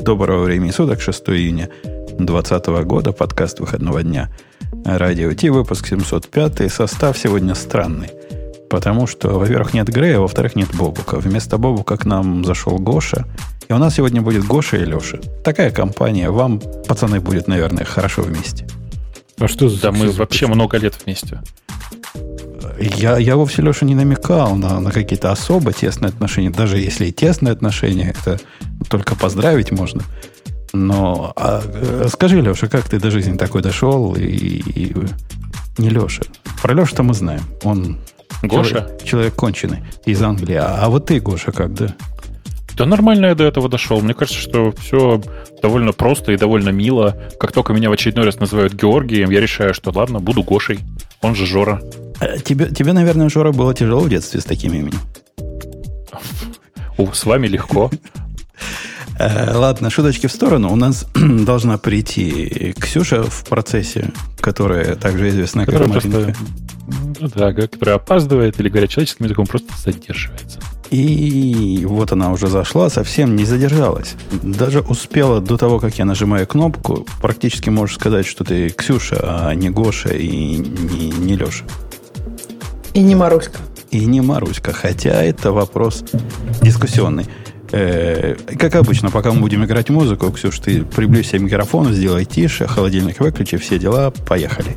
Доброго времени суток, 6 июня 2020 года, подкаст выходного дня. Радио Ти, выпуск 705. Состав сегодня странный. Потому что, во-первых, нет Грея, а во-вторых, нет Бобука. Вместо Бобука к нам зашел Гоша. И у нас сегодня будет Гоша и Леша. Такая компания. Вам, пацаны, будет, наверное, хорошо вместе. А что за Да мы вообще много лет вместе. Я, я вовсе, Леша, не намекал на, на какие-то особо тесные отношения. Даже если и тесные отношения, это только поздравить можно. Но а, скажи, Леша, как ты до жизни такой дошел? И, и не Леша. Про Лешу-то мы знаем. Он Гоша? Человек, человек конченый из Англии. А, а вот ты, Гоша, как, да? Да нормально я до этого дошел. Мне кажется, что все довольно просто и довольно мило. Как только меня в очередной раз называют Георгием, я решаю, что ладно, буду Гошей. Он же Жора. А тебе, тебе, наверное, Жора, было тяжело в детстве с таким именем. О, с вами легко. Э, ладно, шуточки в сторону. У нас должна прийти Ксюша в процессе, которая также известна как Маринка. Ну да, которая опаздывает, или говоря человеческим языком, просто задерживается. И вот она уже зашла, совсем не задержалась. Даже успела до того, как я нажимаю кнопку, практически можешь сказать, что ты Ксюша, а не Гоша и не, не Леша. И не Маруська. И не Маруська, хотя это вопрос дискуссионный. Э, как обычно, пока мы будем играть музыку, Ксюш, ты приблизься к микрофону, сделай тише, холодильник выключи, все дела, поехали.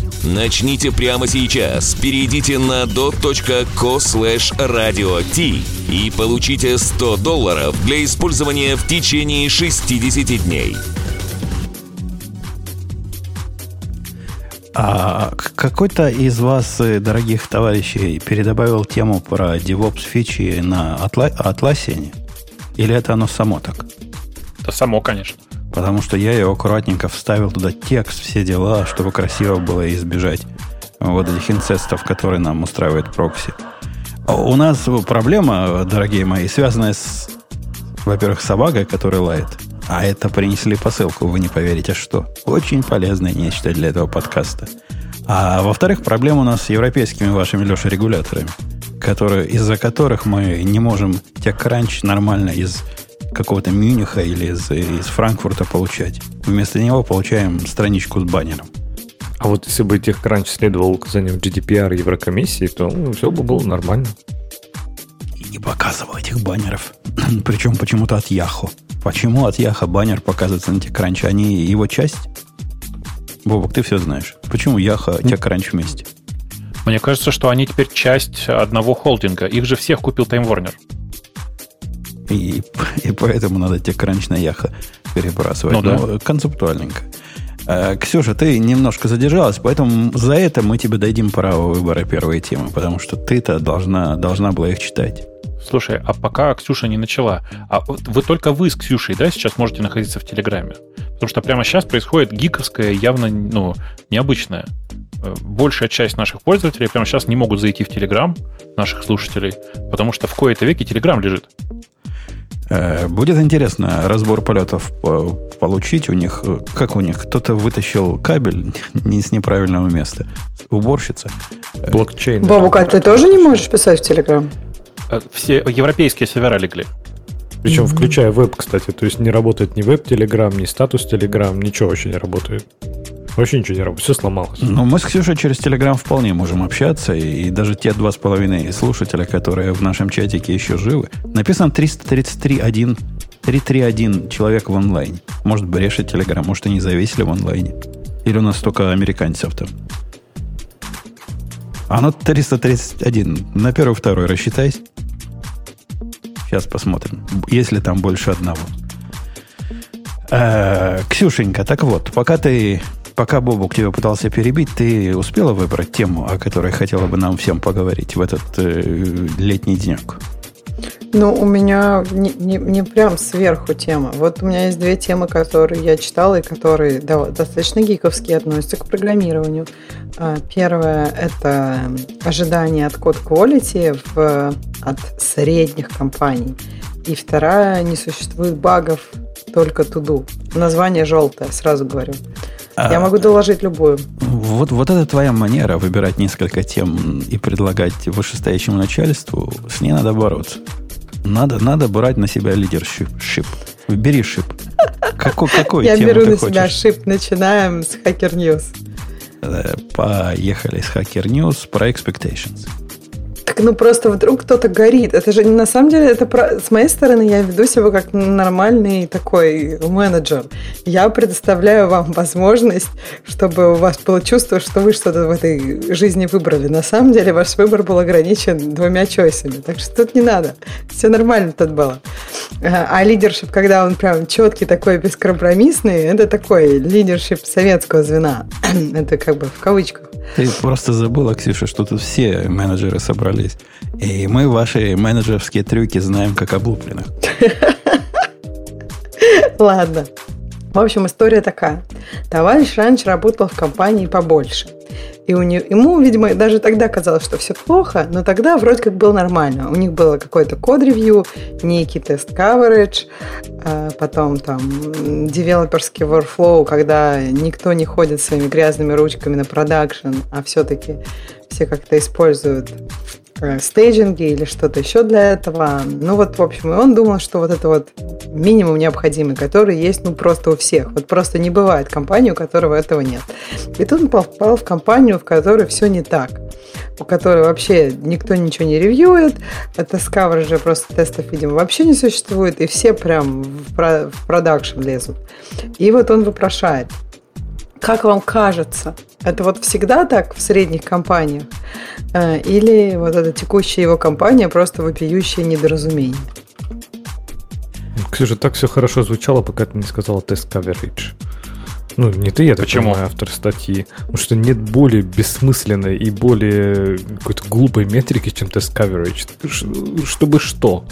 Начните прямо сейчас. Перейдите на dot.co slash radio и получите 100 долларов для использования в течение 60 дней. А какой-то из вас, э, дорогих товарищей, передобавил тему про DevOps фичи на Atla- Atlassian? Или это оно само так? Это само, конечно. Потому что я его аккуратненько вставил туда текст, все дела, чтобы красиво было избежать вот этих инцестов, которые нам устраивает прокси. А у нас проблема, дорогие мои, связанная с, во-первых, собакой, которая лает. А это принесли посылку, вы не поверите, что. Очень полезное нечто для этого подкаста. А во-вторых, проблема у нас с европейскими вашими, Леша, регуляторами, которые, из-за которых мы не можем TechCrunch нормально из какого-то Мюниха или из, из Франкфурта получать. Вместо него получаем страничку с баннером. А вот если бы TechCrunch следовал указаниям GDPR Еврокомиссии, то ну, все бы было нормально. И не показывал этих баннеров. Причем почему-то от Яхо. Почему от Яхо баннер показывается на TechCrunch? Они его часть? Бобок, ты все знаешь. Почему Яхо TechCrunch вместе? Мне кажется, что они теперь часть одного холдинга. Их же всех купил Time Warner. И, и поэтому надо тебе кранч на яха перебрасывать. Ну, да. Но концептуальненько. Э, Ксюша, ты немножко задержалась, поэтому за это мы тебе дадим право выбора первой темы, потому что ты-то должна, должна была их читать. Слушай, а пока Ксюша не начала, а вы только вы с Ксюшей, да, сейчас можете находиться в Телеграме? Потому что прямо сейчас происходит гиковское, явно, ну, необычное. Э, большая часть наших пользователей прямо сейчас не могут зайти в Телеграм, наших слушателей, потому что в кои-то веке Телеграм лежит. Э, будет интересно разбор полетов получить у них. Как у них? Кто-то вытащил кабель не с неправильного места. Уборщица. Блокчейн. Бабука, ты тоже не можешь писать в Телеграм? Э, все европейские сервера легли. Причем mm-hmm. включая веб, кстати. То есть не работает ни веб Телеграм, ни статус Телеграм, ничего вообще не работает. Вообще ничего не работает, все сломалось. Ну, мы с Ксюшей через Телеграм вполне можем общаться, и, и даже те два с половиной слушателя, которые в нашем чатике еще живы, написано 333.1 331 человек в онлайне. Может, брешет Телеграм, может, они зависели в онлайне. Или у нас только американцев там. Оно 331. На первый, второй рассчитайся. Сейчас посмотрим. Если там больше одного. Э, Ксюшенька, так вот, пока ты Пока Бобук тебя пытался перебить, ты успела выбрать тему, о которой хотела бы нам всем поговорить в этот э, летний денек? Ну, у меня не, не, не прям сверху тема. Вот у меня есть две темы, которые я читала и которые да, достаточно гиковские относятся к программированию. А, первое – это ожидание от код quality в, от средних компаний. И вторая – не существует багов, только туду. Название желтое, сразу говорю. А, Я могу доложить любую. Вот, вот это твоя манера выбирать несколько тем и предлагать вышестоящему начальству. С ней надо бороться. Надо, надо брать на себя лидершип. Шип. Бери шип. Какой, какой Я беру на себя шип. Начинаем с Hacker News. Э, поехали с Hacker News про expectations. Так ну просто вдруг кто-то горит. Это же на самом деле, это про... с моей стороны я веду себя как нормальный такой менеджер. Я предоставляю вам возможность, чтобы у вас было чувство, что вы что-то в этой жизни выбрали. На самом деле ваш выбор был ограничен двумя чойсами. Так что тут не надо. Все нормально тут было. А лидершип, когда он прям четкий такой, бескомпромиссный, это такой лидершип советского звена. это как бы в кавычках. Ты просто забыла, Ксюша, что тут все менеджеры собрались. И мы ваши менеджерские трюки знаем как облупленных. Ладно. В общем, история такая. Товарищ раньше работал в компании побольше – и у него, ему, видимо, даже тогда казалось, что все плохо, но тогда вроде как было нормально. У них было какой-то код-ревью, некий тест-каверидж, потом там девелоперский workflow, когда никто не ходит своими грязными ручками на продакшн, а все-таки все как-то используют стейджинге или что-то еще для этого. Ну вот, в общем, и он думал, что вот это вот минимум необходимый, который есть, ну, просто у всех. Вот просто не бывает компании, у которого этого нет. И тут он попал в компанию, в которой все не так. У которой вообще никто ничего не ревьюет, это же просто тестов, видимо, вообще не существует, и все прям в продакшн лезут. И вот он вопрошает, как вам кажется, это вот всегда так в средних компаниях? Э, или вот эта текущая его компания просто вопиющее недоразумение? Ксюша, так все хорошо звучало, пока ты не сказала тест coverage. Ну, не ты, я так Почему? понимаю, автор статьи. Потому что нет более бессмысленной и более какой-то глупой метрики, чем тест coverage. Чтобы что?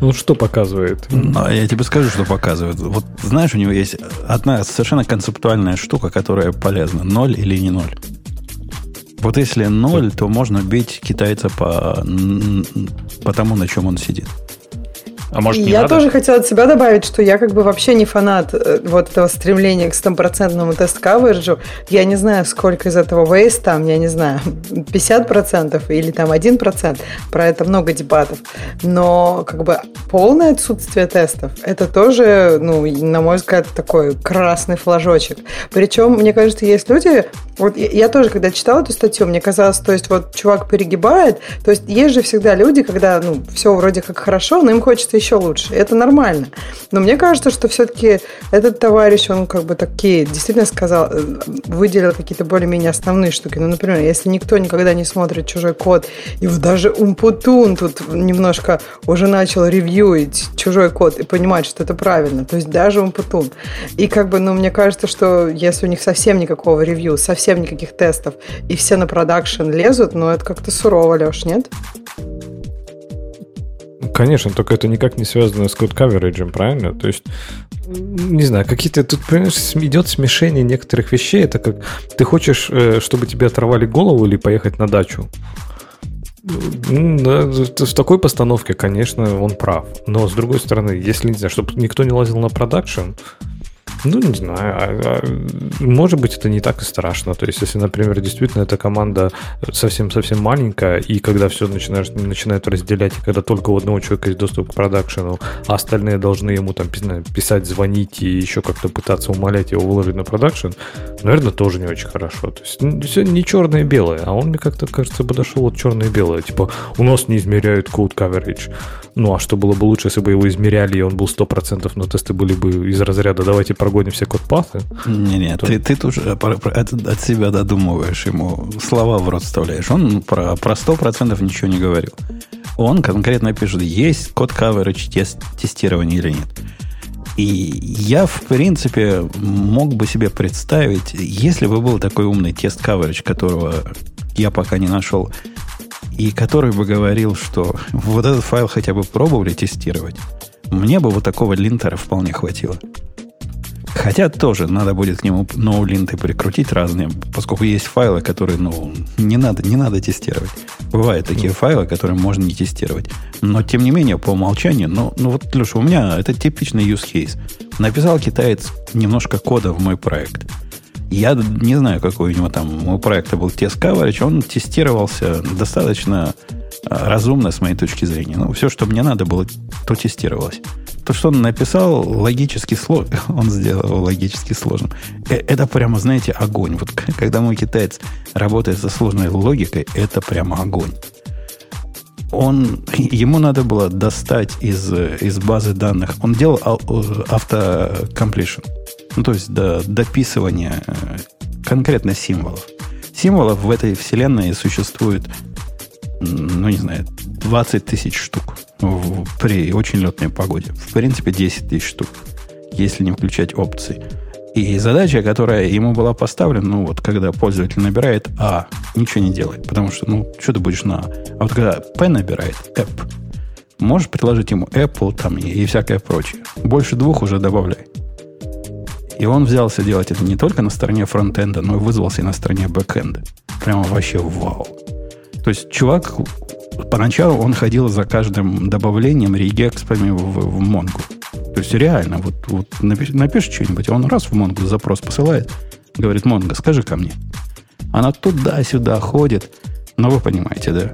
Ну, что показывает? Ну, я тебе скажу, что показывает. Вот знаешь, у него есть одна совершенно концептуальная штука, которая полезна. Ноль или не ноль. Вот если ноль, то можно бить китайца по, по тому, на чем он сидит. А может, не я надо? тоже хотела от себя добавить, что я как бы вообще не фанат э, вот этого стремления к стопроцентному тест-каверджу. Я не знаю, сколько из этого waste там, я не знаю, 50% или там 1%. Про это много дебатов. Но как бы полное отсутствие тестов, это тоже, ну, на мой взгляд, такой красный флажочек. Причем, мне кажется, есть люди, вот я тоже, когда читала эту статью, мне казалось, то есть вот чувак перегибает, то есть есть же всегда люди, когда, ну, все вроде как хорошо, но им хочется еще лучше. Это нормально. Но мне кажется, что все-таки этот товарищ, он как бы такие, действительно сказал, э, выделил какие-то более-менее основные штуки. Ну, например, если никто никогда не смотрит чужой код, и вот даже Умпутун тут немножко уже начал ревьюить чужой код и понимать, что это правильно. То есть даже Умпутун. И как бы, ну, мне кажется, что если у них совсем никакого ревью, совсем никаких тестов, и все на продакшн лезут, ну, это как-то сурово, Леш, нет? Конечно, только это никак не связано с код-кавериджем, правильно? То есть, не знаю, какие-то тут, понимаешь, идет смешение некоторых вещей. Это как ты хочешь, э, чтобы тебе оторвали голову или поехать на дачу? Да, в такой постановке, конечно, он прав. Но с другой стороны, если не знаю, чтобы никто не лазил на продакшн, ну, не знаю. А, а, может быть, это не так и страшно. То есть, если, например, действительно эта команда совсем-совсем маленькая, и когда все начинают разделять, и когда только у одного человека есть доступ к продакшену, а остальные должны ему там писать, звонить и еще как-то пытаться умолять его выложить на продакшн, наверное, тоже не очень хорошо. То есть, все не черное и белое, а он мне как-то, кажется, подошел от черное и белое. Типа, у нас не измеряют code coverage. Ну, а что было бы лучше, если бы его измеряли, и он был 100%, но тесты были бы из разряда «давайте прогоним все код-паты»? Не-не, то... ты, ты тут уже от, от себя додумываешь ему, слова в рот вставляешь. Он про, про 100% ничего не говорил. Он конкретно пишет, есть код coverage тест, тестирование или нет. И я, в принципе, мог бы себе представить, если бы был такой умный тест coverage, которого я пока не нашел, и который бы говорил, что вот этот файл хотя бы пробовали тестировать, мне бы вот такого линтера вполне хватило. Хотя тоже надо будет к нему ноу-линты прикрутить разные, поскольку есть файлы, которые, ну, не надо, не надо тестировать. Бывают такие файлы, которые можно не тестировать. Но, тем не менее, по умолчанию, ну, ну вот, Леша, у меня это типичный use case. Написал китаец немножко кода в мой проект. Я не знаю, какой у него там мой проект был тест coverage. Он тестировался достаточно а, разумно с моей точки зрения. Ну, все, что мне надо было, то тестировалось. То, что он написал, логически сложно, он сделал логически сложным. Э, это прямо, знаете, огонь. Вот когда мой китаец работает со сложной логикой, это прямо огонь. Он, ему надо было достать из, из базы данных. Он делал автокомплишн. Ну, то есть до, дописывания э, конкретно символов. Символов в этой вселенной существует, ну, не знаю, 20 тысяч штук при очень летной погоде. В принципе, 10 тысяч штук, если не включать опции. И задача, которая ему была поставлена, ну вот, когда пользователь набирает А, ничего не делает, потому что, ну, что ты будешь на А. А вот когда П набирает, App, можешь предложить ему Apple там и, и всякое прочее. Больше двух уже добавляй. И он взялся делать это не только на стороне фронтенда, но и вызвался и на стороне бэкенда. Прямо вообще вау. То есть чувак поначалу он ходил за каждым добавлением регекспами в, в Монгу. То есть реально, вот, вот напиш, напишешь что-нибудь, он раз в Монгу запрос посылает, говорит, Монго, скажи ко мне. Она туда-сюда ходит, но вы понимаете, да?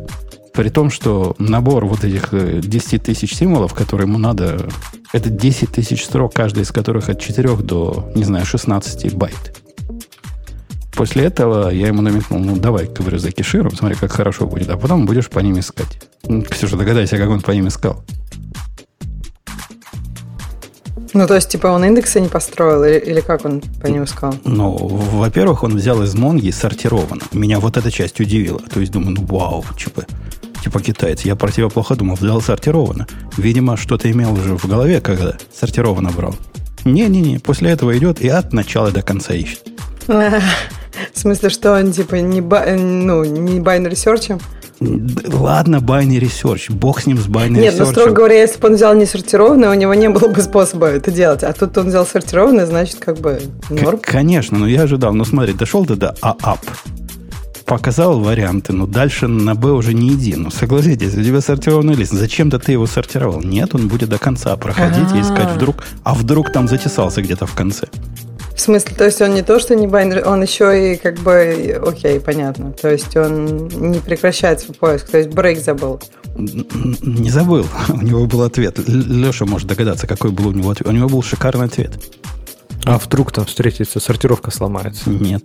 При том, что набор вот этих 10 э, тысяч символов, которые ему надо, это 10 тысяч строк, каждый из которых от 4 до, не знаю, 16 байт. После этого я ему намекнул, ну давай, говорю, закишируем, смотри, как хорошо будет, а потом будешь по ним искать. Ксюша, догадайся, как он по ним искал. Ну, то есть, типа, он индексы не построил, или, или как он по ним искал? Ну, во-первых, он взял из Монги сортированно. Меня вот эта часть удивила. То есть, думаю, ну, вау, типа, типа китаец. Я про тебя плохо думал, взял сортированно. Видимо, что-то имел уже в голове, когда сортированно брал. Не-не-не, после этого идет и от начала до конца ищет. В смысле, что он типа не, ба, ну, не binary search? Ладно, binary search. Бог с ним с binary Нет, ну, строго говоря, если бы он взял не сортированный, у него не было бы способа это делать. А тут он взял сортированный, значит, как бы норм. К- конечно, но я ожидал. Ну, смотри, дошел ты до А-ап. Показал варианты, но дальше на Б уже не иди. Ну, согласитесь, у тебя сортированный лист. Зачем-то ты его сортировал? Нет, он будет до конца проходить и искать вдруг. А вдруг там затесался где-то в конце. В смысле, то есть он не то, что не байнер, он еще и как бы, окей, понятно. То есть он не прекращает свой поиск, то есть брейк забыл. Не забыл, у него был ответ. Леша может догадаться, какой был у него ответ. У него был шикарный ответ. А вдруг там встретится, сортировка сломается? Нет.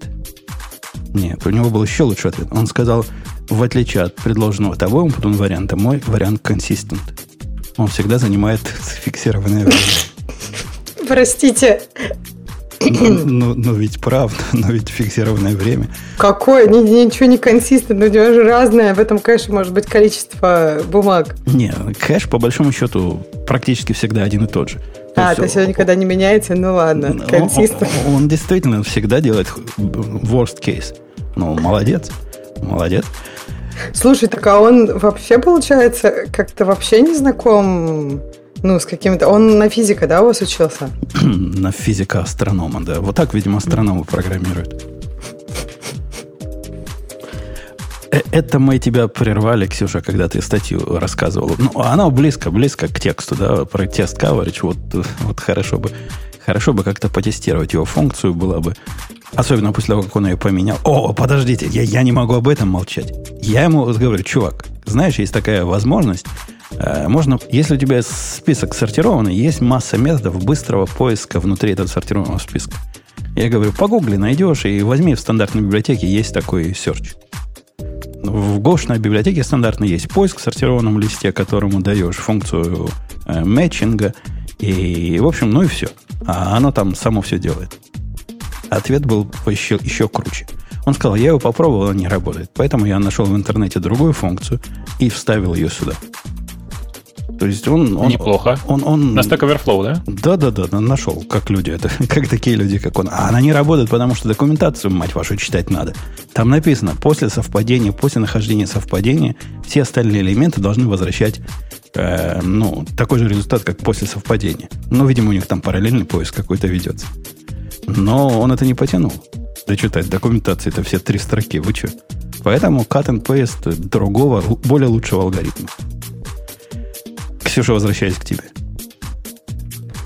Нет, у него был еще лучший ответ. Он сказал, в отличие от предложенного того потом варианта, мой вариант консистент. Он всегда занимает фиксированное время. Простите, ну, ну, ведь правда, но ведь фиксированное время. Какое? Ничего не консистентно, у него же разное. В этом кэше может быть количество бумаг. Не, кэш по большому счету практически всегда один и тот же. То а, то есть он никогда не меняется? Ну ладно, консистент. Он, он, он действительно всегда делает worst case. Ну, молодец, молодец. Слушай, так а он вообще, получается, как-то вообще не знаком ну, с какими-то... Он на физика, да, у вас учился? на физика-астронома, да. Вот так, видимо, астрономы программируют. Э, это мы тебя прервали, Ксюша, когда ты статью рассказывала. Ну, она близко, близко к тексту, да, про тест coverage. Вот, вот хорошо бы, хорошо бы как-то потестировать его функцию было бы. Особенно после того, как он ее поменял. О, подождите, я, я не могу об этом молчать. Я ему говорю, чувак, знаешь, есть такая возможность можно, если у тебя список сортированный, есть масса методов быстрого поиска внутри этого сортированного списка. Я говорю, погугли, найдешь, и возьми в стандартной библиотеке, есть такой search. В гошной библиотеке стандартно есть поиск в сортированном листе, которому даешь функцию э, мэтчинга. И, в общем, ну и все. А оно там само все делает. Ответ был еще, еще круче. Он сказал, я его попробовал, он не работает. Поэтому я нашел в интернете другую функцию и вставил ее сюда. То есть он... он Неплохо. Он, он, На Stack Overflow, да? Да-да-да, нашел, как люди, это, как такие люди, как он. А она не работает, потому что документацию, мать вашу, читать надо. Там написано, после совпадения, после нахождения совпадения, все остальные элементы должны возвращать э, ну, такой же результат, как после совпадения. Ну, видимо, у них там параллельный поиск какой-то ведется. Но он это не потянул. Дочитать документации это все три строки. Вы что? Поэтому cut and paste другого, более лучшего алгоритма. Ксюша, возвращаясь к тебе.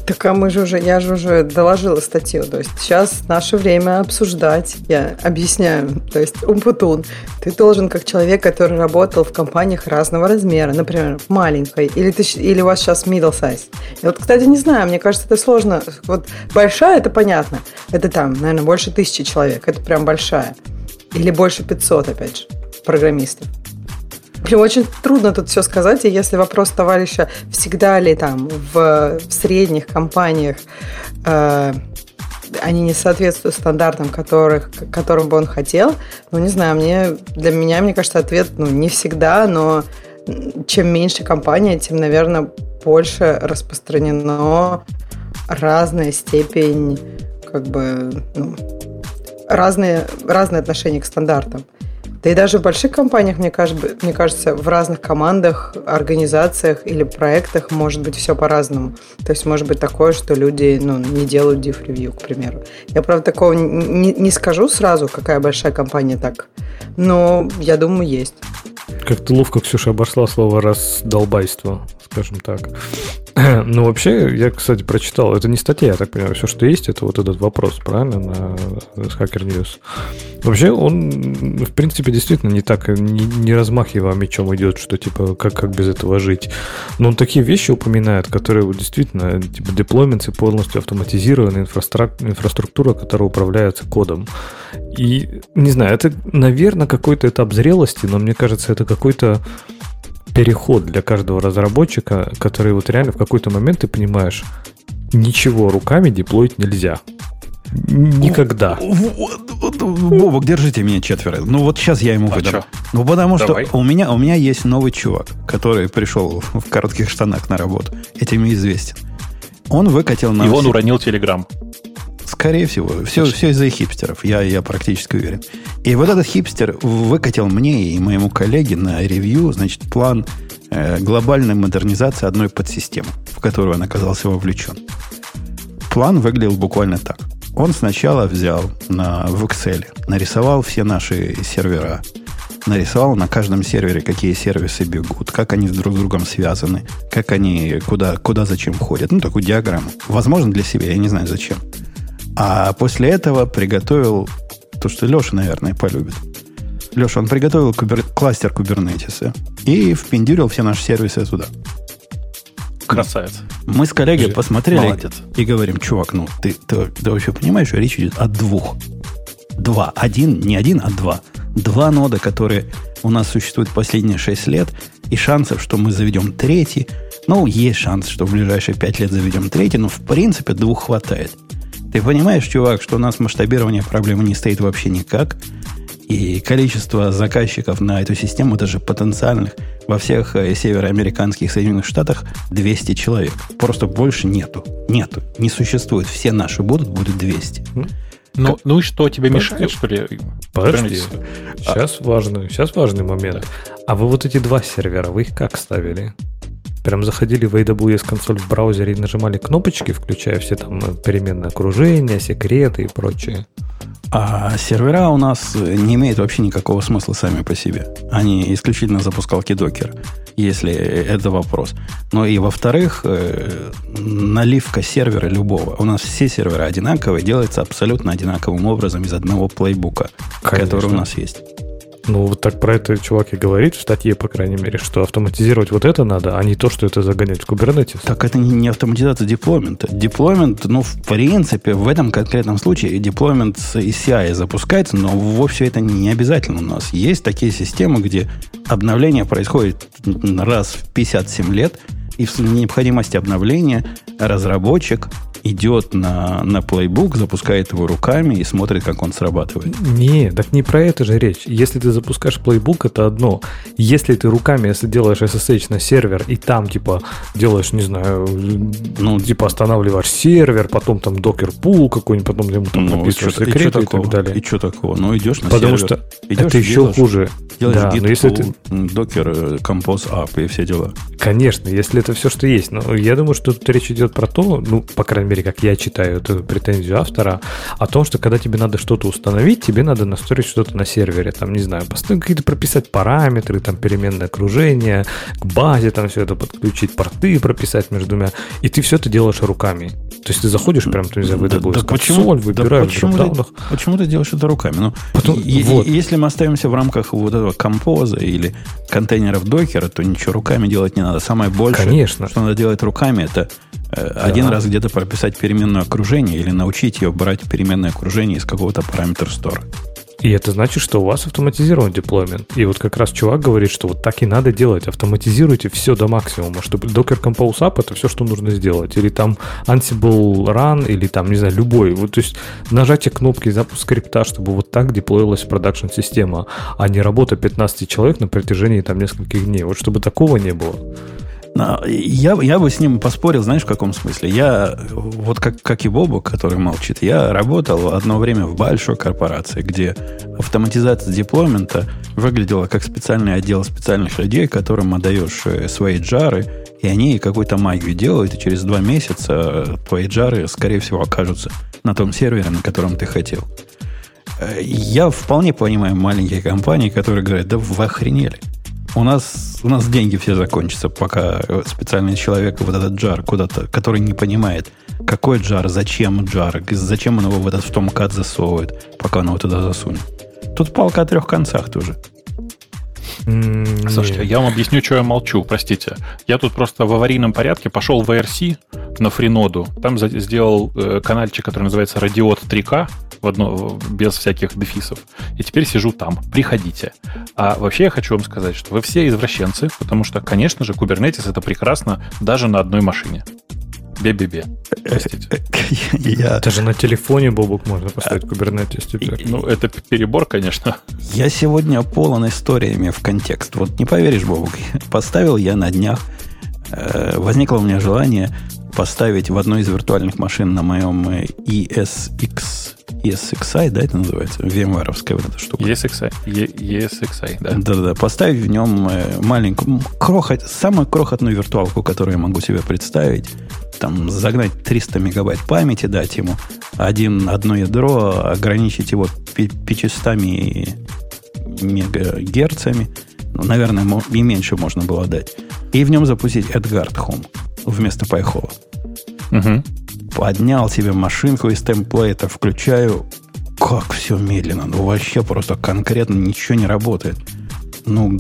Так а мы же уже, я же уже доложила статью. То есть сейчас наше время обсуждать. Я объясняю. То есть умпутун. Ты должен, как человек, который работал в компаниях разного размера, например, маленькой, или, ты, или у вас сейчас middle size. И вот, кстати, не знаю, мне кажется, это сложно. Вот большая, это понятно. Это там, наверное, больше тысячи человек. Это прям большая. Или больше 500, опять же, программистов. Мне очень трудно тут все сказать, и если вопрос товарища, всегда ли там в, в средних компаниях э, они не соответствуют стандартам, которых, которым бы он хотел, ну, не знаю, мне, для меня, мне кажется, ответ, ну, не всегда, но чем меньше компания, тем, наверное, больше распространено разная степень, как бы, ну, разные, разные отношения к стандартам. Да и даже в больших компаниях, мне кажется, мне кажется, в разных командах, организациях или проектах может быть все по-разному. То есть может быть такое, что люди ну, не делают review, к примеру. Я, правда, такого не, не скажу сразу, какая большая компания так, но я думаю, есть. Как ты ловко, Ксюша, обошла слово «раздолбайство», скажем так. Ну, вообще, я, кстати, прочитал, это не статья, я так понимаю, все, что есть, это вот этот вопрос, правильно, на Hacker News. Вообще, он, в принципе, действительно не так, не, не размахивая мечом идет, что, типа, как, как без этого жить. Но он такие вещи упоминает, которые вот, действительно, типа, деплойменты полностью автоматизированная инфраструктура, инфраструктура, которая управляется кодом. И, не знаю, это, наверное, какой-то этап зрелости, но мне кажется, это какой-то переход для каждого разработчика, который вот реально в какой-то момент ты понимаешь, ничего руками деплоить нельзя. Никогда. Бобок, держите меня четверо. Ну вот сейчас я ему а выдам. Ну потому Давай. что у меня, у меня есть новый чувак, который пришел в коротких штанах на работу. Этим известен. Он выкатил на... И он уронил Телеграм. Скорее всего. Все, все из-за хипстеров, я, я практически уверен. И вот этот хипстер выкатил мне и моему коллеге на ревью, значит, план э, глобальной модернизации одной подсистемы, в которую он оказался вовлечен. План выглядел буквально так. Он сначала взял на, в Excel, нарисовал все наши сервера, нарисовал на каждом сервере, какие сервисы бегут, как они друг с другом связаны, как они куда, куда зачем ходят. Ну, такую диаграмму. Возможно, для себя, я не знаю зачем. А после этого приготовил то, что Леша, наверное, полюбит. Леша, он приготовил кубер... кластер кубернетиса и впендюрил все наши сервисы туда. Красавец. Мы с коллегой посмотрели Молодец. и говорим, чувак, ну ты, ты, ты вообще понимаешь, что речь идет о двух. Два. Один, не один, а два. Два нода, которые у нас существуют последние шесть лет, и шансов, что мы заведем третий, ну, есть шанс, что в ближайшие пять лет заведем третий, но в принципе двух хватает. Ты понимаешь, чувак, что у нас масштабирование проблемы не стоит вообще никак, и количество заказчиков на эту систему, даже потенциальных, во всех э, североамериканских Соединенных Штатах 200 человек. Просто больше нету. Нету. Не существует. Все наши будут, будет 200. Ну, как... ну и что, тебе Подожди. мешает, что ли? Подожди. Сейчас, а... важный, сейчас важный момент. Да. А вы вот эти два сервера, вы их как ставили? Прям заходили в AWS консоль в браузере и нажимали кнопочки, включая все там э, переменные окружения, секреты и прочее. А сервера у нас не имеют вообще никакого смысла сами по себе. Они исключительно запускалки докер, если это вопрос. Но и во-вторых, э, наливка сервера любого. У нас все сервера одинаковые, делается абсолютно одинаковым образом из одного плейбука, Конечно. который у нас есть. Ну, вот так про это чувак и говорит в статье, по крайней мере, что автоматизировать вот это надо, а не то, что это загонять в Kubernetes. Так это не автоматизация деплоймента. Деплоймент, ну, в принципе, в этом конкретном случае деплоймент из CI запускается, но вовсе это не обязательно у нас. Есть такие системы, где обновление происходит раз в 57 лет, и в необходимости обновления разработчик идет на, на плейбук, запускает его руками и смотрит, как он срабатывает. Не, так не про это же речь. Если ты запускаешь плейбук, это одно. Если ты руками, если делаешь SSH на сервер, и там, типа, делаешь, не знаю, ну, типа, останавливаешь сервер, потом там докер пул какой-нибудь, потом ему там ну, написываешь секреты и, и так далее. И что такого? Ну, идешь на Потому сервер. Потому что идешь, это еще делаешь, хуже. Делаешь да, но если ты... докер, compose app и все дела. Конечно, если это все, что есть. Но я думаю, что тут речь идет про то, ну, по крайней мере, как я читаю эту претензию автора, о том, что когда тебе надо что-то установить, тебе надо настроить что-то на сервере. Там, не знаю, какие-то прописать параметры, там, переменное окружение, к базе там все это подключить, порты прописать между двумя. И ты все это делаешь руками. То есть ты заходишь прям, ты, не знаю, AWS да, консоль, выбираешь да почему, ты, почему ты делаешь это руками? Ну, Потом, и, вот. Если мы остаемся в рамках вот этого композа или контейнеров докера, то ничего руками делать не надо. Самое большее, Конечно. что надо делать руками, это э, да. один раз где-то прописать переменное окружение или научить ее брать переменное окружение из какого-то параметра store. И это значит, что у вас автоматизирован деплоймент. И вот как раз чувак говорит, что вот так и надо делать. Автоматизируйте все до максимума, чтобы Docker Compose Up это все, что нужно сделать. Или там Ansible Run, или там, не знаю, любой. Вот, то есть нажатие кнопки запуск скрипта, чтобы вот так деплоилась продакшн система, а не работа 15 человек на протяжении там нескольких дней. Вот чтобы такого не было. Я, я бы с ним поспорил, знаешь, в каком смысле? Я, вот как, как и Бобу, который молчит, я работал одно время в большой корпорации, где автоматизация деплоймента выглядела как специальный отдел специальных людей, которым отдаешь э, свои джары, и они какую-то магию делают, и через два месяца твои джары, скорее всего, окажутся на том сервере, на котором ты хотел. Э, я вполне понимаю маленькие компании, которые говорят, да вы охренели. У нас, у нас деньги все закончатся, пока специальный человек вот этот джар куда-то, который не понимает, какой джар, зачем джар, зачем он его в этот в том кат засовывает, пока он его туда засунет. Тут палка о трех концах тоже. Mm, Слушайте, нет. я вам объясню, что я молчу, простите. Я тут просто в аварийном порядке пошел в IRC на фриноду. Там сделал э, канальчик, который называется Radiot 3K, в одно, без всяких дефисов. И теперь сижу там. Приходите. А вообще я хочу вам сказать, что вы все извращенцы, потому что, конечно же, Kubernetes это прекрасно даже на одной машине. Бе-бе-бе. Простите. Я... Даже на телефоне, Бобук, можно поставить Kubernetes теперь. Ну, это перебор, конечно. Я сегодня полон историями в контекст. Вот не поверишь, Бобук, поставил я на днях, э, возникло у меня желание поставить в одной из виртуальных машин на моем ESX, ESXi, да, это называется? VMware вот эта штука. ESXi, ESXi, да. Да-да-да, поставить в нем э, маленькую, крохот, самую крохотную виртуалку, которую я могу себе представить, там загнать 300 мегабайт памяти, дать ему один, одно ядро, ограничить его 500 мегагерцами, ну, наверное, и меньше можно было дать. И в нем запустить Edgard Home вместо Пайхова. Угу. Поднял себе машинку из темплейта, включаю. Как все медленно. Ну, вообще просто конкретно ничего не работает. Ну,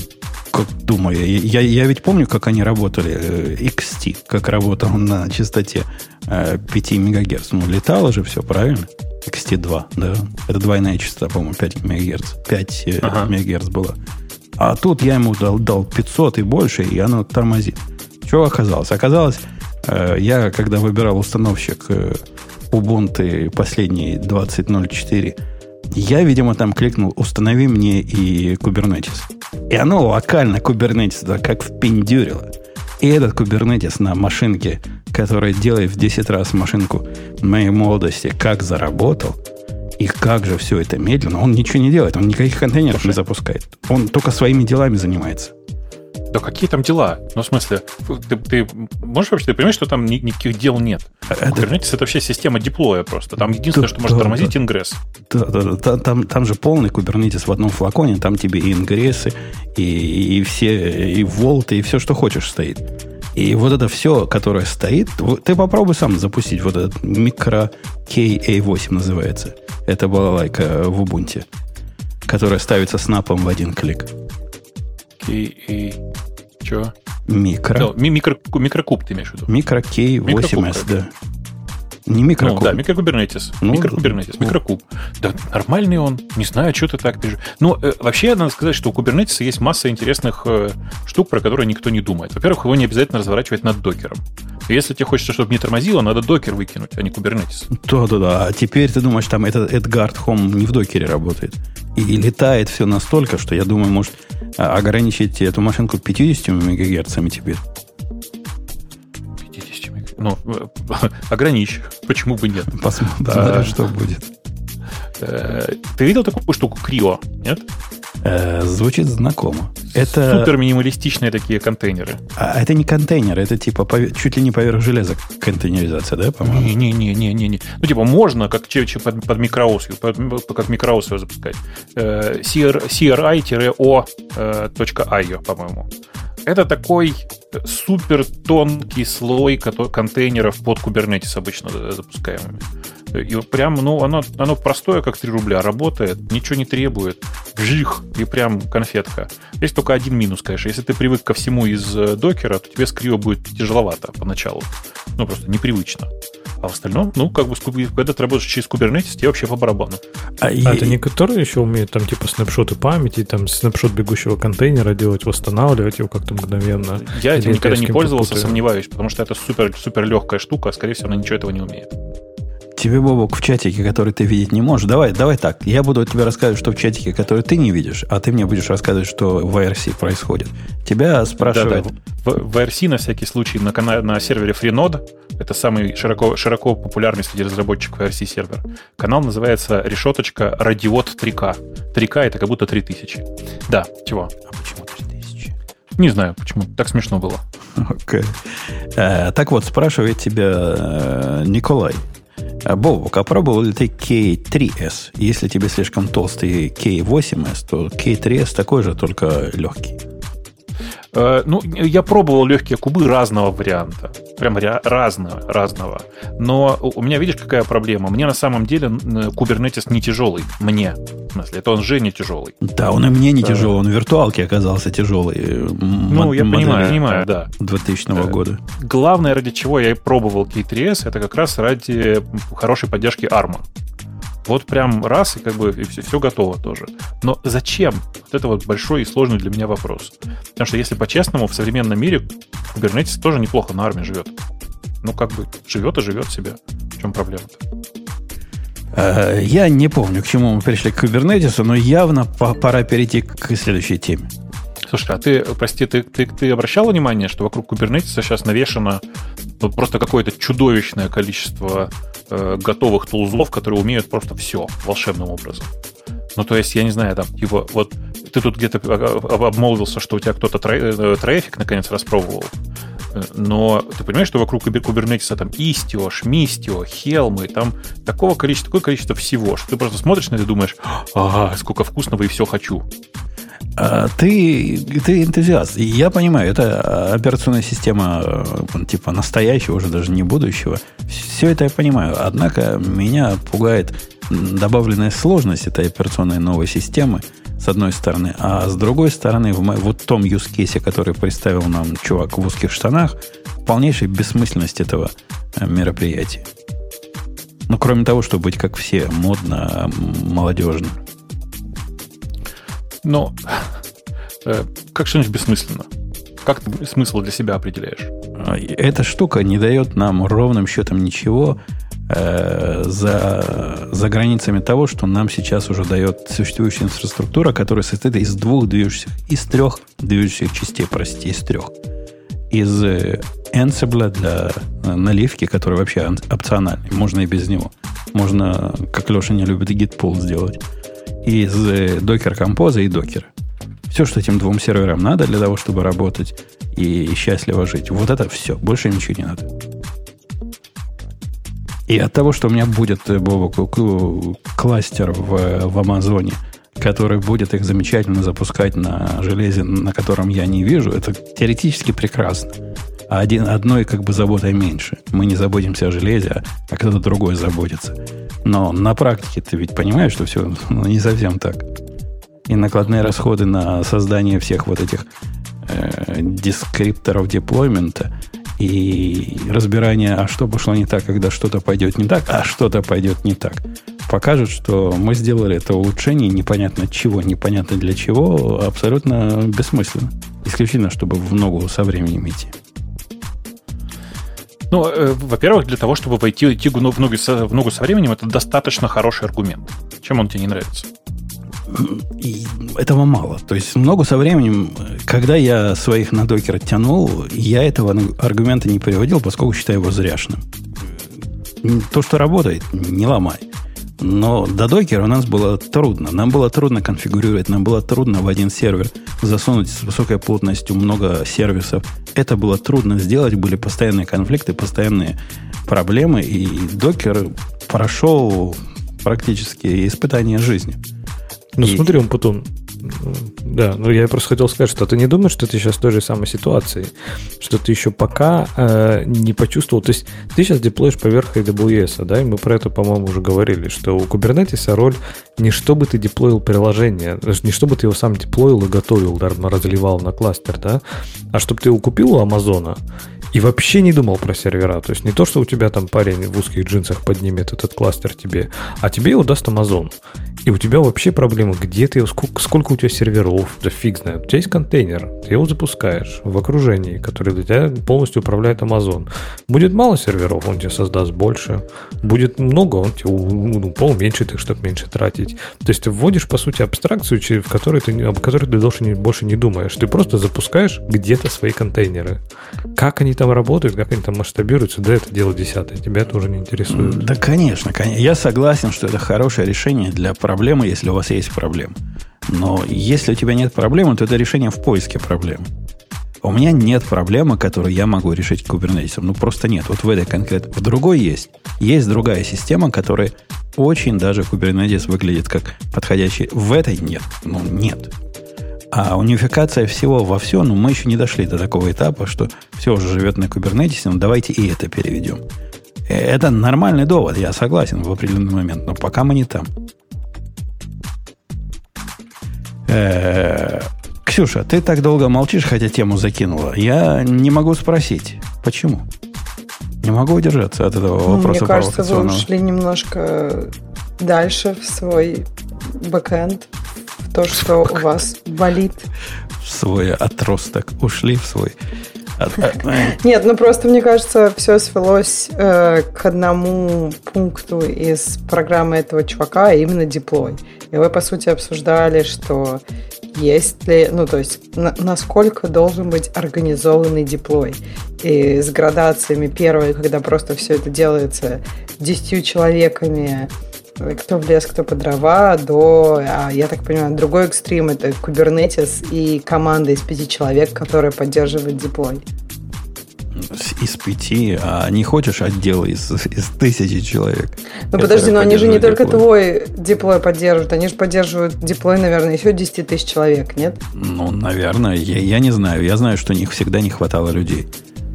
как думаю, я, я ведь помню, как они работали, э, XT, как работал на частоте 5 э, МГц. Ну, летало же все, правильно? XT2, да. Это двойная частота, по-моему, 5 МГц. 5 э, ага. МГц была. А тут я ему дал, дал 500 и больше, и оно тормозит. Что оказалось? Оказалось, э, я, когда выбирал установщик э, Ubuntu последний 20.04, я, видимо, там кликнул «Установи мне и Kubernetes». И оно локально Kubernetes, да, как впендюрило. И этот Kubernetes на машинке, которая делает в 10 раз машинку моей молодости, как заработал, и как же все это медленно. Он ничего не делает, он никаких контейнеров Слушай. не запускает. Он только своими делами занимается. Да какие там дела? Ну, в смысле, ты, ты можешь вообще, ты понимаешь, что там ни, никаких дел нет? Это... Kubernetes это вообще система диплоя просто. Там единственное, да, что может да, тормозить, да. ингресс. Да, да, да. Там, там же полный Kubernetes в одном флаконе, там тебе и ингрессы, и, и все, и волты, и все, что хочешь стоит. И вот это все, которое стоит, ты попробуй сам запустить вот этот микро KA8 называется. Это была лайка в Ubuntu, которая ставится снапом в один клик. KA... Че? Микро. Да, микро, микрокуб ты имеешь в виду? Микро K8S, да. Не микрокуб. Ну, да, микрокубернетис. Ну, микрокубернетис, ну. микрокуб. Да, нормальный он. Не знаю, что ты так пишешь. Ну, э, вообще, надо сказать, что у кубернетиса есть масса интересных э, штук, про которые никто не думает. Во-первых, его не обязательно разворачивать над докером. Если тебе хочется, чтобы не тормозило, надо докер выкинуть, а не кубернетис. Да-да-да. А теперь ты думаешь, там этот Эдгард Home не в докере работает. И, и летает все настолько, что я думаю, может а, ограничить эту машинку 50 МГц теперь ну, ограничь. Почему бы нет? Посмотрим, а, что будет. Э, ты видел такую штуку Крио, нет? Э, звучит знакомо. Это... Супер минималистичные такие контейнеры. А это не контейнеры, это типа чуть ли не поверх железа контейнеризация, да, по-моему? Не-не-не-не-не. Ну, типа, можно как под, под микроос, под, как микроос его запускать. Э, CRI-O.io, по-моему. Это такой супер тонкий слой контейнеров под Kubernetes обычно запускаемыми. И прям, ну, оно, оно простое, как 3 рубля, работает, ничего не требует. Вжих, и прям конфетка. Есть только один минус, конечно. Если ты привык ко всему из э, докера, то тебе с будет тяжеловато поначалу. Ну, просто непривычно. А в остальном, ну, как бы, когда ты работаешь через Kubernetes, тебе вообще по барабану. А, и... а это не которые еще умеют там типа снапшоты памяти, там снапшот бегущего контейнера делать, восстанавливать его как-то мгновенно? Я этим никогда не пользовался, попутаю. сомневаюсь, потому что это супер, супер легкая штука, а скорее всего она ничего этого не умеет. Тебе, Бобок, в чатике, который ты видеть не можешь, давай, давай так. Я буду тебе рассказывать, что в чатике, который ты не видишь, а ты мне будешь рассказывать, что в IRC происходит. Тебя спрашивают... Да, да. В, в IRC, на всякий случай, на, канале, на сервере Freenode, это самый широко, широко популярный среди разработчиков IRC сервер, канал называется решеточка Radiot 3K. 3K это как будто 3000. Да, чего? А почему 3000? Не знаю, почему. Так смешно было. Okay. Э, так вот, спрашивает тебя э, Николай. А, Бобок, а пробовал ли ты K3S? Если тебе слишком толстый K8S, то K3S такой же, только легкий. Э, ну, я пробовал легкие кубы разного варианта. Прям разного, разного. Но у меня, видишь, какая проблема? Мне на самом деле Kubernetes не тяжелый. Мне. В смысле, это он же не тяжелый. Да, он и мне не тяжелый. Он в виртуалке оказался тяжелый. Ну, я понимаю, понимаю, да. 2000 -го э, года. Главное, ради чего я и пробовал K3S, это как раз ради хорошей поддержки ARM. Вот прям раз, и как бы и все, все готово тоже. Но зачем? Вот это вот большой и сложный для меня вопрос. Потому что если по-честному, в современном мире Kubernetes тоже неплохо на армии живет. Ну, как бы живет и живет себе. В чем проблема-то? Э, я не помню, к чему мы пришли к Kubernetes, но явно пора перейти к следующей теме. Слушай, а ты, прости, ты, ты, ты обращал внимание, что вокруг Kubernetes сейчас навешено ну, просто какое-то чудовищное количество э, готовых тулзов, которые умеют просто все волшебным образом. Ну, то есть, я не знаю, там, типа, вот ты тут где-то обмолвился, что у тебя кто-то э, трафик наконец распробовал. Э, но ты понимаешь, что вокруг кубернетиса там Istio, Шмистио, Хелмы, там такого количества, такое количество всего, что ты просто смотришь на это и думаешь, ага, сколько вкусного и все хочу. А ты, ты энтузиаст. Я понимаю, это операционная система э, типа настоящего, уже даже не будущего. Все это я понимаю. Однако меня пугает добавленная сложность этой операционной новой системы, с одной стороны. А с другой стороны, в вот том case, который представил нам чувак в узких штанах, полнейшая бессмысленность этого э, мероприятия. Ну, кроме того, чтобы быть как все, модно, молодежно. Но э, как что-нибудь бессмысленно? Как ты смысл для себя определяешь? А, эта штука не дает нам ровным счетом ничего э, за, за границами того, что нам сейчас уже дает существующая инфраструктура, которая состоит из двух движущих, из трех движущих частей, простите, из трех. Из э, Ansible для э, наливки, который вообще опциональный. Можно и без него. Можно, как Леша не любит, pull сделать из Docker Compose и Docker. Все, что этим двум серверам надо для того, чтобы работать и счастливо жить. Вот это все. Больше ничего не надо. И от того, что у меня будет, э, Бобок, кластер в, в Амазоне, который будет их замечательно запускать на железе, на котором я не вижу, это теоретически прекрасно. А один, одной как бы заботой меньше. Мы не заботимся о железе, а кто-то другой заботится. Но на практике ты ведь понимаешь, что все ну, не совсем так. И накладные расходы на создание всех вот этих э, дескрипторов деплоймента И разбирание, а что пошло не так, когда что-то пойдет не так, а что-то пойдет не так, покажет, что мы сделали это улучшение непонятно чего, непонятно для чего, абсолютно бессмысленно. Исключительно, чтобы в ногу со временем идти. Ну, э, во-первых, для того, чтобы войти идти в ногу, со, в ногу со временем, это достаточно хороший аргумент. Чем он тебе не нравится? И этого мало. То есть много со временем, когда я своих на докер тянул, я этого аргумента не приводил, поскольку считаю его зряшным. То, что работает, не ломай. Но до докера у нас было трудно. Нам было трудно конфигурировать, нам было трудно в один сервер засунуть с высокой плотностью много сервисов. Это было трудно сделать, были постоянные конфликты, постоянные проблемы, и докер прошел практически испытание жизни. Ну, и... смотри, он потом да, ну я просто хотел сказать, что ты не думаешь, что ты сейчас в той же самой ситуации, что ты еще пока э, не почувствовал, то есть ты сейчас деплоишь поверх AWS, да, и мы про это, по-моему, уже говорили, что у Kubernetes роль не чтобы ты деплоил приложение, не чтобы ты его сам деплоил и готовил, да, разливал на кластер, да, а чтобы ты его купил у Амазона и вообще не думал про сервера. То есть не то, что у тебя там парень в узких джинсах поднимет этот кластер тебе, а тебе его даст Amazon. И у тебя вообще проблема, где ты, сколько, сколько у тебя серверов, да фиг знает. У тебя есть контейнер, ты его запускаешь в окружении, который для тебя полностью управляет Amazon. Будет мало серверов, он тебе создаст больше. Будет много, он тебе ну, уменьшит их, чтобы меньше тратить. То есть ты вводишь, по сути, абстракцию, в которой ты, об которой ты больше не, больше не думаешь. Ты просто запускаешь где-то свои контейнеры. Как они там работают, как они там масштабируются, да, это дело десятое. Тебя это уже не интересует. Да, конечно, конечно. Я согласен, что это хорошее решение для проблемы, если у вас есть проблема. Но если у тебя нет проблемы, то это решение в поиске проблем. У меня нет проблемы, которую я могу решить кубернетисом. Ну, просто нет. Вот в этой конкретно. В другой есть. Есть другая система, которая очень даже Kubernetes выглядит как подходящий. В этой нет. Ну, нет. А унификация всего во все, ну, мы еще не дошли до такого этапа, что все уже живет на Kubernetes, ну, давайте и это переведем. Э, это нормальный довод, я согласен в определенный момент, но пока мы не там. Э-э- Ксюша, ты так долго молчишь, хотя тему закинула. Я не могу спросить, почему? Не могу удержаться от этого ну, вопроса. Мне кажется, вы ушли немножко дальше в свой бэкэнд, в то, что у вас болит. В свой отросток. Ушли в свой нет, ну просто мне кажется, все свелось э, к одному пункту из программы этого чувака, а именно диплой. И вы, по сути, обсуждали, что есть ли, ну, то есть, на, насколько должен быть организованный диплой. И с градациями первой, когда просто все это делается десятью человеками, кто в лес, кто по дрова, до, а, я так понимаю, другой экстрим это Kubernetes и команда из пяти человек, которая поддерживает диплой. Из пяти, а не хочешь отдел из, из тысячи человек? Ну подожди, но они же не только твой диплой поддерживают, они же поддерживают диплой, наверное, еще 10 тысяч человек, нет? Ну, наверное, я, я не знаю. Я знаю, что у них всегда не хватало людей.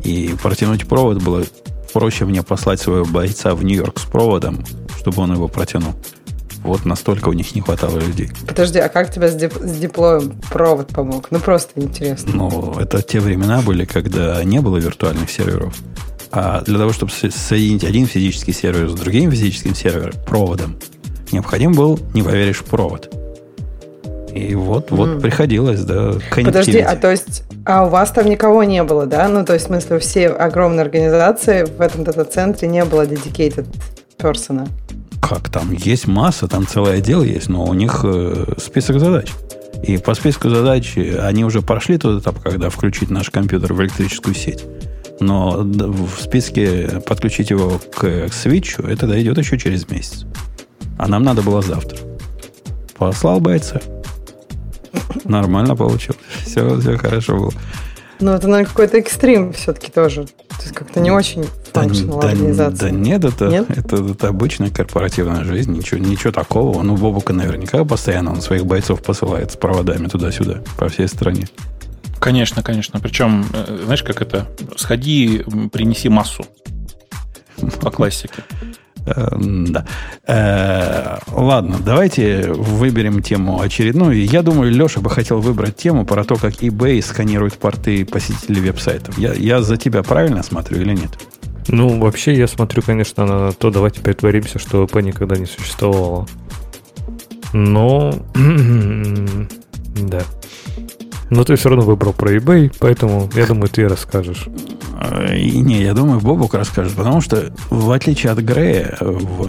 И протянуть провод было проще мне послать своего бойца в Нью-Йорк с проводом, чтобы он его протянул. Вот настолько у них не хватало людей. Подожди, а как тебе с, дип- с диплоем провод помог? Ну, просто интересно. Ну, это те времена были, когда не было виртуальных серверов. А для того, чтобы соединить один физический сервер с другим физическим сервером, проводом, необходим был, не поверишь, провод. И вот, вот mm. приходилось, да, Подожди, а то есть, а у вас там никого не было, да? Ну, то есть, в смысле, все огромные организации в этом дата-центре не было dedicated персона. Как там? Есть масса, там целое отдел есть, но у них э, список задач. И по списку задач они уже прошли тот этап, когда включить наш компьютер в электрическую сеть. Но в списке подключить его к свитчу, это дойдет еще через месяц. А нам надо было завтра. Послал бойца. Нормально получилось. Все, все хорошо было. Ну, это, наверное, какой-то экстрим все-таки тоже. То есть как-то не очень да, да, организация. Да нет, это, нет? Это, это обычная корпоративная жизнь. Ничего, ничего такого. Ну, Бобука наверняка постоянно он своих бойцов посылает с проводами туда-сюда по всей стране. Конечно, конечно. Причем, э, знаешь, как это? Сходи, принеси массу. По классике. Э, да. Э, ладно, давайте выберем тему очередную. Я думаю, Леша бы хотел выбрать тему про то, как eBay сканирует порты посетителей веб-сайтов. Я, я за тебя правильно смотрю или нет? Ну, вообще, я смотрю, конечно, на то, давайте притворимся, что ВП никогда не существовало. Но... да. Но ты все равно выбрал про eBay, поэтому я думаю, ты расскажешь. Э, не, я думаю, Бобук расскажет, потому что в отличие от Грея,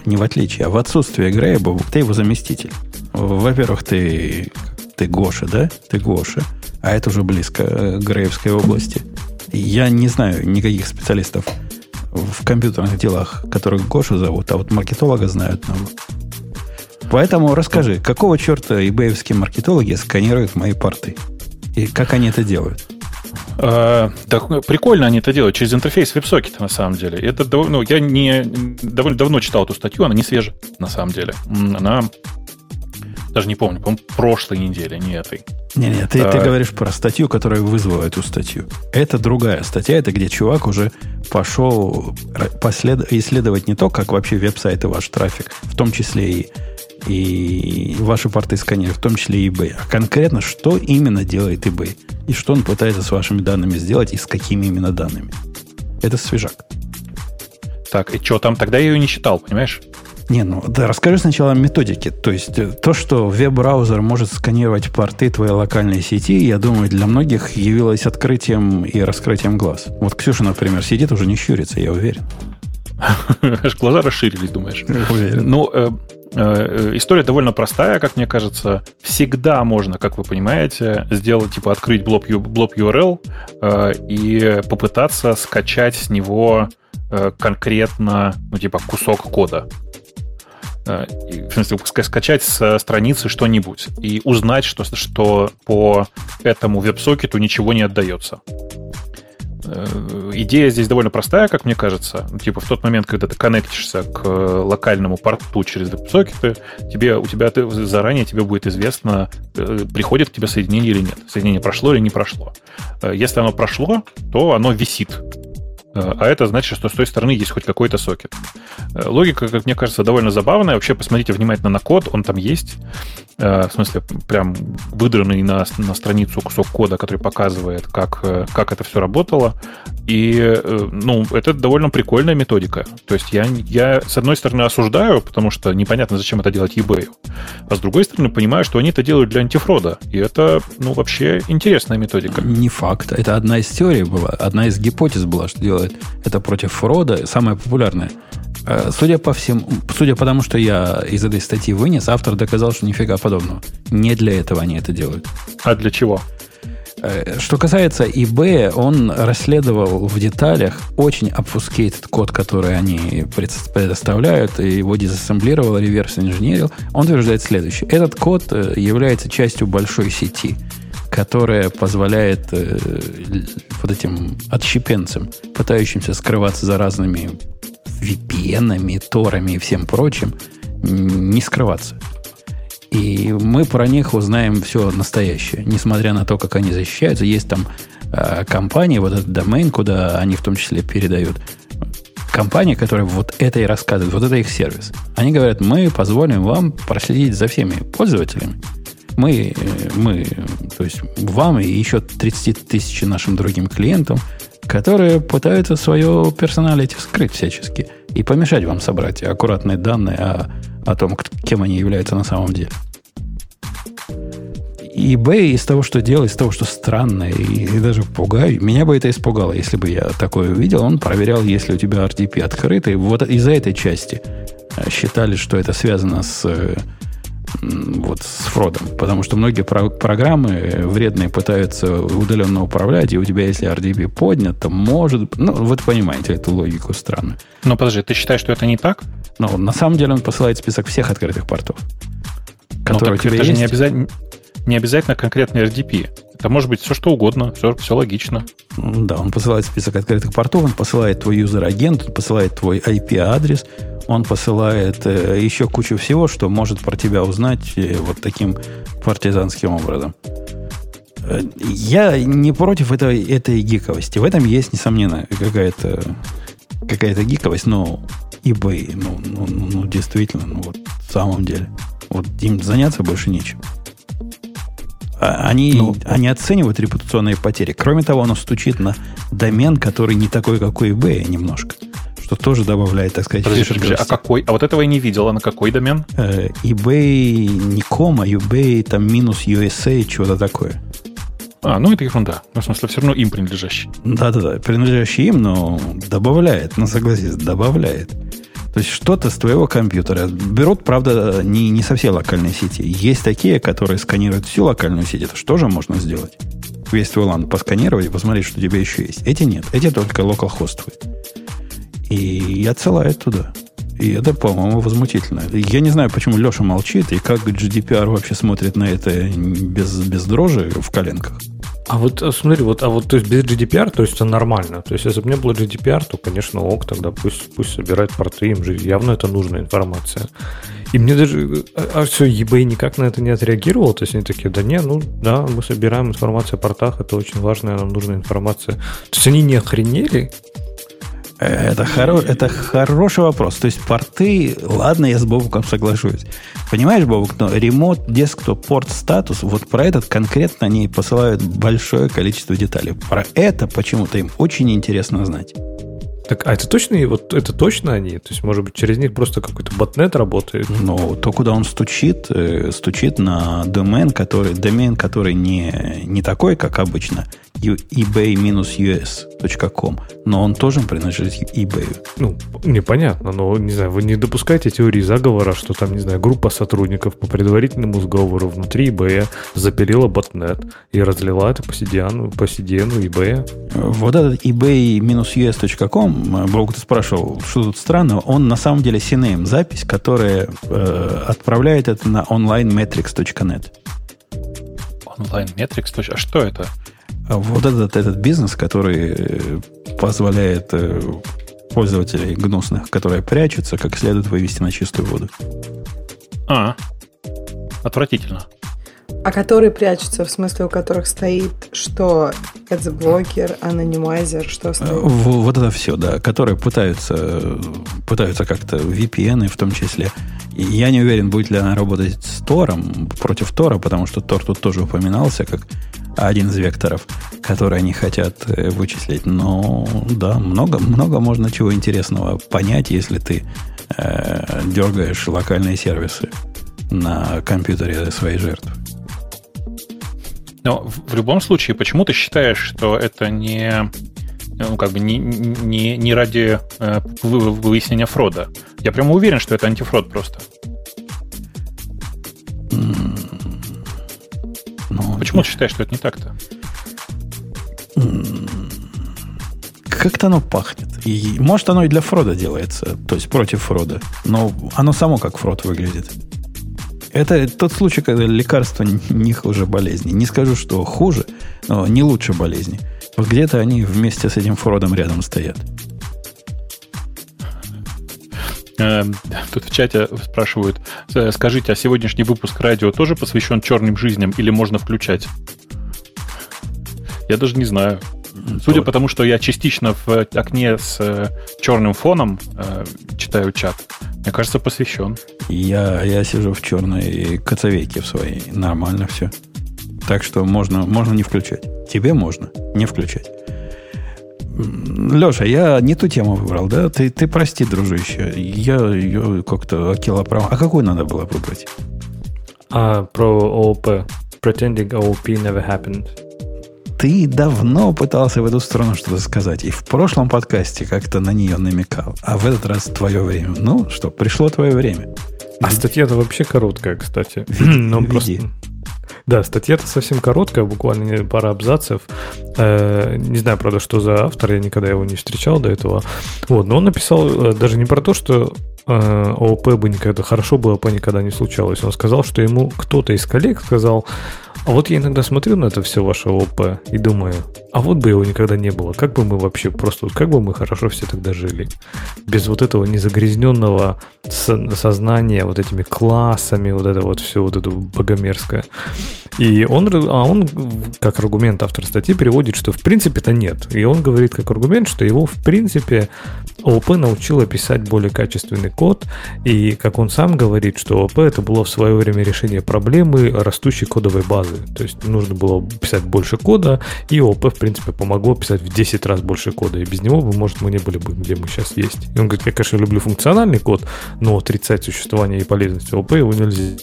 не в отличие, а в отсутствие Грея, Бобук, ты его заместитель. Во-первых, ты, ты Гоша, да? Ты Гоша. А это уже близко к Греевской области. Я не знаю никаких специалистов в компьютерных делах, которых Гоша зовут, а вот маркетолога знают одного. Поэтому расскажи, какого черта ибеевские маркетологи сканируют мои порты? И как они это делают? Uh, так прикольно они это делают через интерфейс WebSocket, на самом деле. Это ну, я не довольно давно читал эту статью, она не свежая, на самом деле. Она даже не помню, по-моему, прошлой неделе, не этой. Не-не, ты, а... ты говоришь про статью, которая вызвала эту статью. Это другая статья, это где чувак уже пошел послед... исследовать не то, как вообще веб-сайты ваш трафик, в том числе и и ваши порты сканируют, в том числе и eBay. А конкретно, что именно делает eBay? И что он пытается с вашими данными сделать, и с какими именно данными? Это свежак. Так, и что там? Тогда я ее не читал, понимаешь? Не, ну да, расскажи сначала методики. То есть э, то, что веб-браузер может сканировать порты твоей локальной сети, я думаю, для многих явилось открытием и раскрытием глаз. Вот Ксюша, например, сидит, уже не щурится, я уверен. Аж глаза расширились, думаешь? Уверен. Ну, э, история довольно простая, как мне кажется. Всегда можно, как вы понимаете, сделать, типа, открыть блок, блок URL э, и попытаться скачать с него э, конкретно, ну, типа, кусок кода. Э, в смысле, скачать с страницы что-нибудь и узнать, что, что по этому веб-сокету ничего не отдается. Э, идея здесь довольно простая, как мне кажется. Типа в тот момент, когда ты коннектишься к локальному порту через веб-сокеты, тебе, у тебя ты, заранее тебе будет известно, э, приходит к тебе соединение или нет. Соединение прошло или не прошло. Э, если оно прошло, то оно висит а это значит, что с той стороны есть хоть какой-то сокет. Логика, как мне кажется, довольно забавная. Вообще, посмотрите внимательно на код, он там есть. Э, в смысле, прям выдранный на, на страницу кусок кода, который показывает, как, э, как это все работало. И, э, ну, это довольно прикольная методика. То есть я, я, с одной стороны, осуждаю, потому что непонятно, зачем это делать eBay. А с другой стороны, понимаю, что они это делают для антифрода. И это, ну, вообще интересная методика. Не факт. Это одна из теорий была, одна из гипотез была, что делает это против фрода, самая популярная. Э, судя по всем, судя по тому, что я из этой статьи вынес, автор доказал, что нифига подобного. Не для этого они это делают. А для чего? Э, что касается eBay, он расследовал в деталях очень obfuscated код, который они предоставляют, и его дизассемблировал, реверс инженерил. Он утверждает следующее. Этот код э, является частью большой сети, которая позволяет э, вот этим отщепенцам, пытающимся скрываться за разными VPN, торами и всем прочим, не скрываться. И мы про них узнаем все настоящее, несмотря на то, как они защищаются. Есть там э, компании, вот этот домен, куда они в том числе передают. Компания, которая вот это и рассказывает, вот это их сервис. Они говорят, мы позволим вам проследить за всеми пользователями. Мы, мы, то есть вам и еще 30 тысяч нашим другим клиентам которые пытаются свое персоналити скрыть всячески и помешать вам собрать аккуратные данные о, о том, кем они являются на самом деле. eBay из того, что делает, из того, что странно и, и даже пугает, меня бы это испугало, если бы я такое увидел. Он проверял, если у тебя RDP открытый. Вот из-за этой части э, считали, что это связано с э, вот с фродом. Потому что многие про- программы вредные пытаются удаленно управлять, и у тебя, если RDP поднят, то может... Ну, вы понимаете эту логику странную. Но подожди, ты считаешь, что это не так? Ну, на самом деле он посылает список всех открытых портов. Которые ну, так у тебя это есть. же не обязательно, не обязательно конкретный RDP. Это может быть все что угодно, все, все логично. Да, он посылает список открытых портов, он посылает твой юзер-агент, он посылает твой IP-адрес, он посылает э, еще кучу всего, что может про тебя узнать э, вот таким партизанским образом. Э, я не против этой, этой гиковости. В этом есть, несомненно, какая-то какая гиковость, но eBay, ну, ну, ну, ну действительно, ну вот в самом деле. Вот им заняться больше нечем. А, они, ну, они оценивают репутационные потери. Кроме того, оно стучит на домен, который не такой, как у eBay немножко. Что тоже добавляет, так сказать, подожди, подожди, А какой? А вот этого я не видел. А на какой домен? Э, eBay не кома, eBay там минус USA, что-то такое. А, ну это ерунда. Ну, в смысле, все равно им принадлежащий. Да-да-да, принадлежащий им, но добавляет, ну согласись, добавляет. То есть что-то с твоего компьютера. Берут, правда, не, не со всей локальной сети. Есть такие, которые сканируют всю локальную сеть. Это что же можно сделать? Весь твой LAN посканировать и посмотреть, что у тебя еще есть. Эти нет. Эти только локалхостовые. И отсылают туда. И это, по-моему, возмутительно. Я не знаю, почему Леша молчит и как GDPR вообще смотрит на это без, без дрожи в коленках. А вот э, смотри, вот, а вот то есть без GDPR, то есть это нормально. То есть если бы не было GDPR, то, конечно, ок, тогда пусть, пусть собирает порты, им же явно это нужная информация. И мне даже, а, а все, eBay никак на это не отреагировал, то есть они такие, да не, ну да, мы собираем информацию о портах, это очень важная нам нужная информация. То есть они не охренели, это, хоро... это хороший вопрос. То есть порты, ладно, я с Бобуком соглашусь. Понимаешь, Бобук, но ремонт, десктоп, порт статус, вот про этот конкретно они посылают большое количество деталей. Про это почему-то им очень интересно знать. Так, а это точно, вот это точно они? То есть, может быть, через них просто какой-то ботнет работает? Ну, то, куда он стучит, э, стучит на домен, который, домен, который не, не такой, как обычно, ebay-us.com, но он тоже принадлежит eBay. Ну, непонятно, но, не знаю, вы не допускаете теории заговора, что там, не знаю, группа сотрудников по предварительному сговору внутри eBay запилила ботнет и разлила это по CDN, по CDN eBay? Вот этот ebay-us.com, Бог ты спрашивал, что тут странного, он на самом деле CNAME запись, которая э, отправляет это на onlinemetrics.net. Onlinemetrics. А что это? А вот этот, этот бизнес, который э, позволяет э, пользователей гнусных, которые прячутся, как следует вывести на чистую воду. А, отвратительно. А которые прячутся, в смысле, у которых стоит что? Adblоcker, анонимайзер, что стоит? Вот это все, да. Которые пытаются, пытаются как-то VPN в том числе. И я не уверен, будет ли она работать с Тором, против Тора, потому что Тор тут тоже упоминался как один из векторов, который они хотят э, вычислить. Но да, много, много можно чего интересного понять, если ты э, дергаешь локальные сервисы на компьютере своей жертвы. Но в любом случае, почему ты считаешь, что это не ну, как бы не, не, не ради э, выяснения фрода? Я прямо уверен, что это антифрод просто. Ну, Почему ты считаешь, что это не так-то? Как-то оно пахнет. И, может, оно и для фрода делается, то есть против фрода. Но оно само как фрод выглядит. Это тот случай, когда лекарства не хуже болезни. Не скажу, что хуже, но не лучше болезни. Где-то они вместе с этим фродом рядом стоят. Эм, тут в чате спрашивают, «Э, скажите, а сегодняшний выпуск радио тоже посвящен черным жизням или можно включать? Я даже не знаю. Судя по тому, что я частично в окне с э, черным фоном э, читаю чат, мне кажется, посвящен. Я, я сижу в черной коцовейке в своей. Нормально все. Так что можно, можно не включать. Тебе можно не включать. Леша, я не ту тему выбрал, да? Ты, ты прости, дружище. Я ее как-то килопром. А какую надо было выбрать? А, про ООП. Pretending OOP never happened. Ты давно пытался в эту сторону что-то сказать. И в прошлом подкасте как-то на нее намекал. А в этот раз твое время. Ну что, пришло твое время. А статья-то вообще короткая, кстати. Но просто... Да, статья-то совсем короткая, буквально пара абзацев. Э, не знаю, правда, что за автор, я никогда его не встречал до этого. Вот, но он написал э, даже не про то, что ООП бы никогда, хорошо бы ООП никогда не случалось. Он сказал, что ему кто-то из коллег сказал, а вот я иногда смотрю на это все ваше ОП и думаю, а вот бы его никогда не было. Как бы мы вообще просто, как бы мы хорошо все тогда жили. Без вот этого незагрязненного сознания, вот этими классами, вот это вот все, вот это богомерзкое. И он, а он, как аргумент автор статьи, переводит, что в принципе это нет. И он говорит как аргумент, что его в принципе ООП научило писать более качественный код. И как он сам говорит, что ООП это было в свое время решение проблемы растущей кодовой базы базы. То есть нужно было писать больше кода, и ОП, в принципе, помогло писать в 10 раз больше кода. И без него бы, может, мы не были бы, где мы сейчас есть. И он говорит, я, конечно, люблю функциональный код, но отрицать существование и полезность ОП его нельзя.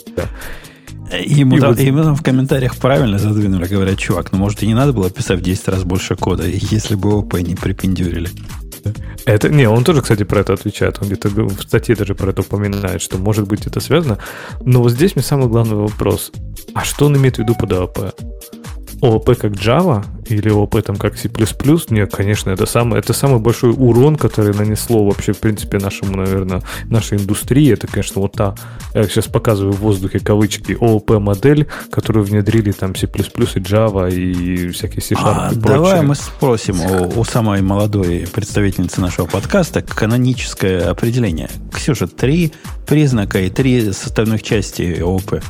Ему, и там, вот... ему там в комментариях правильно задвинули, говорят, чувак, ну может и не надо было писать в 10 раз больше кода, если бы ОП не припендюрили. Это, не, он тоже, кстати, про это отвечает. Он где-то в статье даже про это упоминает, что может быть это связано. Но вот здесь мне самый главный вопрос. А что он имеет в виду под АОП? ООП как Java или ООП там как C++, нет, конечно, это самый, это самый большой урон, который нанесло вообще, в принципе, нашему, наверное, нашей индустрии. Это, конечно, вот та, я сейчас показываю в воздухе кавычки, ООП-модель, которую внедрили там C++ и Java и всякие C-Sharp а, и Давай мы спросим у, у самой молодой представительницы нашего подкаста каноническое определение. Ксюша, три признака и три составных части ООП.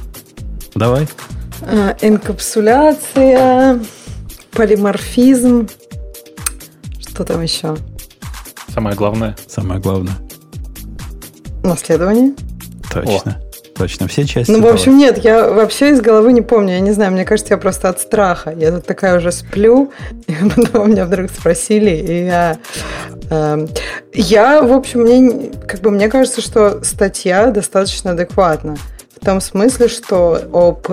Давай. А, энкапсуляция, полиморфизм. Что там еще? Самое главное. Самое главное. Наследование. Точно. О. Точно, все части. Ну, в общем, нет, я вообще из головы не помню. Я не знаю, мне кажется, я просто от страха. Я тут такая уже сплю, и потом меня вдруг спросили, и я... Э, я, в общем, мне, как бы, мне кажется, что статья достаточно адекватна. В том смысле, что ОП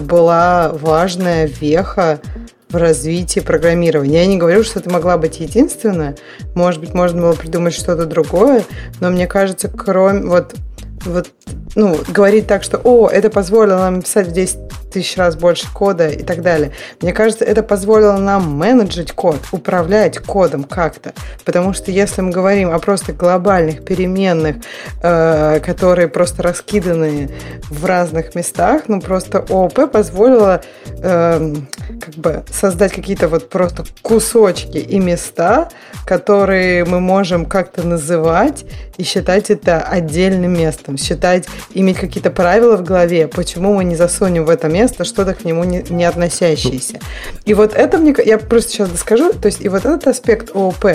была важная веха в развитии программирования. Я не говорю, что это могла быть единственная. Может быть, можно было придумать что-то другое, но мне кажется, кроме вот вот, ну, говорить так, что, о, это позволило нам писать в 10 тысяч раз больше кода и так далее. Мне кажется, это позволило нам менеджить код, управлять кодом как-то. Потому что если мы говорим о просто глобальных переменных, э, которые просто раскиданы в разных местах, ну, просто ООП позволило э, как бы создать какие-то вот просто кусочки и места, которые мы можем как-то называть и считать это отдельным местом, считать, иметь какие-то правила в голове, почему мы не засунем в это место что-то к нему не, не относящееся. И вот это мне, я просто сейчас доскажу, то есть и вот этот аспект ООП,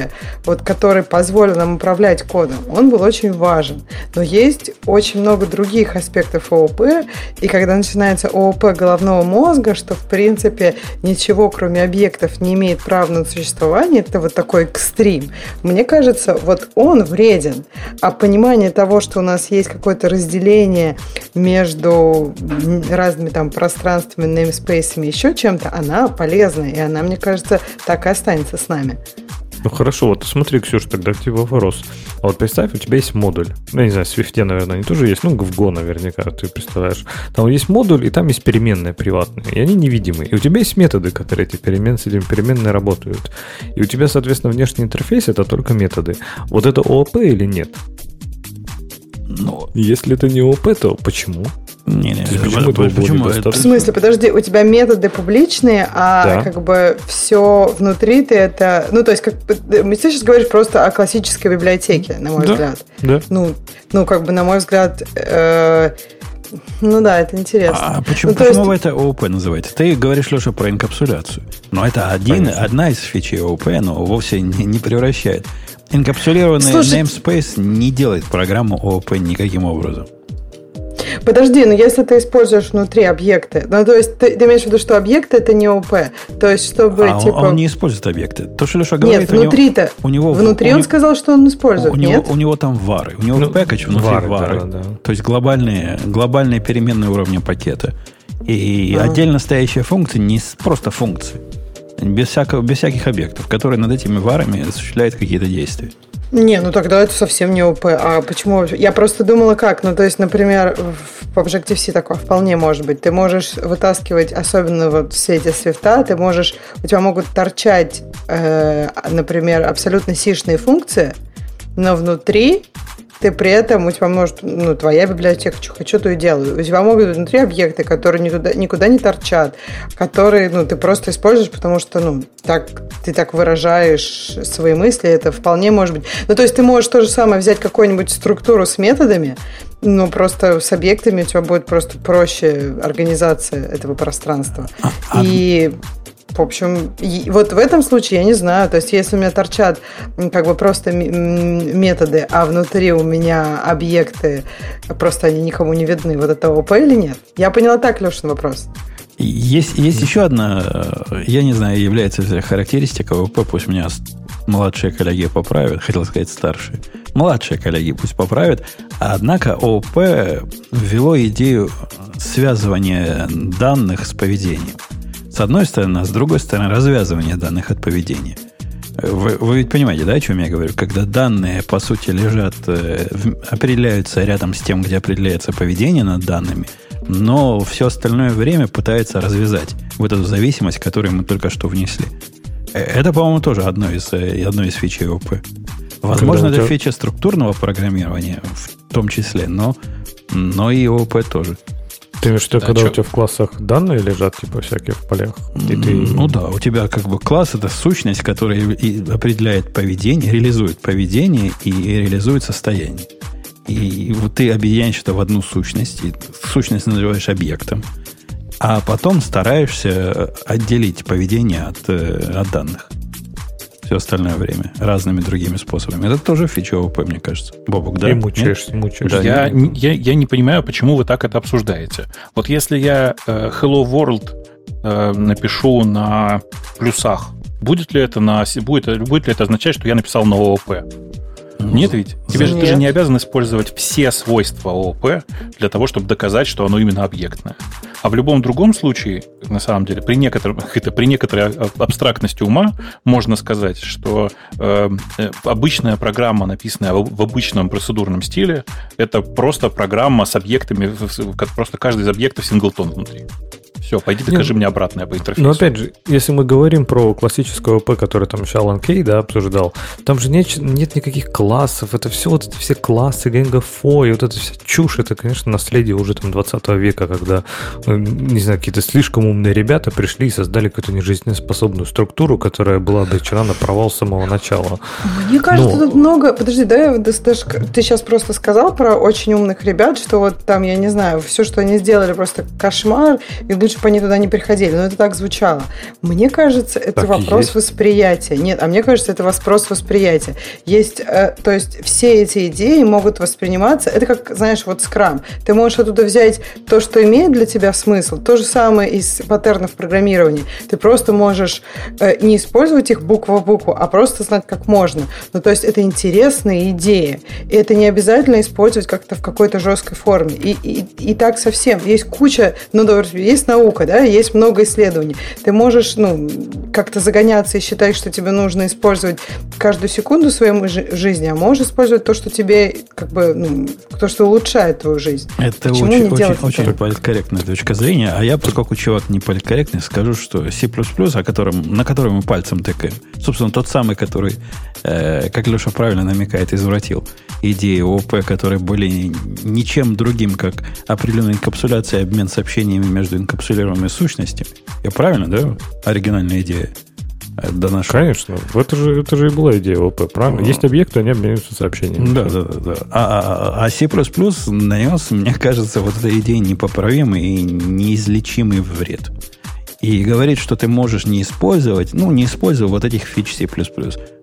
вот который позволил нам управлять кодом, он был очень важен. Но есть очень много других аспектов ООП, и когда начинается ООП головного мозга, что в принципе ничего кроме объектов не имеет права на существование, это вот такой экстрим. Мне кажется, вот он вреден, а понимание того, что у нас есть какое-то разделение между разными там пространствами, namespace, еще чем-то, она полезная, и она, мне кажется, так и останется с нами. Ну хорошо, вот смотри, Ксюша, тогда к тебе вопрос. А вот представь, у тебя есть модуль. Ну, я не знаю, в Swift, наверное, они тоже есть. Ну, в Go наверняка, ты представляешь. Там есть модуль, и там есть переменные приватные. И они невидимые. И у тебя есть методы, которые эти переменные с этими переменными работают. И у тебя, соответственно, внешний интерфейс это только методы. Вот это ООП или нет? Но... Если это не ОП, то почему? Не, не, почему, почему это? В смысле, подожди, у тебя методы публичные, а да. как бы все внутри ты это... Ну, то есть, как ты сейчас говоришь просто о классической библиотеке, на мой да. взгляд. Да. Ну, ну, как бы, на мой взгляд, э, ну да, это интересно. А почему, ну, почему есть... вы это ООП называете? Ты говоришь, Леша, про инкапсуляцию. Но это один, одна из фичей ООП, но вовсе не, не превращает. Инкапсулированный Слушай... namespace не делает программу ООП никаким образом. Подожди, но если ты используешь внутри объекты, ну то есть ты, ты имеешь в виду, что объекты это не ОП, то есть чтобы а типа... Он, он не использует объекты. То, что Леша говорит... Нет, внутри-то. У него, внутри у он него, сказал, что он использует, у нет? Него, у него там вары. У него ну, пэкэдж внутри вары. вары. Да, да. То есть глобальные, глобальные переменные уровня пакета. И а. отдельно стоящая функция не просто функции. Без, всякого, без всяких объектов, которые над этими варами осуществляют какие-то действия. Не, ну тогда это совсем не ОП. А почему? Я просто думала, как. Ну, то есть, например, в Objective-C такое вполне может быть. Ты можешь вытаскивать, особенно вот все эти свифта, ты можешь, у тебя могут торчать, э, например, абсолютно сишные функции, но внутри ты при этом, у тебя может, ну, твоя библиотека, что хочу, то и делаю. У тебя могут быть внутри объекты, которые никуда, никуда не торчат, которые, ну, ты просто используешь, потому что, ну, так, ты так выражаешь свои мысли, это вполне может быть. Ну, то есть ты можешь то же самое взять какую-нибудь структуру с методами, но просто с объектами у тебя будет просто проще организация этого пространства. А, а и в общем, вот в этом случае я не знаю. То есть, если у меня торчат как бы просто методы, а внутри у меня объекты, просто они никому не видны, вот это ОП или нет? Я поняла так, Лешин, вопрос. Есть, есть еще одна, э, я не знаю, является ли характеристика ОП, пусть меня младшие коллеги поправят, хотел сказать старшие. Младшие коллеги пусть поправят. Однако ОП ввело идею связывания данных с поведением. С одной стороны, а с другой стороны, развязывание данных от поведения. Вы, вы ведь понимаете, да, о чем я говорю? Когда данные, по сути, лежат, э, определяются рядом с тем, где определяется поведение над данными, но все остальное время пытается развязать вот эту зависимость, которую мы только что внесли. Э, это, по-моему, тоже одно из, э, одно из фичей ОП. Возможно, это фича структурного программирования в том числе, но, но и ОП тоже. Ты имеешь в виду, да, когда у тебя в классах данные лежат, типа, всякие в полях? И ты... Ну да, у тебя как бы класс это сущность, которая и определяет поведение, реализует поведение и реализует состояние. И вот ты объединяешь это в одну сущность, и сущность называешь объектом, а потом стараешься отделить поведение от, э, от данных все остальное время разными другими способами. Это тоже фича ОП, мне кажется. Бобок, да? И мучаешься, мучаешься. Да, я, не... я, я не понимаю, почему вы так это обсуждаете. Вот если я э, Hello World э, напишу на плюсах, будет ли это на будет, будет ли это означать, что я написал на ООП? Нет ведь? Тебе же, ты же не обязан использовать все свойства ООП для того, чтобы доказать, что оно именно объектное. А в любом другом случае, на самом деле, при, некотором, это, при некоторой абстрактности ума можно сказать, что э, э, обычная программа, написанная в, в обычном процедурном стиле, это просто программа с объектами, просто каждый из объектов синглтон внутри. Все, пойди докажи Нет, мне обратное по интерфейсу. Но опять же, если мы говорим про классическое ОП, который там еще Алан Кей, да, обсуждал, там же нет, нет никаких классов, это все вот эти все классы, генгофо, и вот эта вся чушь, это, конечно, наследие уже там 20 века, когда, э, не знаю, какие-то слишком умные ребята пришли и создали какую-то нежизнеспособную структуру, которая была обречена на провал с самого начала. Мне кажется, Но... тут много... Подожди, да, я, ты сейчас просто сказал про очень умных ребят, что вот там, я не знаю, все, что они сделали, просто кошмар, и лучше бы они туда не приходили. Но это так звучало. Мне кажется, это так вопрос восприятия. Нет, а мне кажется, это вопрос восприятия. Есть, э, то есть все эти идеи могут восприниматься. Это как, знаешь, вот скрам. Ты можешь оттуда взять то, что имеет для тебя смысл. То же самое из паттернов программирования. Ты просто можешь э, не использовать их буква в букву, а просто знать, как можно. Ну, то есть это интересные идеи. И это не обязательно использовать как-то в какой-то жесткой форме. И, и, и так совсем. Есть куча, ну, есть наука, наука, да, есть много исследований. Ты можешь, ну, как-то загоняться и считать, что тебе нужно использовать каждую секунду своей жизни, а можешь использовать то, что тебе, как бы, ну, то, что улучшает твою жизнь. Это Почему очень, не очень, очень политкорректная точка зрения, а я, поскольку чувак не политкорректный, скажу, что C++, о котором, на который мы пальцем тыкаем, собственно, тот самый, который, э, как Леша правильно намекает, извратил идеи ОП, которые были ничем другим, как определенная инкапсуляция и обмен сообщениями между инкапсулируемыми сущностями. Я правильно, да? Оригинальная идея. До нашего. Конечно. Это же, это же и была идея ОП, правильно? Есть объекты, они обмениваются сообщениями. Да, да, да. да. А, а, а C++ нанес, мне кажется, вот эта идея непоправимый и неизлечимый вред. И говорит, что ты можешь не использовать, ну, не используя вот этих фич C++,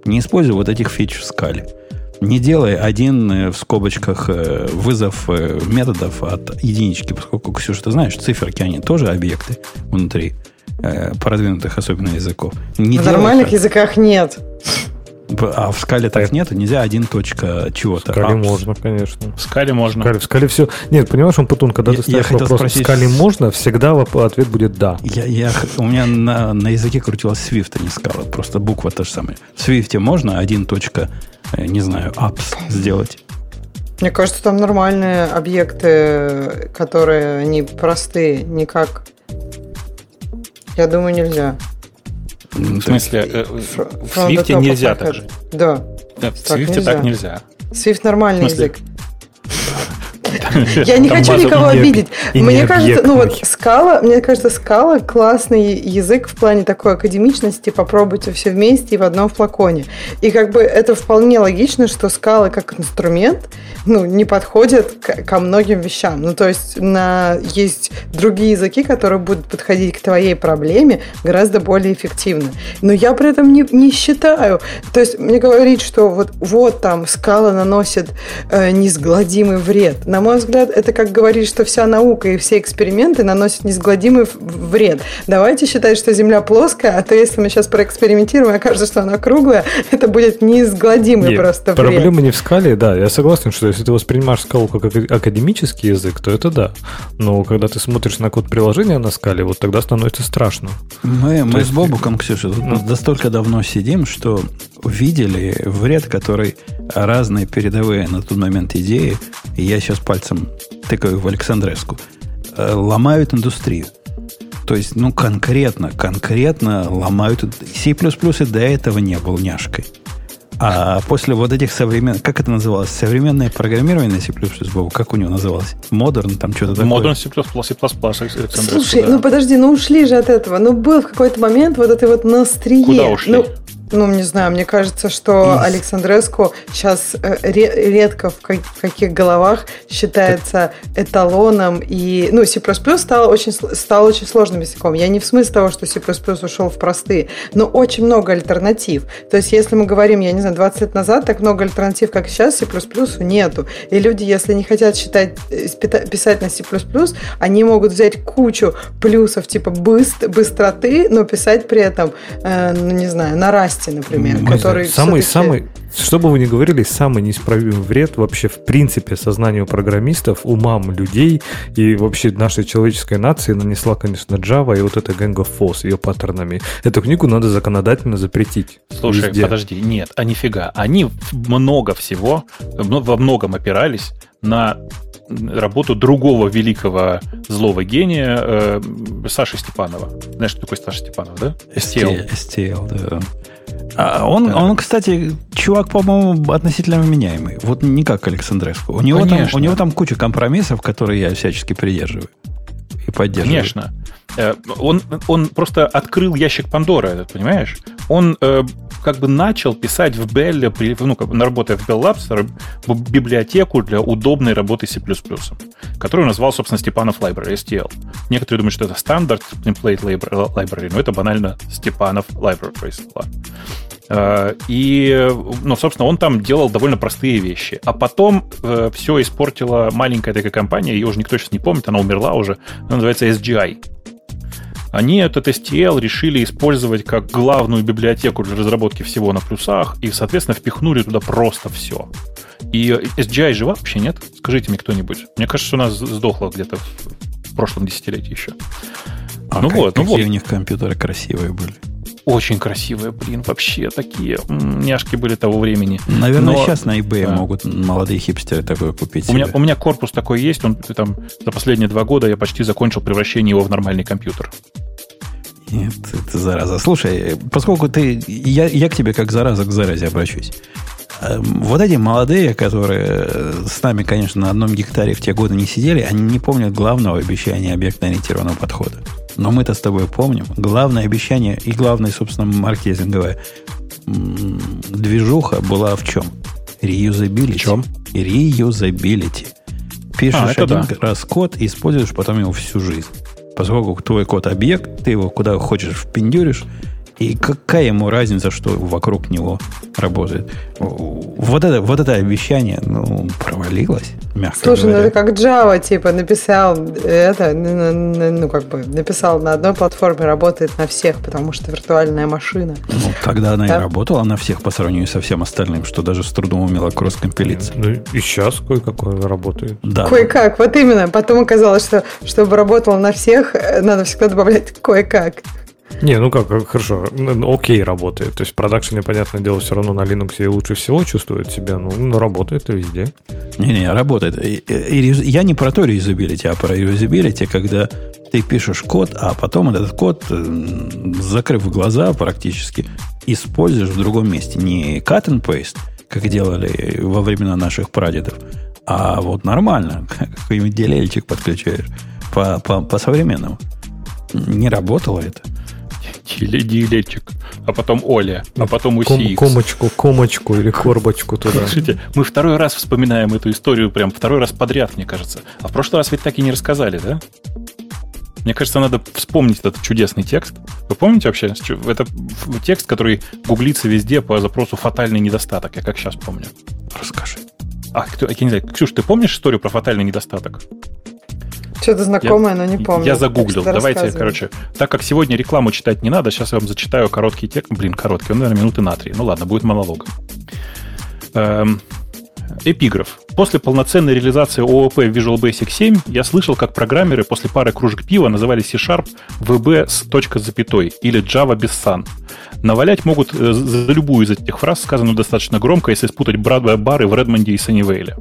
не используя вот этих фич в скале. Не делай один э, в скобочках э, вызов э, методов от единички, поскольку, Ксюша, ты знаешь, циферки, они тоже объекты внутри продвинутых особенно языков. Не в нормальных языках нет. А в скале так нету, нельзя один точка чего-то. В скале Апс. можно, конечно. В скале можно. В скале, в скале все. Нет, понимаешь, он Путун, когда я, ты ставишь я вопрос, спросить... в скале можно, всегда ответ будет да. Я, я, у меня на, на языке крутилась Swift, а не скала. Просто буква та же самая. В Swift можно один точка Э, не знаю, apps сделать? Мне кажется, там нормальные объекты, которые не простые, никак. Я думаю, нельзя. В смысле, э, в Swift нельзя так же? Да. В Swift так нельзя. Swift нормальный язык. Я не хочу никого обидеть. Мне кажется, ну вот скала, мне кажется, скала классный язык в плане такой академичности. Попробуйте все вместе и в одном флаконе. И как бы это вполне логично, что скалы как инструмент, ну, не подходят ко многим вещам. Ну, то есть на, есть другие языки, которые будут подходить к твоей проблеме гораздо более эффективно. Но я при этом не, не считаю. То есть мне говорить, что вот, вот там скала наносит э, неизгладимый вред. На мой взгляд, это как говорить, что вся наука и все эксперименты наносят неизгладимый вред. Давайте считать, что Земля плоская, а то если мы сейчас проэкспериментируем, окажется, что она круглая, это будет неизгладимый Нет, просто вред. Проблема не в скале, да, я согласен, что если ты воспринимаешь скалу как академический язык, то это да. Но когда ты смотришь на код приложения на скале, вот тогда становится страшно. Мы, мы есть... с Бобуком, Ксюша, тут ну. настолько давно сидим, что видели вред, который разные передовые на тот момент идеи, и я сейчас пальцем тыкаю в Александреску, э, ломают индустрию. То есть, ну, конкретно, конкретно ломают... C++ и до этого не был няшкой. А после вот этих современных... Как это называлось? Современное программирование на C++, Богу, как у него называлось? Модерн, там что-то такое? Modern C++, C++, Слушай, да. ну подожди, ну ушли же от этого. Ну был в какой-то момент вот этой вот на острие. Куда ушли? Ну, ну, не знаю, мне кажется, что Александреску сейчас э, редко в каких головах считается эталоном. И, ну, C++ стал очень, стал очень сложным языком. Я не в смысле того, что C++ ушел в простые, но очень много альтернатив. То есть, если мы говорим, я не знаю, 20 лет назад, так много альтернатив, как сейчас, C++ нету. И люди, если не хотят считать, э, писать на C++, они могут взять кучу плюсов типа быстр, быстроты, но писать при этом, э, ну, не знаю, на расте власти, например, Мы который... Самый, самый, что бы вы ни говорили, самый неисправимый вред вообще в принципе сознанию программистов, умам людей и вообще нашей человеческой нации нанесла, конечно, Java и вот эта Gang of Foss ее паттернами. Эту книгу надо законодательно запретить. Слушай, везде. подожди, нет, а нифига. Они много всего, во многом опирались на работу другого великого злого гения э, Саши Степанова. Знаешь, что такое Саша Степанов, да? STL. STL, да. А он, да. он, кстати, чувак, по-моему, относительно вменяемый. Вот не как Александреску. У него, там, у него там куча компромиссов, которые я всячески придерживаю и поддерживаю. Конечно. Э, он, он просто открыл ящик Пандоры, понимаешь? Он э, как бы начал писать в Bell, ну, как, работая в Bell Labs, библиотеку для удобной работы C++, которую назвал, собственно, Степанов Library, STL. Некоторые думают, что это стандарт template library, но это банально Степанов Library. Э, и, ну, собственно, он там делал довольно простые вещи. А потом э, все испортила маленькая такая компания, ее уже никто сейчас не помнит, она умерла уже, она называется SGI. Они этот STL решили использовать как главную библиотеку для разработки всего на плюсах и, соответственно, впихнули туда просто все. И SGI жива вообще нет? Скажите мне кто-нибудь. Мне кажется, у нас сдохла где-то в прошлом десятилетии еще. А ну как, вот, ну какие вот. у них компьютеры красивые были? Очень красивые, блин, вообще такие няшки были того времени. Наверное, Но, сейчас на eBay да. могут молодые хипстеры такое купить. У меня, у меня корпус такой есть, он там за последние два года я почти закончил превращение его в нормальный компьютер. Нет, это зараза. Слушай, поскольку ты... Я, я к тебе как зараза к заразе обращусь. Эм, вот эти молодые, которые с нами, конечно, на одном гектаре в те годы не сидели, они не помнят главного обещания объектно-ориентированного подхода. Но мы-то с тобой помним. Главное обещание и главное, собственно, маркетинговая движуха была в чем? Реюзабилити. В чем? Реюзабилити. Пишешь а, один да. раз код и используешь потом его всю жизнь. Поскольку твой код объект, ты его куда хочешь впендюришь, и какая ему разница, что вокруг него работает? Вот это, вот это обещание, ну, провалилось, мягко Слушай, говоря. ну это как Java, типа, написал это, ну, как бы, написал на одной платформе, работает на всех, потому что виртуальная машина. Ну, тогда она да? и работала на всех по сравнению со всем остальным, что даже с трудом умела кросс-компилиться. Ну, и сейчас кое-какое работает. Да. Кое-как, вот именно. Потом оказалось, что чтобы работало на всех, э, надо всегда добавлять кое-как. Не, ну как, хорошо, ну, окей работает. То есть в продакшене, понятное дело, все равно на Linux лучше всего чувствует себя, ну, но работает и везде. Не-не, работает. И, и, я не про то реюзабилити, а про реюзабилити, когда ты пишешь код, а потом этот код, закрыв глаза практически, используешь в другом месте. Не cut and paste, как делали во времена наших прадедов, А вот нормально, какой-нибудь делельчик подключаешь по, по, по-современному. Не работало это. Делельчик. А потом Оля, а потом UCX. Ком, комочку, комочку или корбочку туда. Слушайте, мы второй раз вспоминаем эту историю, прям второй раз подряд, мне кажется. А в прошлый раз ведь так и не рассказали, да? Мне кажется, надо вспомнить этот чудесный текст. Вы помните вообще? Это текст, который гуглится везде по запросу «фатальный недостаток», я как сейчас помню. Расскажи. А, кто, я не знаю, Ксюш, ты помнишь историю про фатальный недостаток? Что-то знакомое, я, но не помню. Я загуглил. Давайте, короче, так как сегодня рекламу читать не надо, сейчас я вам зачитаю короткий текст. Блин, короткий, он, наверное, минуты на три. Ну ладно, будет монологом. Эм, Эпиграф. После полноценной реализации ООП в Visual Basic 7 я слышал, как программеры после пары кружек пива называли C-Sharp VB с точкой запятой или Java без sun. Навалять могут э, за любую из этих фраз, сказанную достаточно громко, если спутать бары в Редмонде и Саннивейле.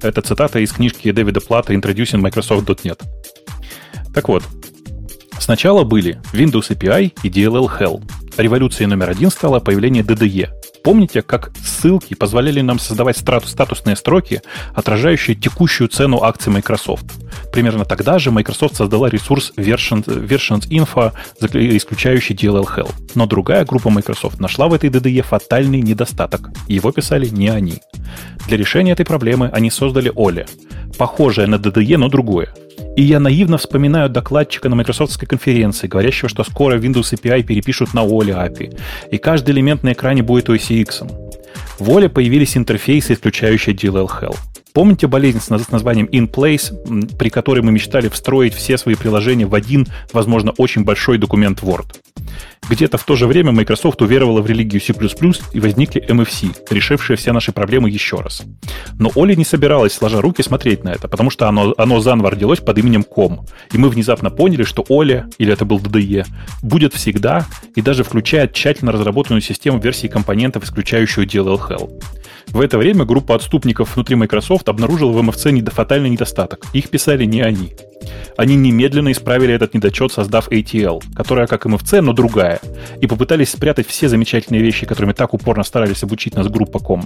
Это цитата из книжки Дэвида Плата «Introducing Microsoft.NET». Так вот, сначала были Windows API и DLL Hell. Революцией номер один стало появление DDE – Помните, как ссылки позволяли нам создавать статусные строки, отражающие текущую цену акций Microsoft? Примерно тогда же Microsoft создала ресурс Versions, Versions Info, исключающий DLL Hell. Но другая группа Microsoft нашла в этой DDE фатальный недостаток. Его писали не они. Для решения этой проблемы они создали Оле. Похожее на DDE, но другое. И я наивно вспоминаю докладчика на майкрософтской конференции, говорящего, что скоро Windows API перепишут на OLE API, и каждый элемент на экране будет OS X. В OLE появились интерфейсы, исключающие DLL Hell. Помните болезнь с названием In Place, при которой мы мечтали встроить все свои приложения в один, возможно, очень большой документ Word? Где-то в то же время Microsoft уверовала в религию C++ и возникли MFC, решившие все наши проблемы еще раз. Но Оля не собиралась, сложа руки, смотреть на это, потому что оно, оно заново родилось под именем Com. И мы внезапно поняли, что Оля, или это был DDE, будет всегда и даже включает тщательно разработанную систему версий компонентов, исключающую DLL Hell. В это время группа отступников внутри Microsoft обнаружила в MFC фатальный недостаток. Их писали не они. Они немедленно исправили этот недочет, создав ATL, которая как MFC, но другая, и попытались спрятать все замечательные вещи, которыми так упорно старались обучить нас группа Com.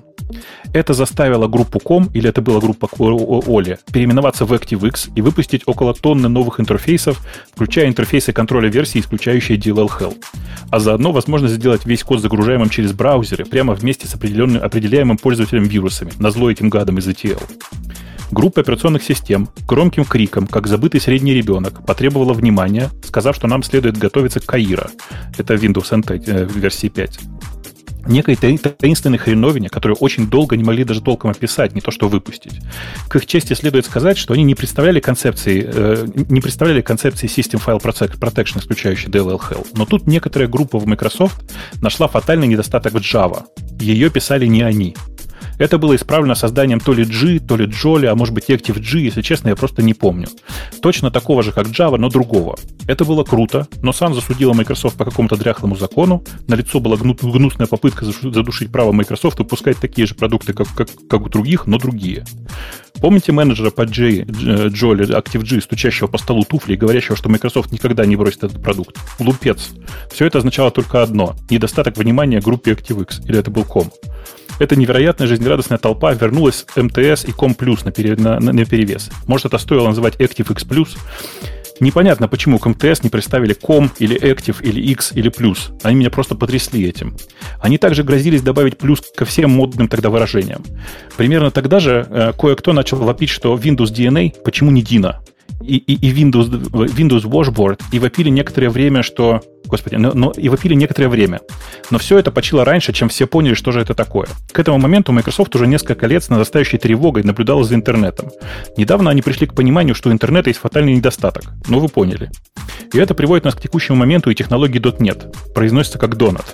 Это заставило группу Com, или это была группа Оли, переименоваться в ActiveX и выпустить около тонны новых интерфейсов, включая интерфейсы контроля версий, исключающие DLL Hell. А заодно возможность сделать весь код загружаемым через браузеры прямо вместе с определенным, определяемым пользователем вирусами, на зло этим гадам из ATL. Группа операционных систем громким криком, как забытый средний ребенок, потребовала внимания, сказав, что нам следует готовиться к Каира. Это Windows NT э, версии 5 некой таинственной хреновине, которую очень долго не могли даже толком описать, не то что выпустить. К их чести следует сказать, что они не представляли концепции, э, не представляли концепции System File Protection, исключающей DLL Hell. Но тут некоторая группа в Microsoft нашла фатальный недостаток в Java. Ее писали не они. Это было исправлено созданием то ли G, то ли Jolly, а может быть Active-G, если честно, я просто не помню. Точно такого же, как Java, но другого. Это было круто, но сам засудила Microsoft по какому-то дряхлому закону. На лицо была гнусная попытка задушить право Microsoft выпускать такие же продукты, как, как, как у других, но другие. Помните менеджера по J, Jolly Active-G, стучащего по столу туфли и говорящего, что Microsoft никогда не бросит этот продукт? Глупец. Все это означало только одно – недостаток внимания группе ActiveX, или это был ком. Эта невероятная жизнерадостная толпа вернулась МТС и Ком Плюс на, пере, на, на, на перевес. Может, это стоило называть ActiveX Plus? Непонятно, почему к МТС не представили ком или Active или X или плюс. Они меня просто потрясли этим. Они также грозились добавить плюс ко всем модным тогда выражениям. Примерно тогда же э, кое-кто начал вопить, что Windows DNA почему не Dino? и, и, и Windows, Windows Washboard, и вопили некоторое время, что... Господи, но, но и вопили некоторое время. Но все это почило раньше, чем все поняли, что же это такое. К этому моменту Microsoft уже несколько лет с нарастающей тревогой наблюдала за интернетом. Недавно они пришли к пониманию, что у интернета есть фатальный недостаток. Ну, вы поняли. И это приводит нас к текущему моменту и технологии .NET. Произносится как Donut.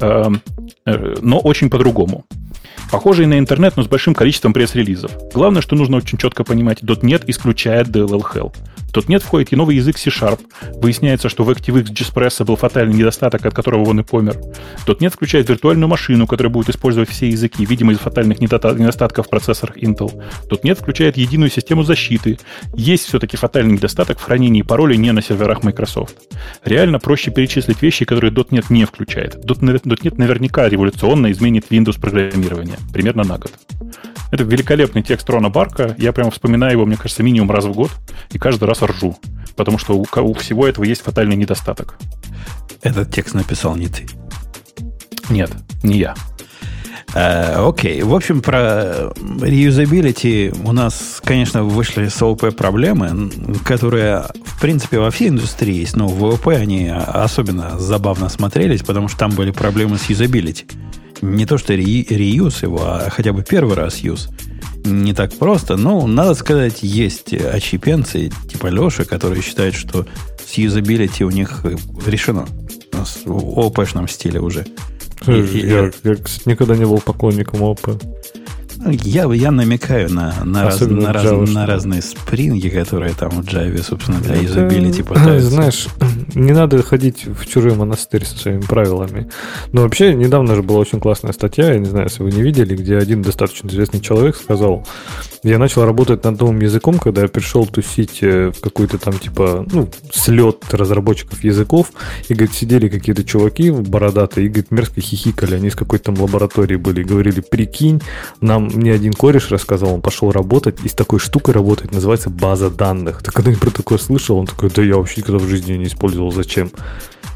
Эм, э, но очень по-другому. Похожий на интернет, но с большим количеством пресс-релизов. Главное, что нужно очень четко понимать, .NET исключает DLL Hell. Тут нет входит и новый язык C-Sharp. Выясняется, что в ActiveX JSpresso был фатальный недостаток, от которого он и помер. Нет включает виртуальную машину, которая будет использовать все языки, видимо, из фатальных недостатков в процессорах Intel. Нет включает единую систему защиты. Есть все-таки фатальный недостаток в хранении паролей не на серверах Microsoft. Реально проще перечислить вещи, которые .NET не включает. .NET наверняка революционно изменит Windows программирование. Примерно на год. Это великолепный текст Рона Барка. Я прямо вспоминаю его, мне кажется, минимум раз в год. И каждый раз ржу. Потому что у, у всего этого есть фатальный недостаток. Этот текст написал не ты. Нет, не я. Э, окей. В общем, про реюзабилити у нас, конечно, вышли с ООП проблемы, которые, в принципе, во всей индустрии есть, но в ООП они особенно забавно смотрелись, потому что там были проблемы с юзабилити. Не то, что ре, реюз его, а хотя бы первый раз юз. Не так просто, но, надо сказать, есть очепенцы, типа Леши, которые считают, что с юзабилити у них решено. В ООПшном стиле уже. Я, я, я, кстати, никогда не был поклонником ОП. Я, я намекаю на, на, раз, на, раз, на разные спринги, которые там в Java, собственно, для юзабилити пытаются. Знаешь, не надо ходить в чужой монастырь со своими правилами. Но вообще, недавно же была очень классная статья, я не знаю, если вы не видели, где один достаточно известный человек сказал, я начал работать над новым языком, когда я пришел тусить э, в какой-то там типа, ну, слет разработчиков языков, и, говорит, сидели какие-то чуваки бородатые, и, говорит, мерзко хихикали, они из какой-то там лаборатории были, и говорили, прикинь, нам мне один кореш рассказал, он пошел работать, и с такой штукой работать, называется база данных. Ты когда-нибудь про такое слышал? Он такой, да я вообще никогда в жизни не использовал, зачем?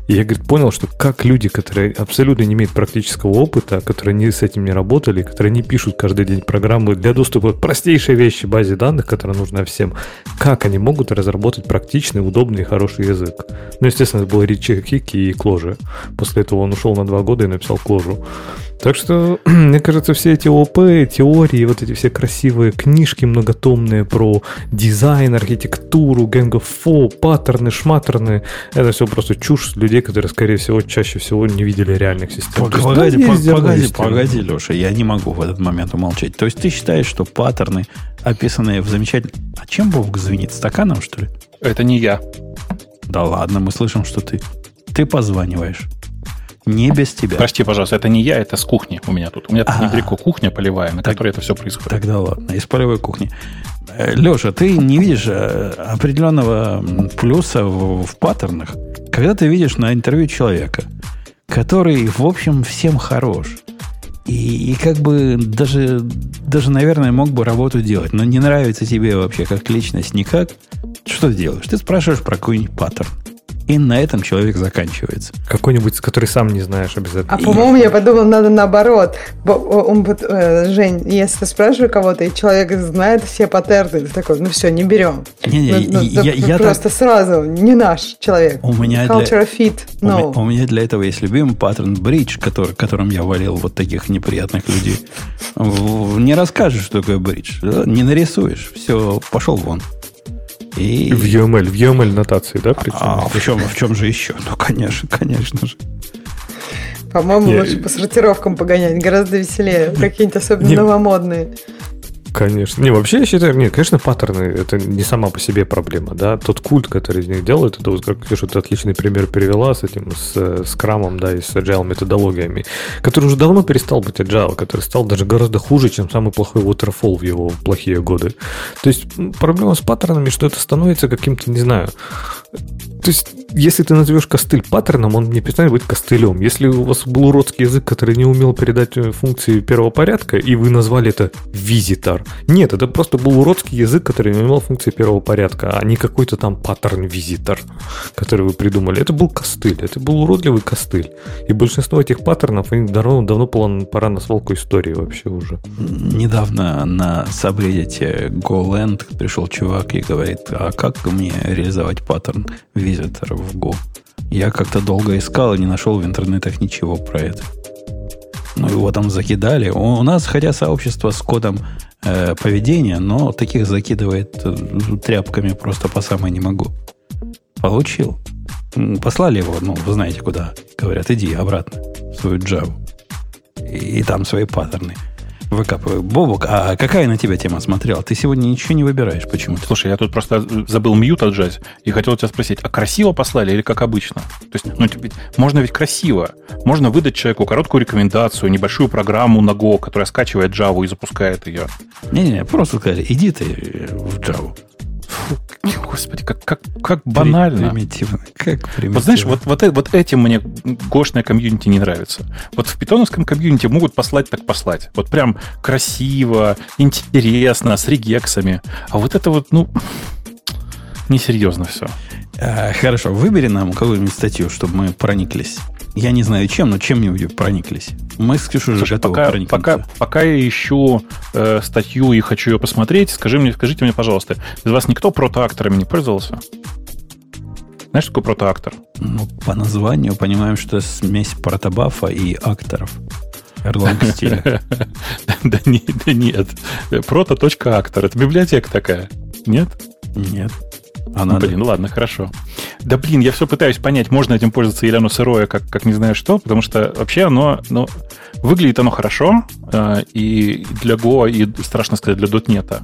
И я, говорит, понял, что как люди, которые абсолютно не имеют практического опыта, которые не с этим не работали, которые не пишут каждый день программы для доступа к простейшей вещи базе данных, которая нужна всем, как они могут разработать практичный, удобный и хороший язык. Ну, естественно, это был Ричи Хики и Кложи. После этого он ушел на два года и написал Кложу. Так что, мне кажется, все эти ОП, теории, вот эти все красивые книжки многотомные про дизайн, архитектуру, Gang паттерны, шматтерны, это все просто чушь людей, которые, скорее всего, чаще всего не видели реальных систем. Погоди, есть, погоди, погоди, погоди, Леша, я не могу в этот момент умолчать. То есть ты считаешь, что паттерны, описанные в замечательном... А чем Бог звенит? Стаканом, что ли? Это не я. Да ладно, мы слышим, что ты. Ты позваниваешь. Не без тебя. Прости, пожалуйста, это не я, это с кухни у меня тут. У меня тут а. недалеко кухня полевая, на так, которой это все происходит. Тогда ладно, из полевой кухни. Э, Леша, ты не видишь э, определенного плюса в, в паттернах, когда ты видишь на интервью человека, который, в общем, всем хорош. И, и как бы даже, даже, наверное, мог бы работу делать, но не нравится тебе вообще как личность никак. Что ты делаешь? Ты спрашиваешь про какой-нибудь паттерн. И на этом человек заканчивается. Какой-нибудь, который сам не знаешь обязательно. А по-моему, я подумал, надо наоборот. Он, э, Жень, если ты спрашиваешь кого-то, и человек знает все паттерны, ты такой, ну все, не берем. Не, не, ну, ну, я, я просто так... сразу, не наш человек. У меня Culture для... fit, no. у, меня, у меня для этого есть любимый паттерн бридж, который, которым я валил вот таких неприятных людей. Не расскажешь, что такое бридж. Не нарисуешь. Все, пошел вон. И... В UML, в UML нотации, да? Причем? А, в чем, в чем же еще? Ну, конечно, конечно же. По-моему, я... лучше по сортировкам погонять, гораздо веселее. Какие-нибудь особенно не... новомодные. Конечно. Не, вообще я считаю, нет, конечно, паттерны это не сама по себе проблема, да. Тот культ, который из них делают, это вот, как ты отличный пример привела с этим, с, с крамом, да, и с agile методологиями, который уже давно перестал быть agile, который стал даже гораздо хуже, чем самый плохой waterfall в его плохие годы. То есть проблема с паттернами, что это становится каким-то, не знаю, то есть, если ты назовешь костыль паттерном, он не перестанет быть костылем. Если у вас был уродский язык, который не умел передать э, функции первого порядка, и вы назвали это визитор. Нет, это просто был уродский язык, который не умел функции первого порядка, а не какой-то там паттерн-визитор, который вы придумали. Это был костыль, это был уродливый костыль. И большинство этих паттернов, они давно, давно пора на свалку истории вообще уже. Недавно на сабреддите GoLand пришел чувак и говорит, а как мне реализовать паттерн визитор? Visitor в Go. Я как-то долго искал и не нашел в интернетах ничего про это. Ну, его там закидали. У нас, хотя сообщество с кодом э, поведения, но таких закидывает э, тряпками просто по самой не могу. Получил. Послали его, ну, вы знаете куда. Говорят, иди обратно в свою Java. И, и там свои паттерны выкапываю. Бобок, а какая на тебя тема смотрела? Ты сегодня ничего не выбираешь почему-то. Слушай, я тут просто забыл мьют отжать и хотел тебя спросить, а красиво послали или как обычно? То есть, ну, типа, можно ведь красиво. Можно выдать человеку короткую рекомендацию, небольшую программу на Go, которая скачивает Java и запускает ее. Не-не, просто сказали, иди ты в Java. Господи, как, как, как банально. Примитивно. Как примитивно. Вот знаешь, вот, вот, э, вот этим мне гошная комьюнити не нравится. Вот в питоновском комьюнити могут послать так послать. Вот прям красиво, интересно, с регексами. А вот это вот, ну, несерьезно все. А, хорошо, выбери нам какую-нибудь статью, чтобы мы прониклись. Я не знаю чем, но чем-нибудь прониклись. Мы с Ксюшей уже готовы пока, проникнуться. Пока, пока я ищу э, статью и хочу ее посмотреть, скажи мне, скажите мне, пожалуйста, из вас никто протоакторами не пользовался? Знаешь, что такое протоактор? Ну, по названию понимаем, что смесь протобафа и акторов. Erlang стиля. Да нет. Прото.актор. Это библиотека такая. Нет? Нет. А надо. Блин, ладно, хорошо. Да блин, я все пытаюсь понять, можно этим пользоваться или оно сырое, как, как не знаю что, потому что вообще оно, ну, выглядит оно хорошо, э, и для Go, и, страшно сказать, для .NET.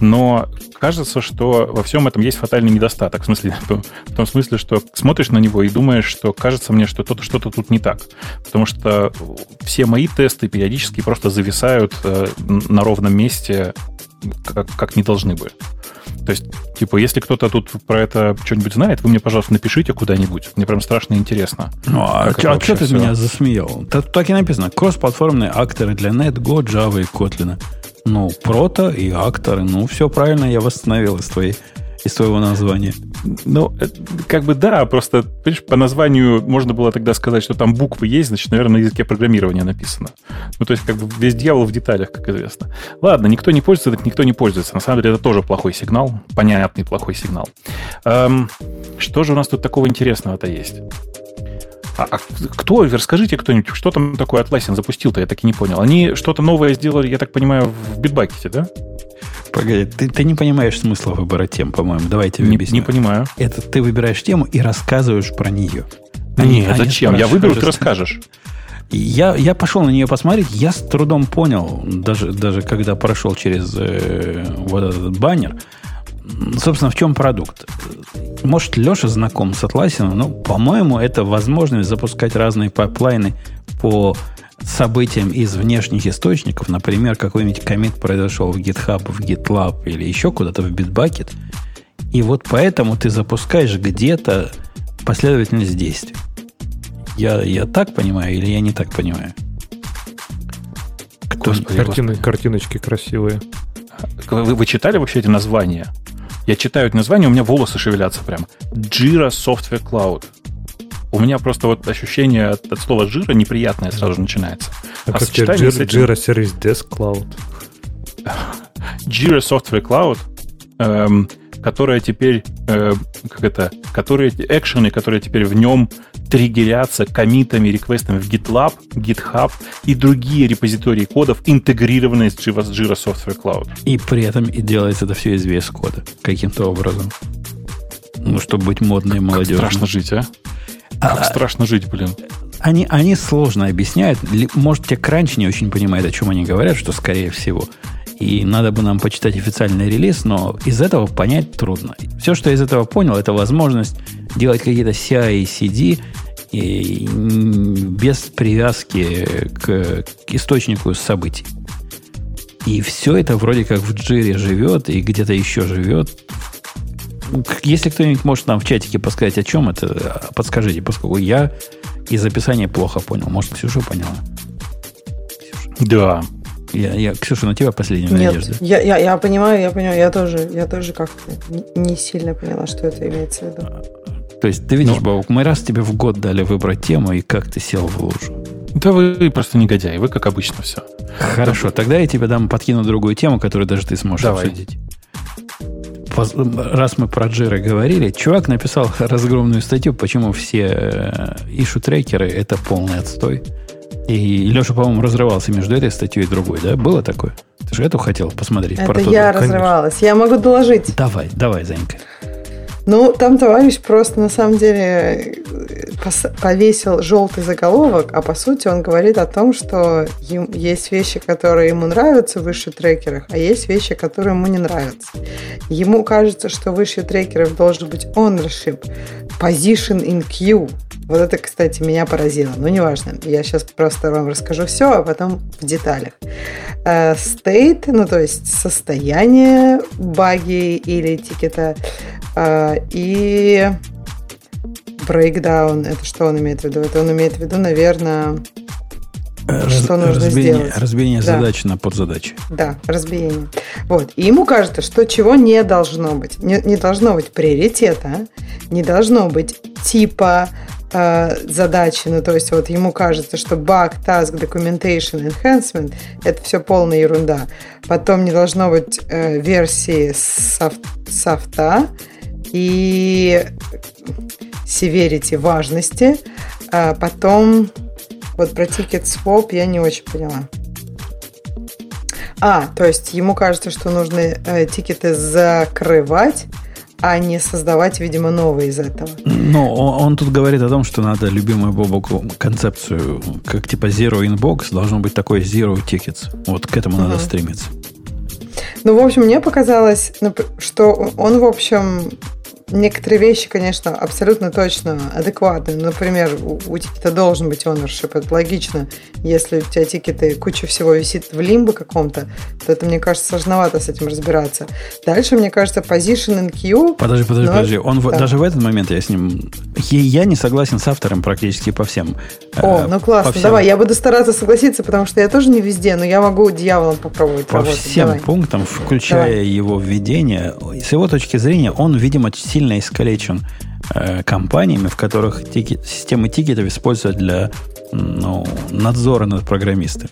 Но кажется, что во всем этом есть фатальный недостаток. В смысле, в том смысле, что смотришь на него и думаешь, что кажется мне, что что-то, что-то тут не так. Потому что все мои тесты периодически просто зависают э, на ровном месте, как, как не должны бы. То есть, типа, если кто-то тут про это что-нибудь знает, вы мне, пожалуйста, напишите куда-нибудь. Мне прям страшно интересно. Ну, а, а что ты все? меня засмеял? Так, так и написано. Кросс-платформенные акторы для Net, Go, Java и Kotlin. Ну, прото и акторы. Ну, все правильно я восстановил из твоей из твоего названия. Ну, э, как бы да, просто, понимаешь, по названию можно было тогда сказать, что там буквы есть, значит, наверное, на языке программирования написано. Ну, то есть, как бы весь дьявол в деталях, как известно. Ладно, никто не пользуется, так никто не пользуется. На самом деле, это тоже плохой сигнал, понятный плохой сигнал. Эм, что же у нас тут такого интересного-то есть? А, а кто, расскажите кто-нибудь, что там такое Atlassian запустил-то, я так и не понял. Они что-то новое сделали, я так понимаю, в битбакете, да? Погоди, ты, ты не понимаешь смысла выбора тем, по-моему. Давайте не, объясню. Не понимаю. Это ты выбираешь тему и рассказываешь про нее. Они, Нет, зачем? Я выберу, ты расскажешь. Я, я пошел на нее посмотреть, я с трудом понял, даже, даже когда прошел через э, вот этот баннер, собственно, в чем продукт. Может, Леша знаком с Atlassian, но, по-моему, это возможность запускать разные пайплайны по событиям из внешних источников, например, какой-нибудь коммит произошел в GitHub, в GitLab или еще куда-то в Bitbucket, и вот поэтому ты запускаешь где-то последовательность действий. Я, я так понимаю или я не так понимаю? Кто господи, Картины, господи. Картиночки красивые. Вы, вы читали вообще эти названия? Я читаю эти названия, у меня волосы шевелятся прям. Jira Software Cloud. У меня просто вот ощущение от, от слова жира неприятное сразу же начинается. А, а как тебе Jira, этим... Jira Service Desk Cloud? Jira Software Cloud, эм, которая теперь, э, как это, которые, экшены, которые теперь в нем триггерятся комитами, реквестами в GitLab, GitHub и другие репозитории кодов, интегрированные с Jira, Jira Software Cloud. И при этом и делается это все из VS кода каким-то образом. Ну, чтобы быть модной молодежью. Страшно жить, а? Как а, страшно жить, блин. Они, они сложно объясняют. Может, те кранч не очень понимают, о чем они говорят, что скорее всего. И надо бы нам почитать официальный релиз, но из этого понять трудно. Все, что я из этого понял, это возможность делать какие-то CI и CD и без привязки к, к источнику событий. И все это вроде как в джире живет и где-то еще живет если кто-нибудь может нам в чатике подсказать, о чем это, подскажите, поскольку я из описания плохо понял. Может, Ксюша поняла? Ксюша. Да. Я, я, Ксюша, на тебя последняя Нет, надежда. Я, я, я понимаю, я понимаю, я тоже, я тоже как-то не сильно поняла, что это имеется в виду. То есть, ты видишь, ну, Бабук, мы раз тебе в год дали выбрать тему, и как ты сел в лужу. Да вы просто негодяй, вы как обычно все. Хорошо, тогда я тебе дам подкину другую тему, которую даже ты сможешь Давай. обсудить раз мы про Jira говорили, чувак написал разгромную статью, почему все ишу-трекеры э, это полный отстой. И Леша, по-моему, разрывался между этой статьей и другой, да? Было такое? Ты же эту хотел посмотреть? Это я разрывалась. Я могу доложить. Давай, давай, Занька. Ну, там товарищ просто на самом деле повесил желтый заголовок, а по сути он говорит о том, что есть вещи, которые ему нравятся в высших трекерах, а есть вещи, которые ему не нравятся. Ему кажется, что выше трекеров должен быть ownership, position in queue, Вот это, кстати, меня поразило. Ну, неважно. Я сейчас просто вам расскажу все, а потом в деталях. Э, state, ну, то есть состояние баги или тикета. И breakdown, это что он имеет в виду? Это он имеет в виду, наверное, Раз, что нужно разбиение, сделать. Разбиение да. задачи на подзадачи. Да, разбиение. Вот. И ему кажется, что чего не должно быть. Не, не должно быть приоритета, не должно быть типа э, задачи. Ну, то есть вот ему кажется, что bug, task, documentation, enhancement – это все полная ерунда. Потом не должно быть э, версии софт, софта и severity важности. А потом вот про ticket swap я не очень поняла. А, то есть ему кажется, что нужно э, тикеты закрывать, а не создавать, видимо, новые из этого. Ну, он, он тут говорит о том, что надо любимую Бобоку концепцию, как типа Zero Inbox, должно быть такой Zero Tickets. Вот к этому uh-huh. надо стремиться. Ну, в общем, мне показалось, что он, в общем, некоторые вещи, конечно, абсолютно точно адекватны. Например, у, у тикета должен быть ownership, это логично. Если у тебя тикеты, куча всего висит в лимбо каком-то, то это, мне кажется, сложновато с этим разбираться. Дальше, мне кажется, position in queue... Подожди, подожди, но... подожди. Он да. даже в этот момент я с ним... Я не согласен с автором практически по всем. О, э, ну классно. Всем... Давай, я буду стараться согласиться, потому что я тоже не везде, но я могу дьяволом попробовать По работать. всем Давай. пунктам, включая Давай. его введение, с его точки зрения, он, видимо, сильно искалечен э, компаниями, в которых тикет, системы тикетов используют для ну, надзора над программистами.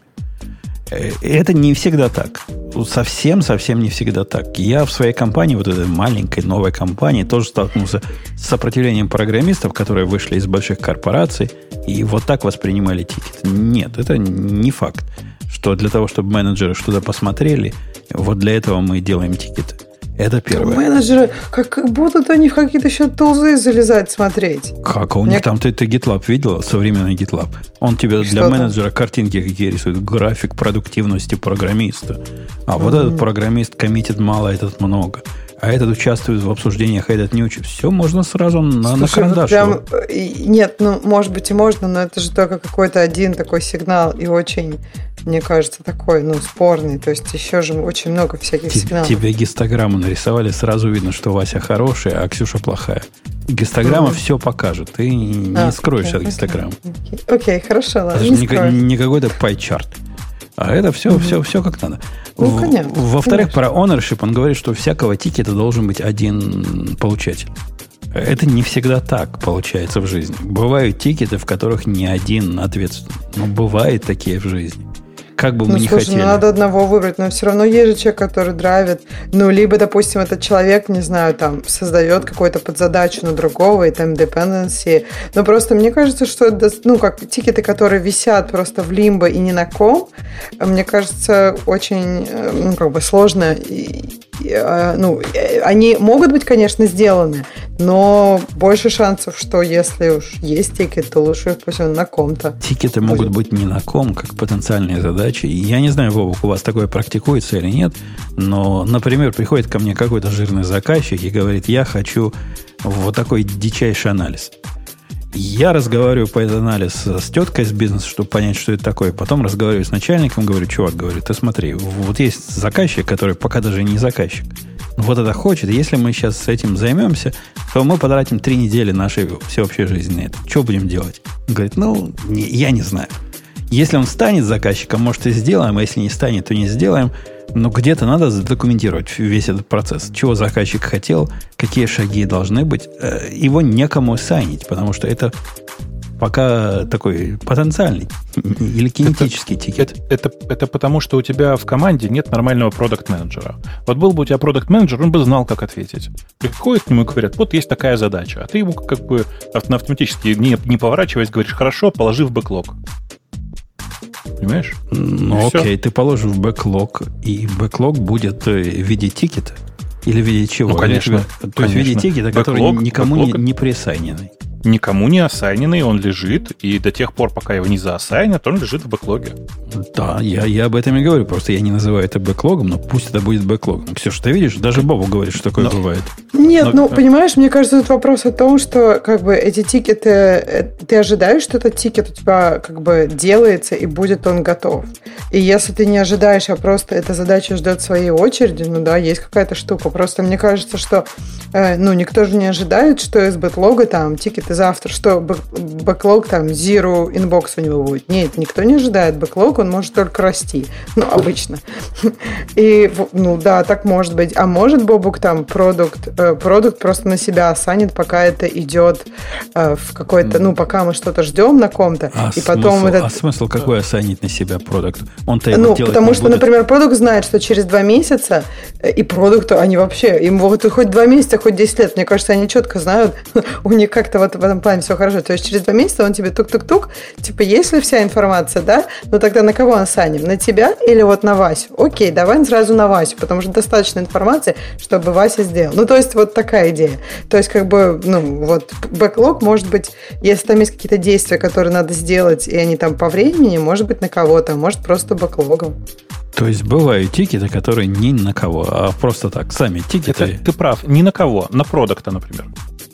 Э, это не всегда так. Совсем-совсем не всегда так. Я в своей компании, вот этой маленькой новой компании, тоже столкнулся с сопротивлением программистов, которые вышли из больших корпораций и вот так воспринимали тикет. Нет, это не факт, что для того, чтобы менеджеры что-то посмотрели, вот для этого мы делаем тикеты. Это первое. Менеджеры, как будут они в какие-то еще тулзы залезать, смотреть. Как? А у Мне... них там, ты, ты GitLab видел? Современный GitLab. Он тебе для там? менеджера картинки какие рисует. График продуктивности программиста. А mm-hmm. вот этот программист коммитит мало, этот много а этот участвует в обсуждениях, а этот не учит. Все можно сразу на, Слушай, на карандаш. Вот прям, нет, ну, может быть и можно, но это же только какой-то один такой сигнал и очень, мне кажется, такой, ну, спорный. То есть еще же очень много всяких Т- сигналов. Тебе гистограмму нарисовали, сразу видно, что Вася хороший, а Ксюша плохая. Гистограмма mm-hmm. все покажет. Ты не а, скроешь okay, от гистограммы. Окей, okay. okay, хорошо, ладно. Это не, не, не какой-то пай-чарт. А это все, mm-hmm. все, все как надо. Ну, конечно. Во-вторых, про ownership он говорит, что всякого тикета должен быть один получатель. Это не всегда так получается в жизни. Бывают тикеты, в которых не один ответственный. Но бывают такие в жизни как бы мы ну, не слушай, ну, хотели. Ну, надо одного выбрать, но все равно есть же человек, который драйвит. Ну, либо, допустим, этот человек, не знаю, там, создает какую-то подзадачу на другого, и там dependency. Но просто мне кажется, что, ну, как тикеты, которые висят просто в лимбо и ни на ком, мне кажется, очень, э, ну, как бы сложно а, ну, э, они могут быть, конечно, сделаны, но больше шансов, что если уж есть тикет, то лучше пусть он на ком-то. Тикеты будет. могут быть не на ком, как потенциальные задачи. Я не знаю, Вовок, у вас такое практикуется или нет, но, например, приходит ко мне какой-то жирный заказчик и говорит, я хочу вот такой дичайший анализ. Я разговариваю по этот анализ с теткой из бизнеса, чтобы понять, что это такое. Потом разговариваю с начальником, говорю, чувак, говорю, ты смотри, вот есть заказчик, который пока даже не заказчик. Вот это хочет. Если мы сейчас с этим займемся, то мы потратим три недели нашей всеобщей жизни на это. Что будем делать? Он говорит, ну, не, я не знаю. Если он станет заказчиком, может, и сделаем, а если не станет, то не сделаем. Но где-то надо задокументировать весь этот процесс. Чего заказчик хотел, какие шаги должны быть. Э, его некому сайнить, потому что это пока такой потенциальный или кинетический это, тикет. Это, это, это потому, что у тебя в команде нет нормального продукт-менеджера. Вот был бы у тебя продукт-менеджер, он бы знал, как ответить. Приходит к нему и говорят, вот есть такая задача, а ты ему как бы автоматически, не, не поворачиваясь, говоришь, хорошо, положи в бэклог. Понимаешь? Ну, и окей, все. ты положишь в бэклог, и бэклог будет э, в виде тикета. Или в виде чего? Ну, конечно. То есть в виде тикета, который никому не, не присайненный. Никому не ассайненный, он лежит, и до тех пор, пока его не заассайнят, он лежит в бэклоге. Да, я, я об этом и говорю, просто я не называю это бэклогом, но пусть это будет бэклогом. Все, что ты видишь, даже Бобу говорит, что такое но, бывает. Нет, но, ну, понимаешь, мне кажется, тут вопрос о том, что как бы эти тикеты, э, ты ожидаешь, что этот тикет у тебя как бы делается, и будет он готов. И если ты не ожидаешь, а просто эта задача ждет своей очереди, ну да, есть какая-то штука. Просто мне кажется, что э, ну никто же не ожидает, что из бэклога там тикеты завтра, что бэклог там zero inbox у него будет. Нет, никто не ожидает бэклог, он может только расти. Ну, обычно. И, ну да, так может быть. А может Бобук там продукт, э, продукт просто на себя осанит, пока это идет э, в какой-то, ну, пока мы что-то ждем на ком-то, а и смысл, потом этот... А смысл какой осанить на себя продукт? Он-то ну, потому что, будет. например, продукт знает, что через два месяца э, и продукт, они вообще, им вот хоть два месяца, хоть 10 лет, мне кажется, они четко знают, у них как-то вот в этом плане все хорошо. То есть через два месяца он тебе тук-тук-тук, типа, есть ли вся информация, да? Ну тогда на кого осаним? На тебя или вот на Васю? Окей, давай сразу на Васю, потому что достаточно информации, чтобы Вася сделал. Ну, то есть вот такая идея. То есть как бы, ну, вот бэклог может быть, если там есть какие-то действия, которые надо сделать, и они там по времени, может быть на кого-то, может просто бэклогом. То есть бывают тикеты, которые не на кого, а просто так, сами тикеты. Это, ты прав, не на кого, на продукта, например.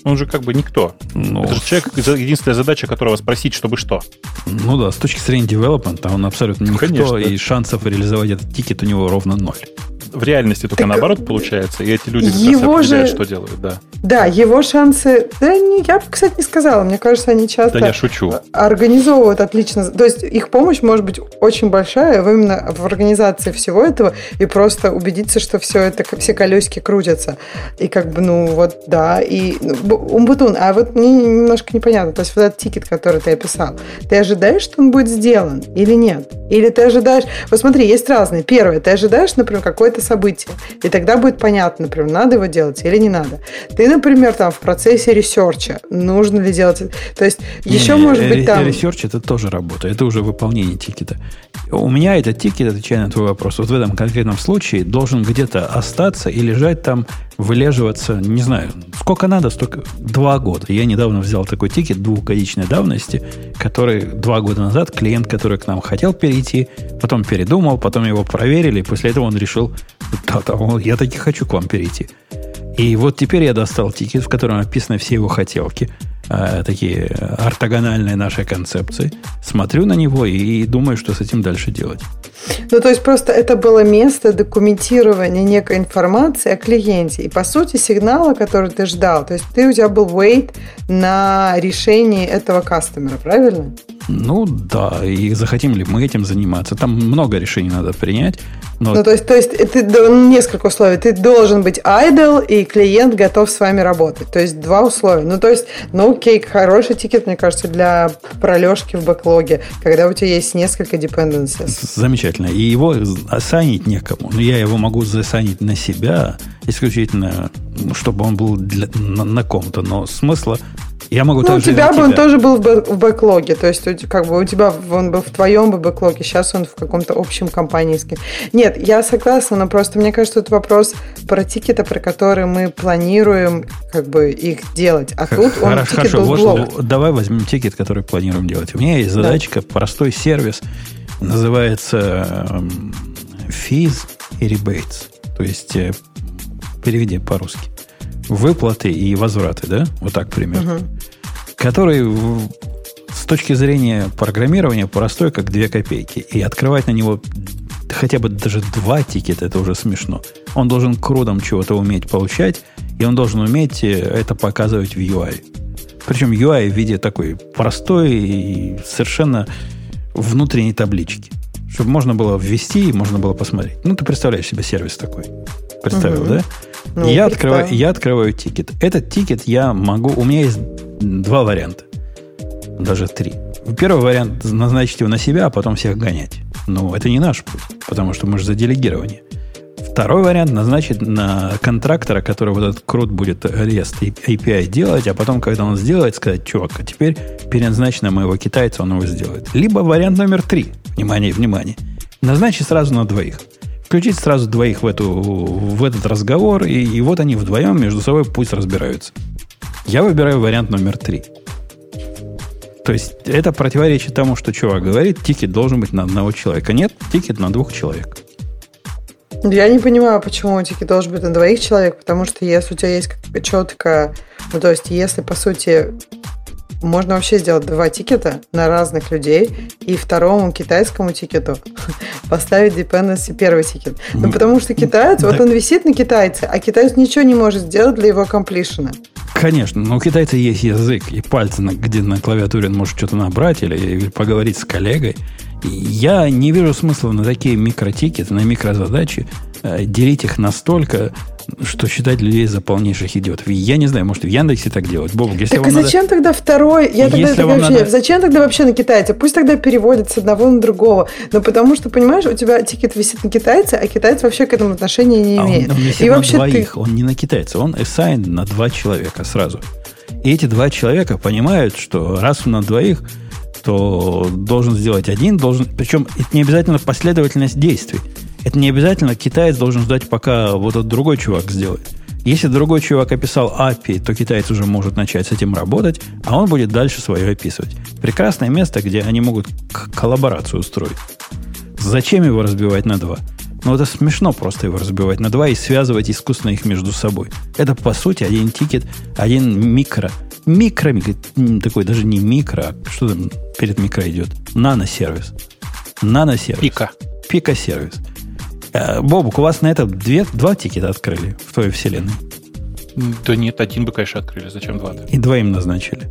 Он же как бы никто. Ну, это же человек, единственная задача которого спросить, чтобы что. Ну да, с точки зрения девелопмента он абсолютно никто, Конечно. и шансов реализовать этот тикет у него ровно ноль в реальности только так, наоборот получается, и эти люди его же, что делают, да. Да, его шансы... Да, не, я бы, кстати, не сказала. Мне кажется, они часто... Да я шучу. Организовывают отлично. То есть их помощь может быть очень большая именно в организации всего этого и просто убедиться, что все это, все колесики крутятся. И как бы, ну вот, да. И ну, Умбутун, а вот мне немножко непонятно. То есть вот этот тикет, который ты описал, ты ожидаешь, что он будет сделан или нет? Или ты ожидаешь... Вот смотри, есть разные. Первое, ты ожидаешь, например, какой-то событие. И тогда будет понятно, например, надо его делать или не надо. Ты, например, там в процессе ресерча, нужно ли делать... То есть еще не, может быть там... Ресерч это тоже работа, это уже выполнение тикета. У меня этот тикет, отвечая на твой вопрос, вот в этом конкретном случае должен где-то остаться и лежать там вылеживаться, не знаю, сколько надо, столько, два года. Я недавно взял такой тикет двухгодичной давности, который два года назад клиент, который к нам хотел перейти, потом передумал, потом его проверили, и после этого он решил, да, да, я таки хочу к вам перейти. И вот теперь я достал тикет, в котором описаны все его хотелки – э, такие ортогональные нашей концепции, смотрю на него и, и думаю, что с этим дальше делать. Ну, то есть просто это было место документирования некой информации о клиенте. И, по сути, сигнала, который ты ждал. То есть ты, у тебя был wait на решение этого кастомера, правильно? Ну, да. И захотим ли мы этим заниматься? Там много решений надо принять. Но... Ну, то есть, то есть ты, ну, несколько условий. Ты должен быть idle, и клиент готов с вами работать. То есть два условия. Ну, то есть, ну, окей, хороший тикет, мне кажется, для пролежки в бэклоге, когда у тебя есть несколько dependencies. Замечательно. И его осанить некому. Но я его могу засанить на себя исключительно, чтобы он был для, на, на ком-то. Но смысла я могу ну, у тебя бы он тоже был в, бэклоге, то есть как бы у тебя он был в твоем бы бэклоге, сейчас он в каком-то общем компанейском. Нет, я согласна, но просто мне кажется, это вопрос про тикеты, про которые мы планируем как бы их делать. А тут он хорошо, тикет хорошо. был вот, давай возьмем тикет, который планируем делать. У меня есть задачка, да. простой сервис, называется эм, fees и rebates. То есть э, переведи по-русски выплаты и возвраты, да? Вот так примерно. Угу. Который с точки зрения программирования простой, как две копейки. И открывать на него хотя бы даже два тикета, это уже смешно. Он должен крудом чего-то уметь получать, и он должен уметь э, это показывать в UI. Причем UI в виде такой простой и совершенно внутренней таблички. Чтобы можно было ввести и можно было посмотреть. Ну, ты представляешь себе сервис такой. Представил, угу. да? Ну, я, открываю, я открываю тикет. Этот тикет я могу... У меня есть два варианта. Даже три. Первый вариант назначить его на себя, а потом всех гонять. Но это не наш путь, потому что мы же за делегирование. Второй вариант назначить на контрактора, который вот этот CRUD будет REST API делать, а потом, когда он сделает, сказать, чувак, а теперь переназначь на моего китайца, он его сделает. Либо вариант номер три. Внимание, внимание. Назначить сразу на двоих – включить сразу двоих в, эту, в этот разговор, и, и вот они вдвоем между собой пусть разбираются. Я выбираю вариант номер три. То есть это противоречит тому, что чувак говорит, тикет должен быть на одного человека. Нет, тикет на двух человек. Я не понимаю, почему тикет должен быть на двоих человек, потому что если у тебя есть четко, ну то есть если по сути можно вообще сделать два тикета на разных людей и второму китайскому тикету поставить dependency первый тикет. Ну, потому что китаец, вот он висит на китайце, а китаец ничего не может сделать для его completion а. Конечно, но у китайца есть язык и пальцы, где на клавиатуре он может что-то набрать или, или поговорить с коллегой. Я не вижу смысла на такие микротикеты, на микрозадачи делить их настолько, что считать людей за полнейших идиотов. Я не знаю, может, в Яндексе так делать. Бог, если так а зачем надо... тогда второй? Я тогда если вообще, надо... Зачем тогда вообще на китайца? Пусть тогда переводят с одного на другого. Но потому что, понимаешь, у тебя тикет висит на китайца, а китайец вообще к этому отношения не имеет. А он, он И вообще двоих, ты... он не на китайца, он assigned на два человека сразу. И эти два человека понимают, что раз он на двоих, то должен сделать один, должен, причем это не обязательно последовательность действий. Это не обязательно китаец должен ждать, пока вот этот другой чувак сделает. Если другой чувак описал API, то китаец уже может начать с этим работать, а он будет дальше свое описывать. Прекрасное место, где они могут коллаборацию устроить. Зачем его разбивать на два? Ну, это смешно просто его разбивать на два и связывать искусственно их между собой. Это, по сути, один тикет, один микро. Микро, такой даже не микро, а что там перед микро идет? Нано-сервис. Нано-сервис. Пика. Пика-сервис. Э, Бобук, у вас на это две, два тикета открыли в твоей вселенной? Да нет, один бы, конечно, открыли. Зачем два? И двоим назначили.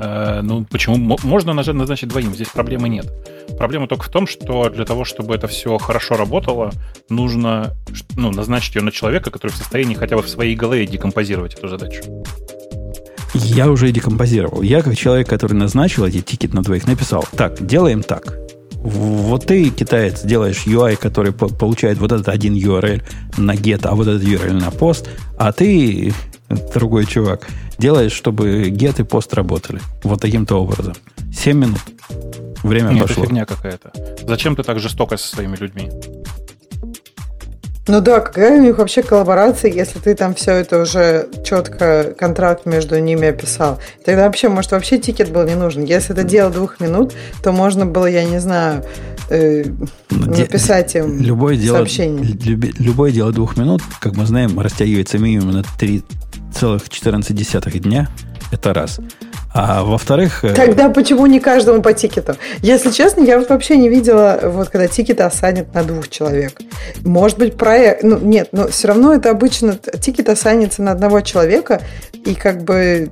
Э, ну, почему? Можно назначить двоим, здесь проблемы нет. Проблема только в том, что для того, чтобы это все хорошо работало, нужно ну, назначить ее на человека, который в состоянии хотя бы в своей голове декомпозировать эту задачу. Я уже декомпозировал. Я, как человек, который назначил этот тикет на двоих, написал, так, делаем так. Вот ты, китаец, делаешь UI, который получает вот этот один URL на GET, а вот этот URL на POST, а ты, другой чувак, делаешь, чтобы GET и POST работали. Вот таким-то образом. 7 минут. Время Нет, пошло. Это фигня какая-то. Зачем ты так жестоко со своими людьми? Ну да, какая у них вообще коллаборация, если ты там все это уже четко контракт между ними описал? Тогда вообще, может, вообще тикет был не нужен. Если это дело двух минут, то можно было, я не знаю, э, ну, написать им любое дело, сообщение. Люби, любое дело двух минут, как мы знаем, растягивается минимум на 3,14 дня. Это раз. А во-вторых... Э, Тогда почему не каждому по тикету? Если честно, я вот вообще не видела, вот когда тикеты assign ят на двух человек. Может быть, проект... Ну, нет, но все равно это обычно... Тикет assign ится на одного человека, и как бы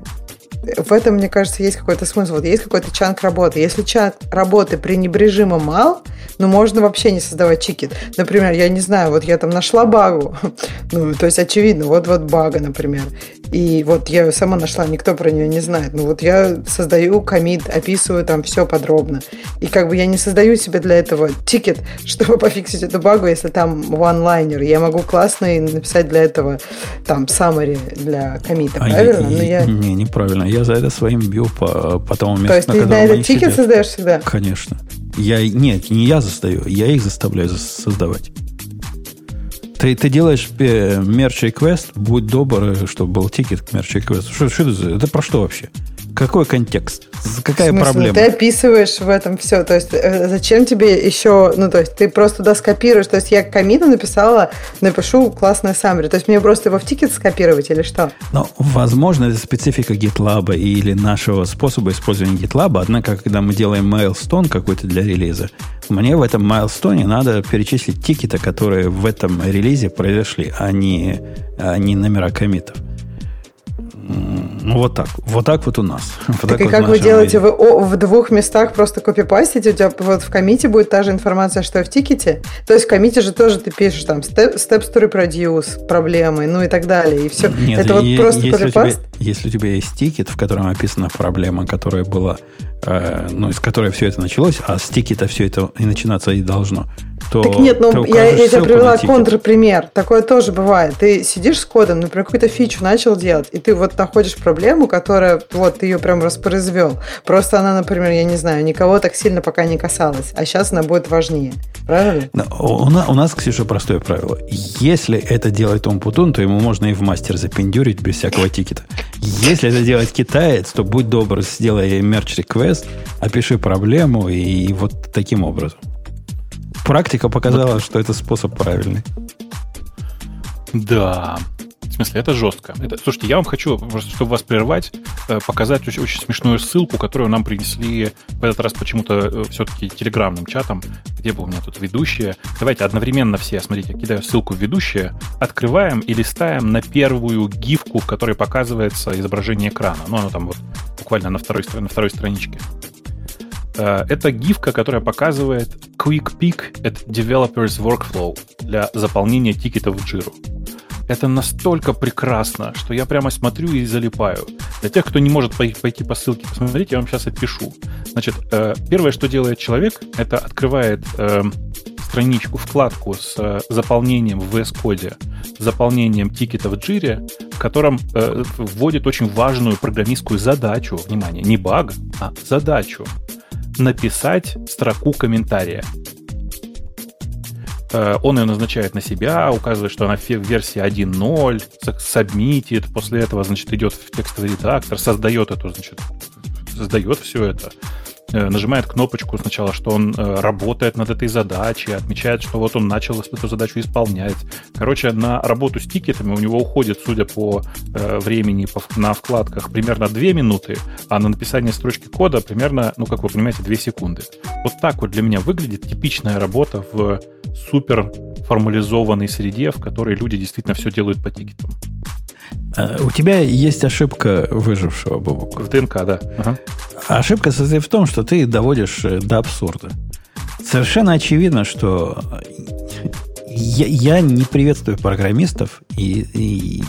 в этом, мне кажется, есть какой-то смысл. Вот есть какой-то чанк работы. Если чанк работы пренебрежимо мал, ну, можно вообще не создавать чикет. Например, я не знаю, вот я там нашла багу. ну, то есть, очевидно, вот-вот бага, например. И вот я ее сама нашла, никто про нее не знает. Ну, вот я создаю комит, описываю там все подробно. И как бы я не создаю себе для этого тикет, чтобы пофиксить эту багу, если там one-liner. Я могу классно написать для этого там summary для commit а, правильно? Я, Но я... Не, неправильно я за это своим бью по, по тому месту, То есть ты на этот тикет создаешь всегда? Конечно. Я, нет, не я застаю, я их заставляю создавать. Ты, ты делаешь merge request, будь добр, чтобы был тикет к merge request у. Что, что это за... Это про что вообще? Какой контекст? Какая в смысле, проблема? Ты описываешь в этом все. То есть, э, зачем тебе еще... Ну, то есть, ты просто туда скопируешь. То есть, я commit у написала, напишу классное summary. То есть, мне просто его в тикет скопировать или что? Ну, возможно, это специфика GitLab или нашего способа использования GitLab. Однако, когда мы делаем milestone какой-то для релиза, мне в этом milestone надо перечислить тикеты, которые в этом релизе произошли, а не, а не номера комитов. Ну, вот так. Вот так вот у нас. Вот так, и вот как вы делаете? Вы в двух местах просто копипастите? У тебя вот в комите будет та же информация, что и в тикете? То есть в комите же тоже ты пишешь там steps to reproduce, проблемы, ну и так далее. И все. Нет, Это вот просто копипаст? Если у тебя есть тикет, в котором описана проблема, которая была Э, ну, из которой все это началось, а с тикета все это и начинаться и должно, то... Так нет, ну, я, я тебе привела контрпример. Такое тоже бывает. Ты сидишь с кодом, например, какую-то фичу начал делать, и ты вот находишь проблему, которая, вот, ты ее прям воспроизвел. Просто она, например, я не знаю, никого так сильно пока не касалась, а сейчас она будет важнее. Правильно? У, нас, у нас, Ксюша, простое правило. Если это делает Умпутун, то ему можно и в мастер запендюрить без всякого тикета. Если это делает китаец, то будь добр, сделай мерч реквест, опиши проблему и вот таким образом. Практика показала, что это способ правильный. Да. Смысле, это жестко. Это, слушайте, я вам хочу, чтобы вас прервать, э, показать очень, очень смешную ссылку, которую нам принесли в этот раз почему-то э, все-таки телеграмным чатом, где был у меня тут ведущие. Давайте одновременно все, смотрите, кидаю ссылку в ведущие, открываем и листаем на первую гифку, в которой показывается изображение экрана. Ну, оно там вот буквально на второй, на второй страничке. Э, это гифка, которая показывает Quick Peek at Developers Workflow для заполнения тикетов в Jira. Это настолько прекрасно, что я прямо смотрю и залипаю. Для тех, кто не может пойти по ссылке посмотреть, я вам сейчас опишу. Значит, э, первое, что делает человек, это открывает э, страничку, вкладку с заполнением в VS Code, заполнением тикета в Jira, в котором вводит очень важную программистскую задачу, внимание, не баг, а задачу написать строку комментария. Э, он ее назначает на себя, указывает, что она в версии 1.0, сабмитит, после этого, значит, идет в текстовый редактор, создает эту, значит, создает все это. Э, нажимает кнопочку сначала, что он э, работает над этой задачей, отмечает, что вот он начал эту задачу исполнять. Короче, на работу с тикетами у него уходит, судя по э, времени на вкладках, примерно 2 минуты, а на написание строчки кода примерно, ну, как вы понимаете, 2 секунды. Вот так вот для меня выглядит типичная работа в супер формализованной среде, в которой люди действительно все делают по тикетам. У тебя есть ошибка выжившего, Бобук. В ДНК, да. Ага. Ошибка состоит в том, что ты доводишь э, до абсурда. Совершенно очевидно, что я, я не приветствую программистов и, и,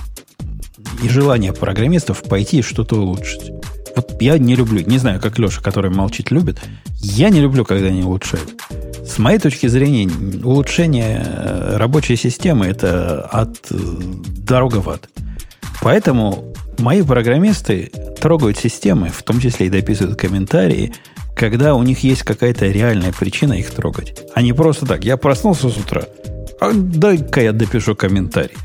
и желание программистов пойти что-то улучшить. Вот я не люблю, не знаю, как Леша, который молчит, любит, я не люблю, когда они улучшают. С моей точки зрения, улучшение э, рабочей системы – это от э, дорога в ад. Поэтому мои программисты трогают системы, в том числе и дописывают комментарии, когда у них есть какая-то реальная причина их трогать. А не просто так. Я проснулся с утра, а дай-ка я допишу комментарий.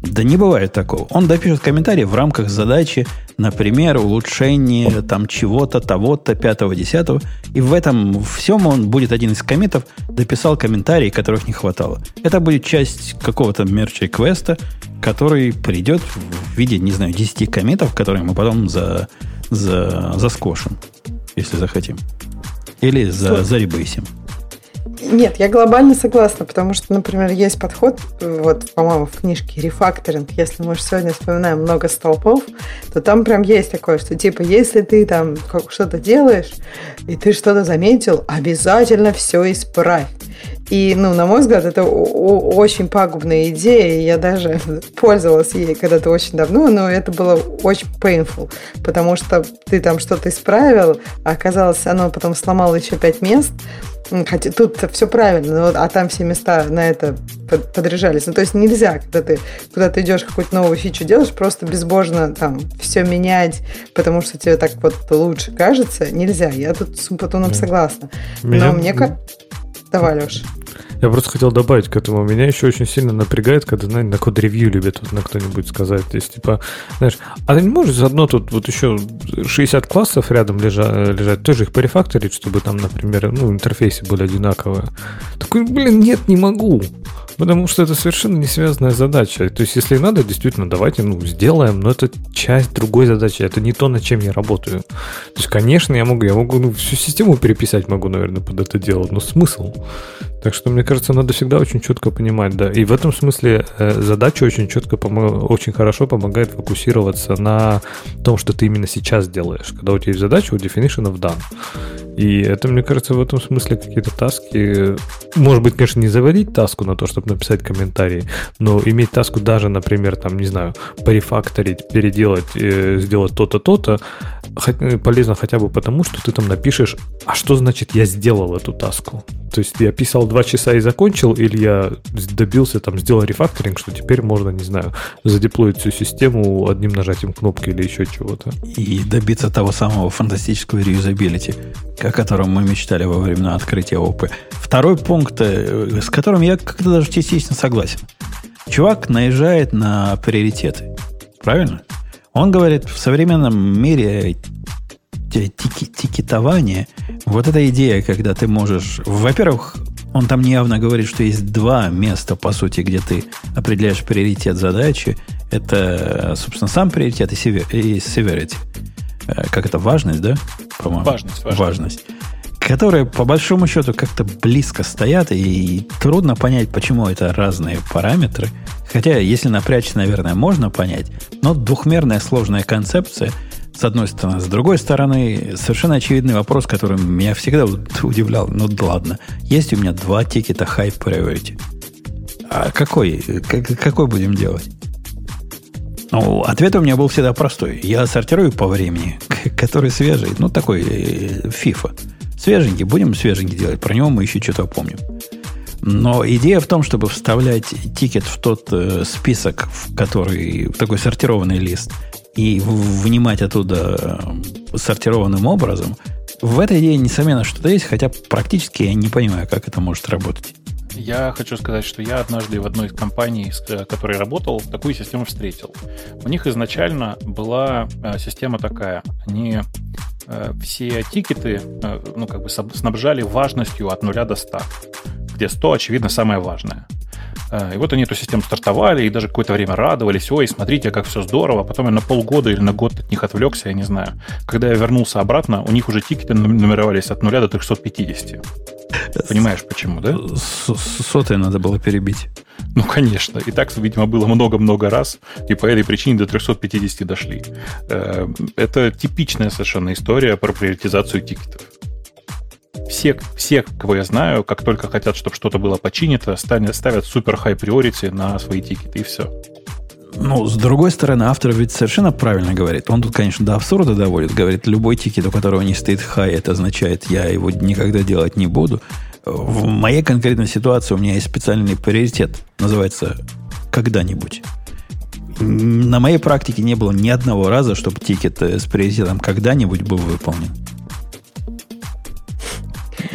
Да не бывает такого. Он допишет комментарий в рамках задачи, например, улучшение там чего-то, того-то, пятого, десятого. И в этом всем он будет один из комментов, дописал комментарии, которых не хватало. Это будет часть какого-то мерча квеста, который придет в виде, не знаю, 10 комментов, которые мы потом за, за, заскошим, если захотим. Или за, заребейсим. Нет, я глобально согласна, потому что, например, есть подход, вот, по-моему, в книжке «Рефакторинг», если мы сегодня вспоминаем много столпов, то там прям есть такое, что типа, если ты там что-то делаешь, и ты что-то заметил, обязательно все исправь. И, ну, на мой взгляд, это очень пагубная идея. Я даже пользовалась ей когда-то очень давно, но это было очень painful, потому что ты там что-то исправил, а оказалось, оно потом сломало еще пять мест, Хотя тут все правильно, а там все места на это подряжались. Ну, то есть нельзя, когда ты куда ты идешь какую-то новую фичу делаешь, просто безбожно там все менять, потому что тебе так вот лучше кажется. Нельзя. Я тут с Умпатуном согласна. Меня... Но мне как... Давай, Леша. Я просто хотел добавить к этому. Меня еще очень сильно напрягает, когда, знаете, на код-ревью любят вот на кто-нибудь сказать. То есть, типа, знаешь, а ты не можешь заодно тут вот еще 60 классов рядом лежа, лежать, тоже их порефакторить, чтобы там, например, ну, интерфейсы были одинаковые. Такой, блин, нет, не могу. Потому что это совершенно не связанная задача. То есть, если надо, действительно, давайте, ну, сделаем, но это часть другой задачи. Это не то, над чем я работаю. То есть, конечно, я могу, я могу ну, всю систему переписать могу, наверное, под это дело, но смысл? Так что, мне кажется, надо всегда очень четко понимать, да. И в этом смысле э, задача очень четко, очень хорошо помогает фокусироваться на том, что ты именно сейчас делаешь. Когда у тебя есть задача, у definition of. И это, мне кажется, в этом смысле какие-то таски. Может быть, конечно, не заводить таску на то, чтобы написать комментарии, но иметь таску даже, например, там, не знаю, порефакторить, переделать, э, сделать то-то, то-то, полезно хотя бы потому, что ты там напишешь, а что значит я сделал эту таску? То есть я писал два часа и закончил, или я добился, там, сделал рефакторинг, что теперь можно, не знаю, задеплоить всю систему одним нажатием кнопки или еще чего-то. И добиться того самого фантастического реюзабилити, о котором мы мечтали во времена открытия ОП. Второй пункт, э, с которым я как-то даже частично согласен. Чувак наезжает на приоритеты. Правильно? Он говорит, в современном мире тикетование, вот эта идея, когда ты можешь... Во-первых, он там явно говорит, что есть два места, по сути, где ты определяешь приоритет задачи. Это, собственно, сам приоритет и severity. Э, как это, важность, да? По-моему. Важность, важность. Важность. Которые, по большому счету, как-то близко стоят, и трудно понять, почему это разные параметры. Хотя, если напрячься, наверное, можно понять. Но двухмерная сложная концепция – с одной стороны. С другой стороны, совершенно очевидный вопрос, который меня всегда удивлял. Ну да ладно, есть у меня два тикета High Priority. А какой, какой будем делать? Ну, ответ у меня был всегда простой. Я сортирую по времени, который свежий. Ну, такой FIFA. Э, свеженький. Будем свеженький делать. Про него мы еще что-то помним. Но идея в том, чтобы вставлять тикет в тот э, список, в который в такой сортированный лист, и вынимать оттуда э, сортированным образом, в этой идее, несомненно, что-то есть, хотя практически я не понимаю, как это может работать. Я хочу сказать, что я однажды в одной из компаний, с э, которой работал, такую систему встретил. У них изначально была э, система такая. Они все тикеты ну, как бы снабжали важностью от 0 до 100, где 100, очевидно, самое важное. Э, и вот они эту систему стартовали и даже какое-то время радовались. Ой, смотрите, как все здорово. Потом я на полгода или на год от них отвлекся, я не знаю. Когда я вернулся обратно, у них уже тикеты нумеровались от 0 до 350. Понимаешь, почему, да? Сотые надо было перебить. Ну, конечно. И так, видимо, было много-много раз, и по этой причине до 350 дошли. Э, это типичная совершенно история про приоритизацию тикетов все, все, кого я знаю, как только хотят, чтобы что-то было починито, ставят, ставят супер high priority на свои тикеты, и все. Ну, с другой стороны, автор ведь совершенно правильно говорит. Он тут, конечно, до абсурда доводит. Говорит, любой тикет, у которого не стоит хай, это означает, я его никогда делать не буду. В моей конкретной ситуации у меня есть специальный приоритет. Называется «когда-нибудь». На моей практике не было ни одного раза, чтобы тикет с приоритетом «когда-нибудь» был выполнен.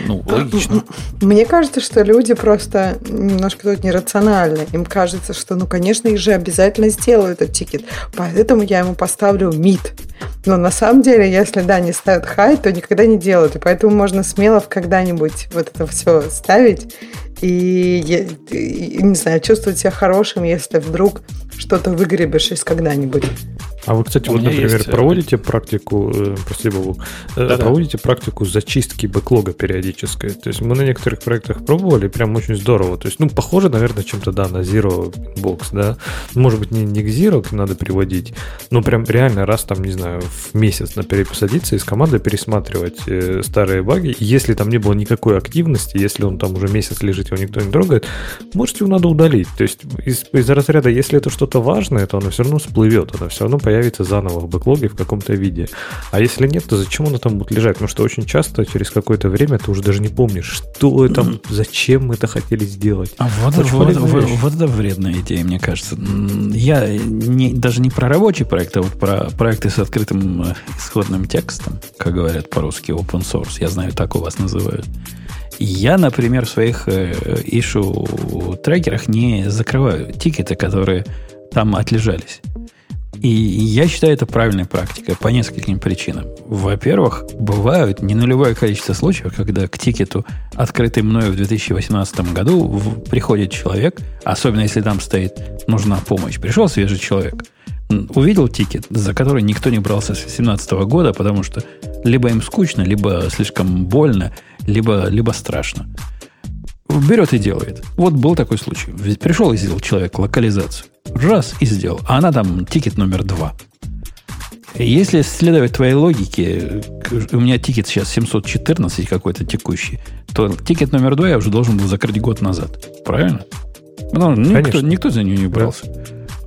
Ну, логично. Мне кажется, что люди просто немножко тут нерациональны. Им кажется, что, ну, конечно, их же обязательно сделают этот тикет. Поэтому я ему поставлю mid. Но на самом деле, если, да, не ставят хай, то никогда не делают. И поэтому можно смело в когда-нибудь вот это все ставить и, и, не знаю, чувствовать себя хорошим, если вдруг что-то выгребешь из когда-нибудь. А вы, кстати, вот, например, есть... Э, проводите практику, э, Бабук, э, проводите практику зачистки бэклога периодической. То есть мы на некоторых проектах пробовали, прям очень здорово. То есть, ну, похоже, наверное, чем-то, да, на Zero Box, да. Может быть, не, не к Zero надо переводить, но прям реально раз там, не знаю, в месяц на перепосадиться и с командой пересматривать э, старые баги. Если там не было никакой активности, если он там уже месяц лежит, его никто не трогает, может, его надо удалить. То есть из, из разряда, если это что-то важное, то оно все равно всплывет, оно все равно появится заново в бэклоге в каком-то виде. А если нет, то зачем оно там будет лежать? Потому что очень часто через какое-то время ты уже даже не помнишь, что это, зачем мы это хотели сделать. А вот, вот, вот, вот это вредная идея, мне кажется. Я не, даже не про рабочий проект, а вот про проекты с открытым э, исходным текстом, как говорят по-русски, open source. Я знаю, так у вас называют. Я, например, в своих э, трекерах не закрываю тикеты, которые там отлежались. И я считаю это правильной практикой по нескольким причинам. Во-первых, бывают не нулевое количество случаев, когда к тикету, открытый мною в 2018 году, в, приходит человек, особенно если там стоит «нужна помощь». Пришел свежий человек, увидел тикет, за который никто не брался с 2017 года, потому что либо им скучно, либо слишком больно, либо, либо страшно. Берет и делает. Вот был такой случай. Пришел и сделал человек локализацию. Раз и сделал. А она там тикет номер два. Если следовать твоей логике, у меня тикет сейчас 714 какой-то текущий, то тикет номер два я уже должен был закрыть год назад. Правильно? Потому что никто, никто за нее не брался.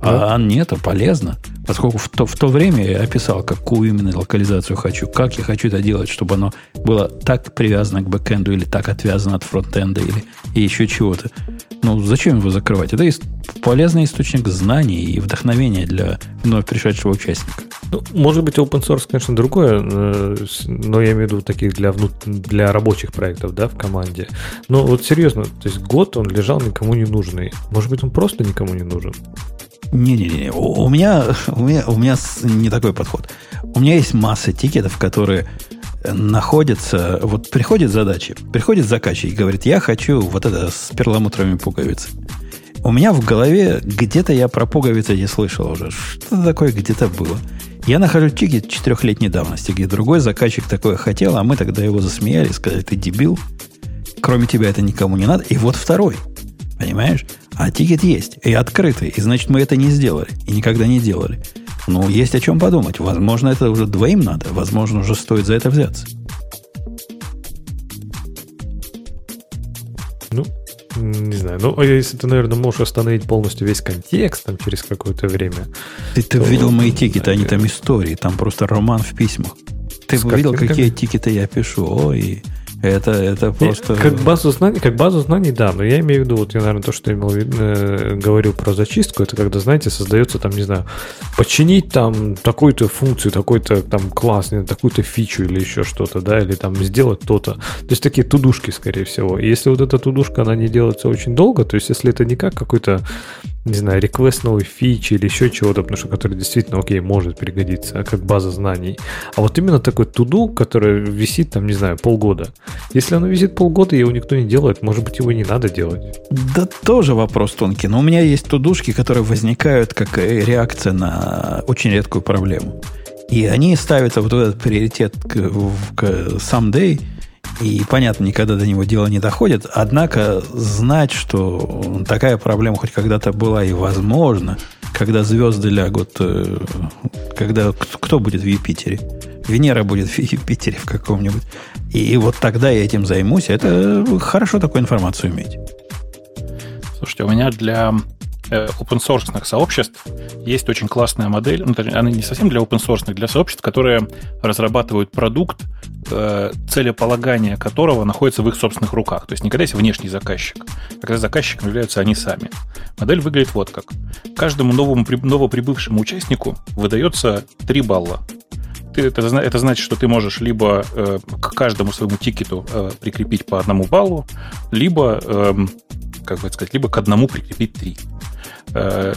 Да. А, а нет, а полезно. Поскольку в то, в то время я описал, какую именно локализацию хочу, как я хочу это делать, чтобы оно было так привязано к бэкэнду или так отвязано от фронтенда или и еще чего-то. Ну, зачем его закрывать? Это есть полезный источник знаний и вдохновения для вновь пришедшего участника. Ну, может быть, open source, конечно, другое, э, но я имею в виду таких для, для рабочих проектов, да, в команде. Но вот серьезно, то есть год он лежал никому не нужный. Может быть, он просто никому не нужен. Не-не-не, у меня, у, меня, у меня не такой подход. У меня есть масса тикетов, которые находятся... Вот приходит задача, приходит заказчик и говорит, я хочу вот это с перламутровыми пуговицами. У меня в голове где-то я про пуговицы не слышал уже. Что такое где-то было. Я нахожу тикет четырехлетней давности, где другой заказчик такое хотел, а мы тогда его засмеяли, сказали, ты дебил, кроме тебя это никому не надо. И вот второй. Понимаешь? А тикет есть, и открытый, и значит мы это не сделали, и никогда не делали. Ну, есть о чем подумать. Возможно, это уже двоим надо, возможно, уже стоит за это взяться. Ну, не знаю. Ну, а если ты, наверное, можешь остановить полностью весь контекст там через какое-то время. Ты, ты видел мои тикеты, они там истории, там просто роман в письмах. Ты видел, какие тикеты я пишу? Ой, это, это просто... Как базу знаний, как базу знаний, да, но я имею в виду, вот я, наверное, то, что я имел, э, говорил про зачистку, это когда, знаете, создается там, не знаю, починить там такую-то функцию, такой-то там класс, такую-то фичу или еще что-то, да, или там сделать то-то. То есть такие тудушки, скорее всего. И если вот эта тудушка, она не делается очень долго, то есть если это не как какой-то не знаю, реквест новой фичи или еще чего-то, потому что который действительно, окей, может пригодиться, как база знаний. А вот именно такой туду, который висит там, не знаю, полгода. Если оно висит полгода, его никто не делает, может быть, его не надо делать. Да тоже вопрос тонкий. Но у меня есть тудушки, которые возникают как реакция на очень редкую проблему. И они ставятся вот в этот приоритет к, к someday – и, понятно, никогда до него дело не доходит. Однако знать, что такая проблема хоть когда-то была и возможно, когда звезды лягут, э, когда кто будет в Юпитере? Венера будет в Юпитере в каком-нибудь. И вот тогда я этим займусь. Это хорошо такую информацию иметь. Слушайте, у меня для Э, open source сообществ есть очень классная модель, ну, она не совсем для open source, для сообществ, которые разрабатывают продукт, э, целеполагание которого находится в их собственных руках. То есть не когда есть внешний заказчик, а когда заказчиком являются они сами. Модель выглядит вот как. Каждому новому, новоприбывшему участнику выдается 3 балла это, это значит, что ты можешь либо э, к каждому своему тикету э, прикрепить по одному баллу, либо, э, как бы сказать, либо к одному прикрепить три. Э,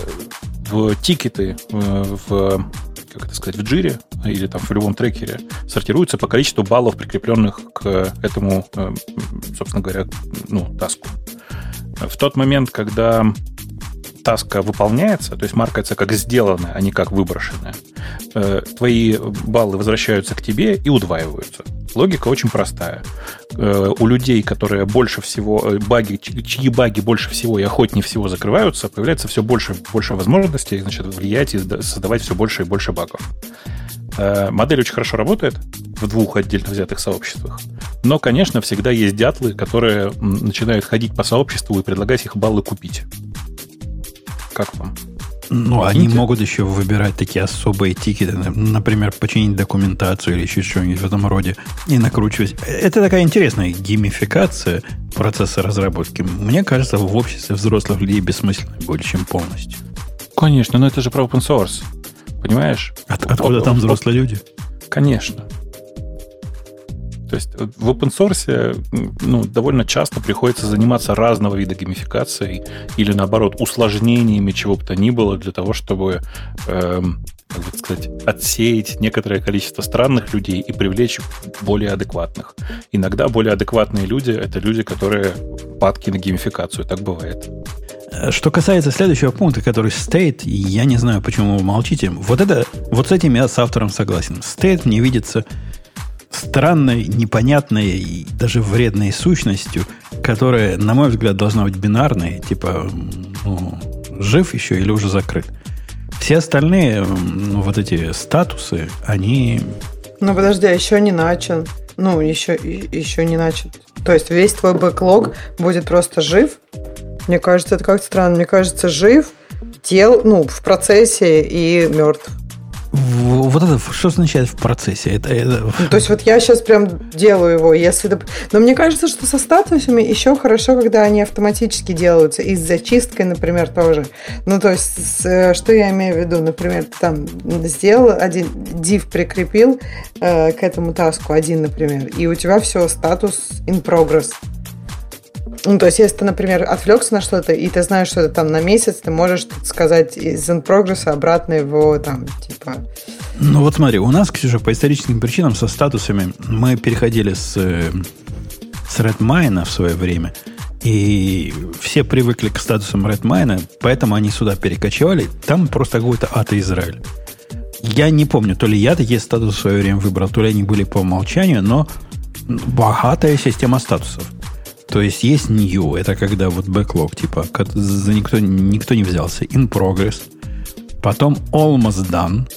в тикеты э, в как это сказать, в джире или там в любом трекере сортируются по количеству баллов, прикрепленных к этому, э, собственно говоря, ну, таску. В тот момент, когда таска выполняется, то есть маркается как сделанная, а не как выброшенная, э, твои баллы возвращаются к тебе и удваиваются. Логика очень простая. Э, у людей, которые больше всего, э, баги, чьи баги больше всего и охотнее всего закрываются, появляется все больше больше возможностей значит, влиять и создавать все больше и больше багов. Модель очень хорошо работает в двух отдельно взятых сообществах. Но, конечно, всегда есть дятлы, которые начинают ходить по сообществу и предлагать их баллы купить. Как вам? Ну, они могут еще выбирать такие особые тикеты, например, починить документацию или еще что-нибудь в этом роде и накручивать. Это такая интересная геймификация процесса разработки. Мне кажется, в обществе взрослых людей бессмысленно более чем полностью. Конечно, но это же про open source. Понимаешь? От, откуда там взрослые люди? Конечно. То есть в open source ну, довольно часто приходится заниматься разного вида геймификацией или, наоборот, усложнениями чего бы то ни было для того, чтобы, э, как бы сказать, отсеять некоторое количество странных людей и привлечь более адекватных. Иногда более адекватные люди — это люди, которые падки на геймификацию. Так бывает. Что касается следующего пункта, который state, я не знаю, почему вы молчите. Вот это, вот с этим я с автором согласен. State мне видится странной, непонятной и даже вредной сущностью, которая, на мой взгляд, должна быть бинарной, типа ну, жив еще или уже закрыт. Все остальные ну, вот эти статусы, они... Ну, подожди, а еще не начал. Ну, еще, еще не начал. То есть весь твой бэклог будет просто жив? Мне кажется, это как-то странно. Мне кажется, жив, тел, ну, в процессе и мертв. Вот это что означает в процессе? Это, это... Ну, то есть вот я сейчас прям делаю его, если... Но мне кажется, что со статусами еще хорошо, когда они автоматически делаются, и с зачисткой, например, тоже. Ну, то есть, э, что я имею в виду? Например, ты там сделал один, div прикрепил э, к этому таску один, например, и у тебя все, статус in progress. Ну, то есть, если ты, например, отвлекся на что-то, и ты знаешь, что это там на месяц, ты можешь сказать из in обратно его там, типа... Ну, вот смотри, у нас, Ксюша, по историческим причинам со статусами мы переходили с, с Redmine в свое время, и все привыкли к статусам Redmine, поэтому они сюда перекочевали. Там просто какой-то ад Израиль. Я не помню, то ли я такие статусы в свое время выбрал, то ли они были по умолчанию, но богатая система статусов. То есть есть new, это когда вот backlog, типа, за никто, никто не взялся. In progress. Потом almost done.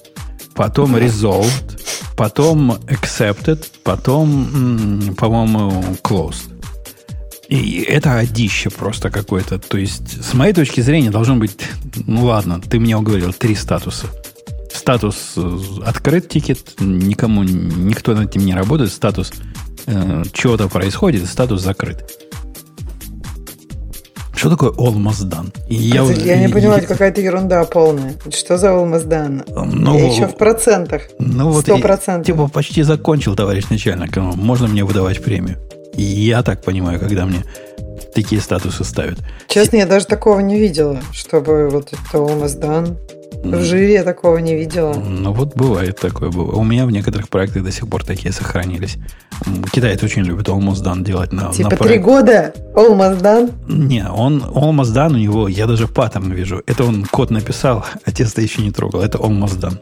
Потом resolved. Потом accepted. Потом, по-моему, closed. И это одище просто какое-то. То есть, с моей точки зрения, должно быть, ну ладно, ты мне уговорил, три статуса. Статус э, открыт тикет, никому, никто над этим не работает. Статус э, чего-то происходит, статус закрыт. Что такое almost done? я, вот, я не понимаю, это какая-то ерунда полная. Что за almost done? Ну, я еще в процентах. Ну, вот 100%. типа почти закончил, товарищ начальник. Можно мне выдавать премию? Я так понимаю, когда мне такие статусы ставят. Честно, я даже такого не видела, чтобы вот это almost done. В жире я такого не видела. Ну вот бывает такое. У меня в некоторых проектах до сих пор такие сохранились. Китайцы очень любят almost done делать на Типа три года almost done? Не, он almost done у него, я даже паттерн вижу. Это он код написал, а тесто еще не трогал. Это almost done.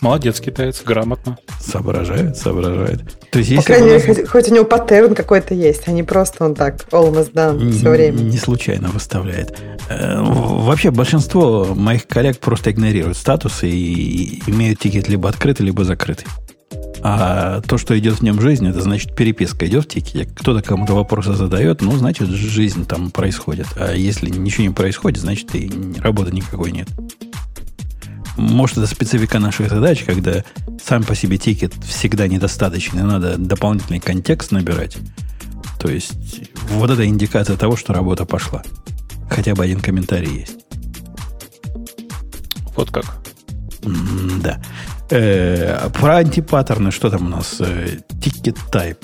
Молодец, китаец, грамотно. Соображает, соображает. То есть, По крайней мере, хоть, хоть у него паттерн какой-то есть, а не просто он так almost done все время. Не случайно выставляет. Э, вообще, большинство моих коллег просто игнорируют статусы и имеют тикет либо открытый, либо закрытый. А то, что идет в нем жизнь, это значит переписка идет в тикете. Кто-то кому-то вопросы задает, ну, значит, жизнь там происходит. А если ничего не происходит, значит, и работы никакой нет. Может, это специфика наших задач, когда сам по себе тикет всегда недостаточно, надо дополнительный контекст набирать. То есть, вот это индикация того, что работа пошла. Хотя бы один комментарий есть. Вот как. М да. Э, про антипаттерны, что там у нас? Ticket type.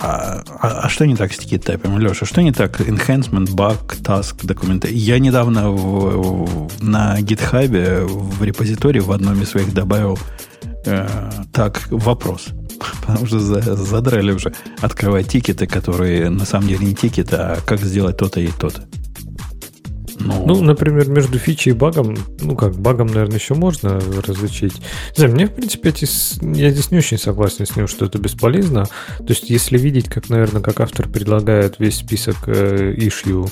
А, а, а что не так с ticket type? Леша, что не так? Enhancement, bug, task, документы. Я недавно в, в, на GitHub в репозитории в одном из своих добавил э, так вопрос. Потому что задрали уже открывать тикеты, которые на самом деле не тикеты, а как сделать то-то и то-то. Ну, ну, например, между фичей и багом, ну как, багом, наверное, еще можно различить. Не знаю, мне, в принципе, я здесь не очень согласен с ним, что это бесполезно. То есть, если видеть, как, наверное, как автор предлагает весь список э, issue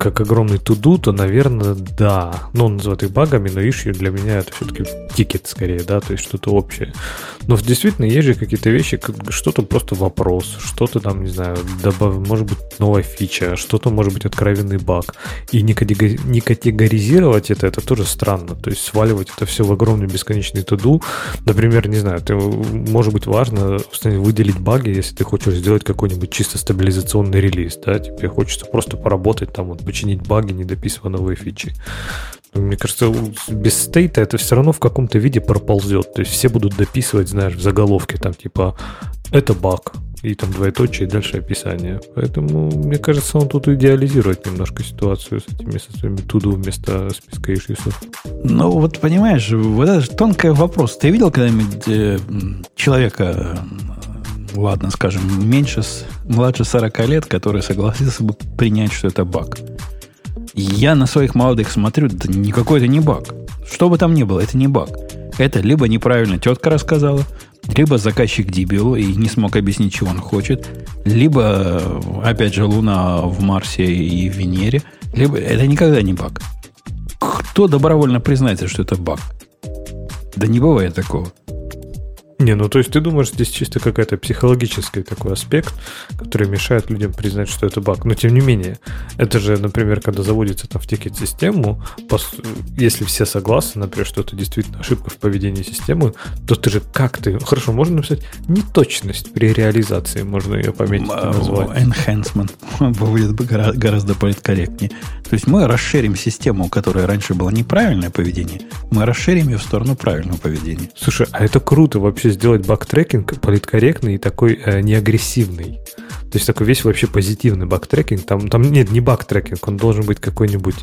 как огромный туду, то, наверное, да. Ну, он называет их багами, но issue для меня это все-таки тикет скорее, да, то есть что-то общее. Но действительно есть же какие-то вещи, что-то просто вопрос, что-то там, не знаю, добав... может быть новая фича, что-то может быть откровенный баг. И не, категоризировать это, это тоже странно. То есть сваливать это все в огромный бесконечный туду. Например, не знаю, ты, может быть важно выделить баги, если ты хочешь сделать какой-нибудь чисто стабилизационный релиз, да, тебе хочется просто поработать там, вот, починить баги, не дописывая новые фичи. Мне кажется, без стейта это все равно в каком-то виде проползет. То есть все будут дописывать, знаешь, в заголовке там типа это баг, и там двоеточие, и дальше описание. Поэтому, мне кажется, он тут идеализирует немножко ситуацию с этими со своими туду вместо списка ишьюсов. Ну, вот понимаешь, вот это же тонкий вопрос. Ты видел когда-нибудь э, человека, ладно, скажем, меньше, младше 40 лет, который согласился бы принять, что это баг? Я на своих молодых смотрю, это никакой это не баг. Что бы там ни было, это не баг. Это либо неправильно тетка рассказала, либо заказчик дебил и не смог объяснить, чего он хочет, либо, опять же, Луна в Марсе и в Венере, либо это никогда не баг. Кто добровольно признается, что это баг? Да не бывает такого. Не, ну то есть ты думаешь, здесь чисто какая-то психологический такой аспект, который мешает людям признать, что это баг. Но тем не менее, это же, например, когда заводится там в тикет-систему, если все согласны, например, что это действительно ошибка в поведении системы, то ты же как ты... Хорошо, можно написать неточность при реализации, можно ее пометить и назвать. Enhancement будет гораздо политкорректнее. То есть мы расширим систему, у которой раньше было неправильное поведение, мы расширим ее в сторону правильного поведения. Слушай, а это круто вообще сделать бактрекинг политкорректный и такой э, неагрессивный. То есть такой весь вообще позитивный бактрекинг. Там, там нет, не бактрекинг, он должен быть какой-нибудь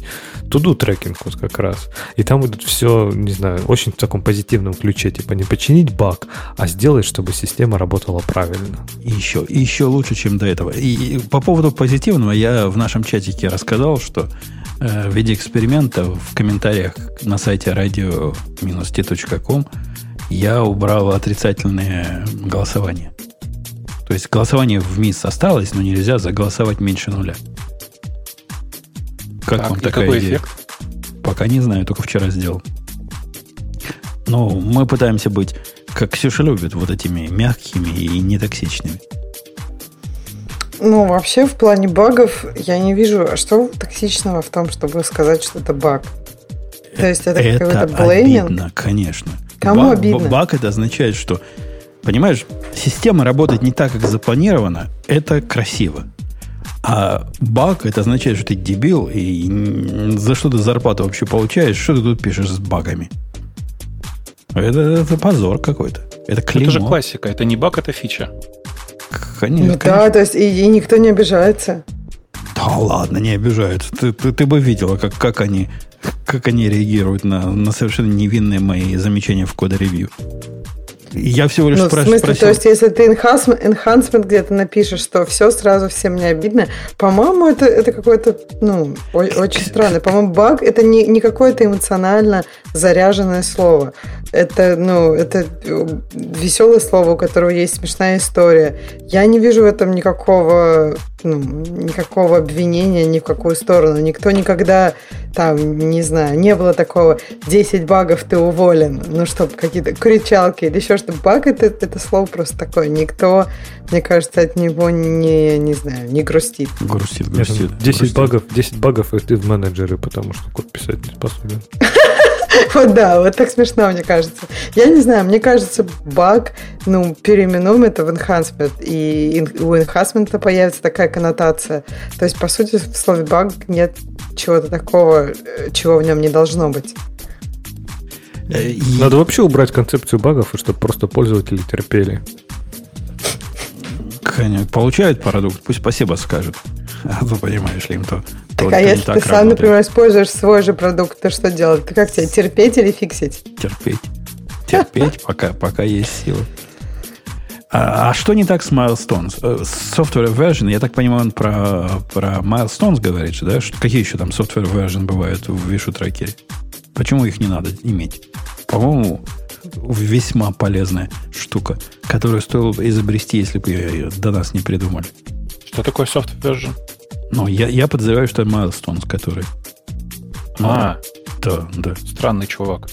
туду трекинг вот как раз. И там будет все, не знаю, очень в таком позитивном ключе. Типа не починить баг, а сделать, чтобы система работала правильно. И еще, и еще лучше, чем до этого. И, и по поводу позитивного я в нашем чатике рассказал, что э, в виде эксперимента в комментариях на сайте radio-t.com я убрал отрицательное голосование. То есть голосование в МИС осталось, но нельзя заголосовать меньше нуля. Как так, вам такая какой идея? Эффект? Пока не знаю, только вчера сделал. Но мы пытаемся быть, как Ксюша любит, вот этими мягкими и нетоксичными. Ну, вообще, в плане багов я не вижу, а что токсичного в том, чтобы сказать, что это баг. То есть это, это какой-то блейминг? обидно, конечно. Кому баг, обидно? Баг это означает, что, понимаешь, система работает не так, как запланировано. Это красиво. А баг это означает, что ты дебил, и за что ты зарплату вообще получаешь, что ты тут пишешь с багами? Это, это позор какой-то. Это клеймо. Это же классика, это не баг, это фича. Конечно. Ну, конечно. Да, то есть и, и никто не обижается. Да ладно, не обижаются. Ты, ты, ты бы видела, как, как они как они реагируют на, на совершенно невинные мои замечания в кода-ревью. Я всего лишь ну, спрашиваю. В смысле, спросил... то есть, если ты enhancement, enhancement где-то напишешь, что все сразу всем не обидно, по-моему, это, это какой-то, ну, очень странно. По-моему, баг это не, не какое-то эмоционально заряженное слово. Это, ну, это э, веселое слово, у которого есть смешная история. Я не вижу в этом никакого, ну, никакого обвинения ни в какую сторону. Никто никогда там, не знаю, не было такого 10 багов, ты уволен. Ну, чтобы какие-то кричалки или еще что-то. Баг это, это слово просто такое. Никто, мне кажется, от него не, не знаю, не грустит. Грустит, грустит. 10 грустит. багов, 10 багов, и ты в менеджеры, потому что код писать не способен. Вот да, вот так смешно, мне кажется. Я не знаю, мне кажется, баг, ну, переименуем это в enhancement, и у enhancement появится такая коннотация. То есть, по сути, в слове баг нет чего-то такого, э, чего в нем не должно быть. Э, Надо вообще убрать концепцию багов, чтобы просто пользователи терпели. Конечно, получают продукт, пусть спасибо скажут. А то, понимаешь ли, им то так, а если ты сам, например, используешь свой же продукт, то что делать? Ты как тебе, терпеть или фиксить? Терпеть. Терпеть, пока, пока есть силы. А, а что не так с Milestones? Э, software version, я так понимаю, он про, про Milestones говорит, да? Что, какие еще там software version бывают в Вишу трекере? Почему их не надо иметь? По-моему, весьма полезная штука, которую стоило бы изобрести, если бы ее до нас не придумали. Что такое software version? Ну, я, я подозреваю, что Milestones, который. А, да, да. Странный чувак.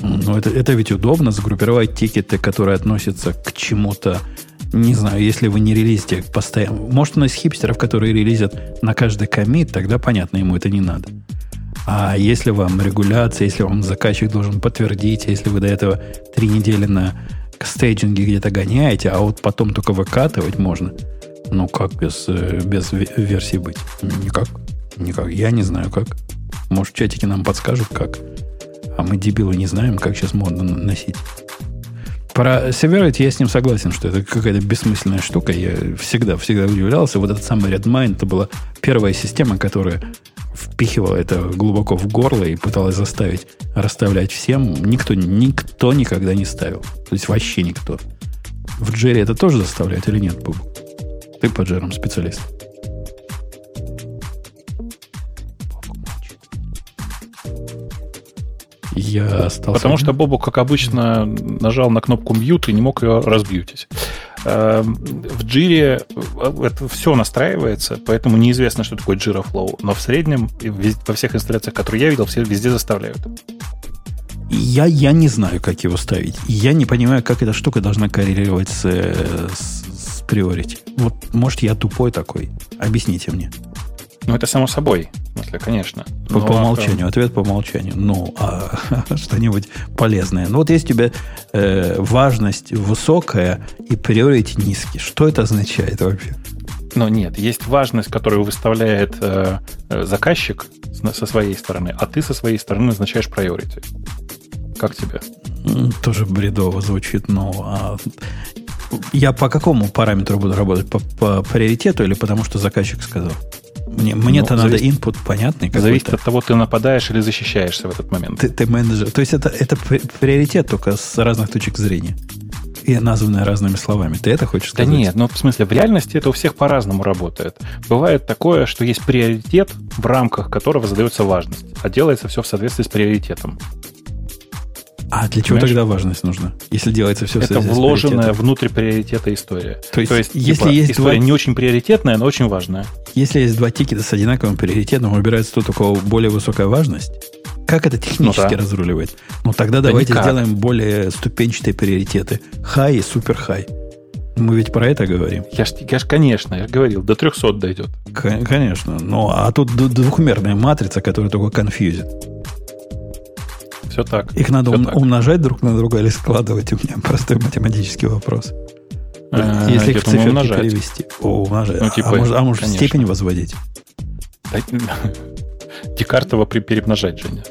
Ну, это, это ведь удобно, загруппировать тикеты, которые относятся к чему-то. Не знаю, если вы не релизите постоянно. Может, у нас хипстеров, которые релизят на каждый комит, тогда понятно, ему это не надо. А если вам регуляция, если вам заказчик должен подтвердить, если вы до этого три недели на стейджинге где-то гоняете, а вот потом только выкатывать можно – ну, как без, э, без версии быть? Никак. Никак. Я не знаю, как. Может, в чатике нам подскажут, как. А мы, дебилы, не знаем, как сейчас модно носить. Про Severity я с ним согласен, что это какая-то бессмысленная штука. Я всегда, всегда удивлялся. Вот этот самый Redmine, это была первая система, которая впихивала это глубоко в горло и пыталась заставить расставлять всем. Никто, никто никогда не ставил. То есть вообще никто. В Джерри это тоже заставляют или нет, Бубу? Ты по джерам специалист. Я остался. Потому что Бобу, как обычно, нажал на кнопку mute и не мог ее разбьютить. Эм, в джире э, это все настраивается, поэтому неизвестно, что такое Jira Flow. Но в среднем, во всех инсталляциях, которые я видел, все везде заставляют. Я, я не знаю, как его ставить. Я не понимаю, как эта штука должна коррелировать с, с, priority. Вот, может, я тупой такой. Объясните мне. Ну, это само собой. В смысле, конечно. По, по умолчанию. Ответ по умолчанию. Ну, а что-нибудь полезное. Ну, вот есть у тебя э, важность высокая и priority низкий. Что это означает вообще? Но нет, есть важность, которую выставляет э, э заказчик со своей стороны, а ты со своей стороны назначаешь priority. Как тебе? Тоже бредово звучит, но а я по какому параметру буду работать? По, по приоритету или потому что заказчик сказал? Мне, мне-то ну, надо input понятный какой-то. Зависит от того, ты нападаешь или защищаешься в этот момент. Ты, ты менеджер. То есть это, это приоритет только с разных точек зрения. И названное разными словами. Ты это хочешь сказать? Да нет, ну в смысле, в реальности это у всех по-разному работает. Бывает такое, что есть приоритет, в рамках которого задается важность, а делается все в соответствии с приоритетом. А для чего Понимаешь? тогда важность нужна? Если делается все Это вложенная внутрь приоритета история. То есть, То есть если типа, есть история два... не очень приоритетная, но очень важная. Если есть два тикета с одинаковым приоритетом, выбирается тот, у кого более высокая важность, как это технически ну, да. разруливает? Ну тогда да давайте никак. сделаем более ступенчатые приоритеты. Хай и супер хай. Мы ведь про это говорим. Я ж, я ж конечно, я говорил, до 300 дойдет. Конечно. Ну, а тут двухмерная матрица, которая только конфьюзит. Все так. Их надо ум, так. умножать друг на друга или складывать? У меня простой математический вопрос. А, Если их в циферки умножать. перевести. О, умножать. Ну, типа, а может, а может степень возводить? Декартово перемножать, Женя.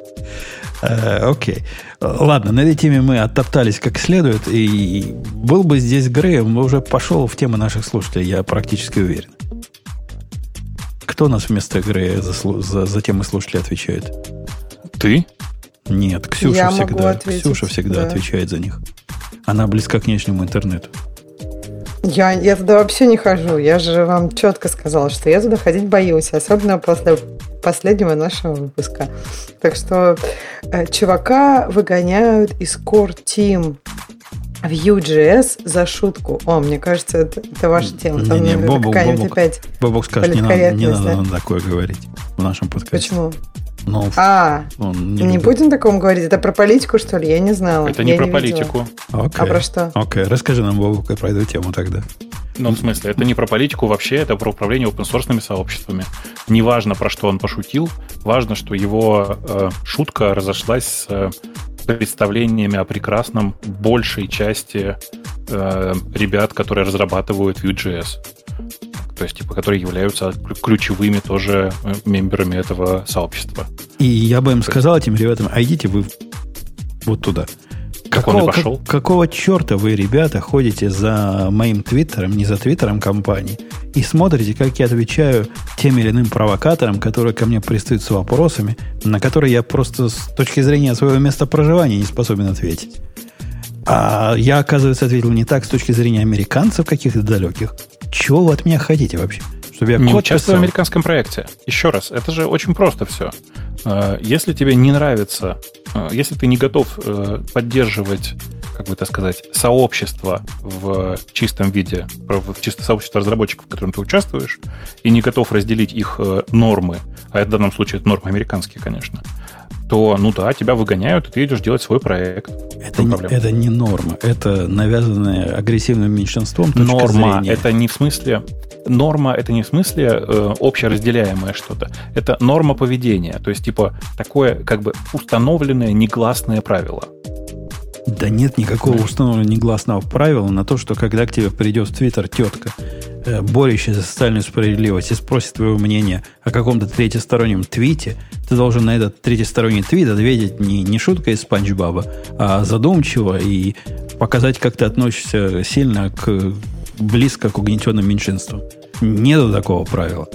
Э, окей. Ладно, на этой теме мы оттоптались как следует. И был бы здесь Грей, он уже пошел в тему наших слушателей, я практически уверен. Кто у нас вместо Грея за, за, за темы слушателей отвечает? Ты? Нет, Ксюша Я всегда, Ксюша всегда да. отвечает за них. Она близка к внешнему интернету. Я, я туда вообще не хожу. Я же вам четко сказала, что я туда ходить боюсь, особенно после последнего нашего выпуска. Так что э, чувака выгоняют из Core Team в Vue.js за шутку. О, мне кажется, это, это ваша тема. Там не, не, Бобок, Бобок, опять Бобок скажет, не надо, не надо да? такое говорить в нашем подкасте. Почему? Ну, а, он не, не будем такому говорить? Это про политику, что ли? Я не знала. Это не я про не политику. Okay. А про что? Окей, okay. расскажи нам, Бобок, про эту тему тогда. Ну, в смысле, это не про политику вообще, это про управление open сообществами. Неважно, про что он пошутил, важно, что его э, шутка разошлась с э, представлениями о прекрасном большей части э, ребят, которые разрабатывают Vue.js то есть, типа, которые являются ключевыми тоже э, мемберами этого сообщества. И я бы им то сказал этим ребятам, а идите вы вот туда. Как какого, он и пошел? Как, какого черта вы, ребята, ходите за моим твиттером, не за твиттером компании, и смотрите, как я отвечаю тем или иным провокаторам, которые ко мне пристают с вопросами, на которые я просто с точки зрения своего места проживания не способен ответить. А я, оказывается, ответил не так с точки зрения американцев каких-то далеких. Чего вы от меня хотите вообще? Чтобы я не участвую в американском проекте. Еще раз, это же очень просто все. Э, если тебе не нравится, э, если ты не готов э, поддерживать, как бы это сказать, сообщество в чистом виде, в чисто сообщество разработчиков, в котором ты участвуешь, и не готов разделить их нормы, а это в данном случае это нормы американские, конечно, то, ну да, тебя выгоняют, и ты идешь делать свой проект. Это, не, это не норма, это навязанное агрессивным меньшинством Норма, зрения. это не в смысле... Норма, это не в смысле э, общеразделяемое что-то. Это норма поведения. То есть, типа, такое как бы установленное негласное правило. Да нет никакого установленного негласного правила на то, что когда к тебе придет в Твиттер тетка, э, борющая за социальную справедливость, и спросит твоего мнения о каком-то третьестороннем твите, ты должен на этот третьесторонний твит ответить не, не шуткой из Спанч Баба, а задумчиво и показать, как ты относишься сильно к близко к угнетенным меньшинствам. Нету такого правила.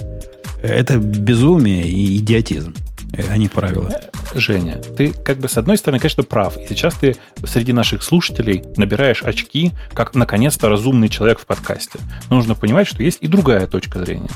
Это безумие и идиотизм а не правила. Женя, ты как бы с одной стороны, конечно, прав. И сейчас ты среди наших слушателей набираешь очки, как наконец-то разумный человек в подкасте. Но нужно понимать, что есть и другая точка зрения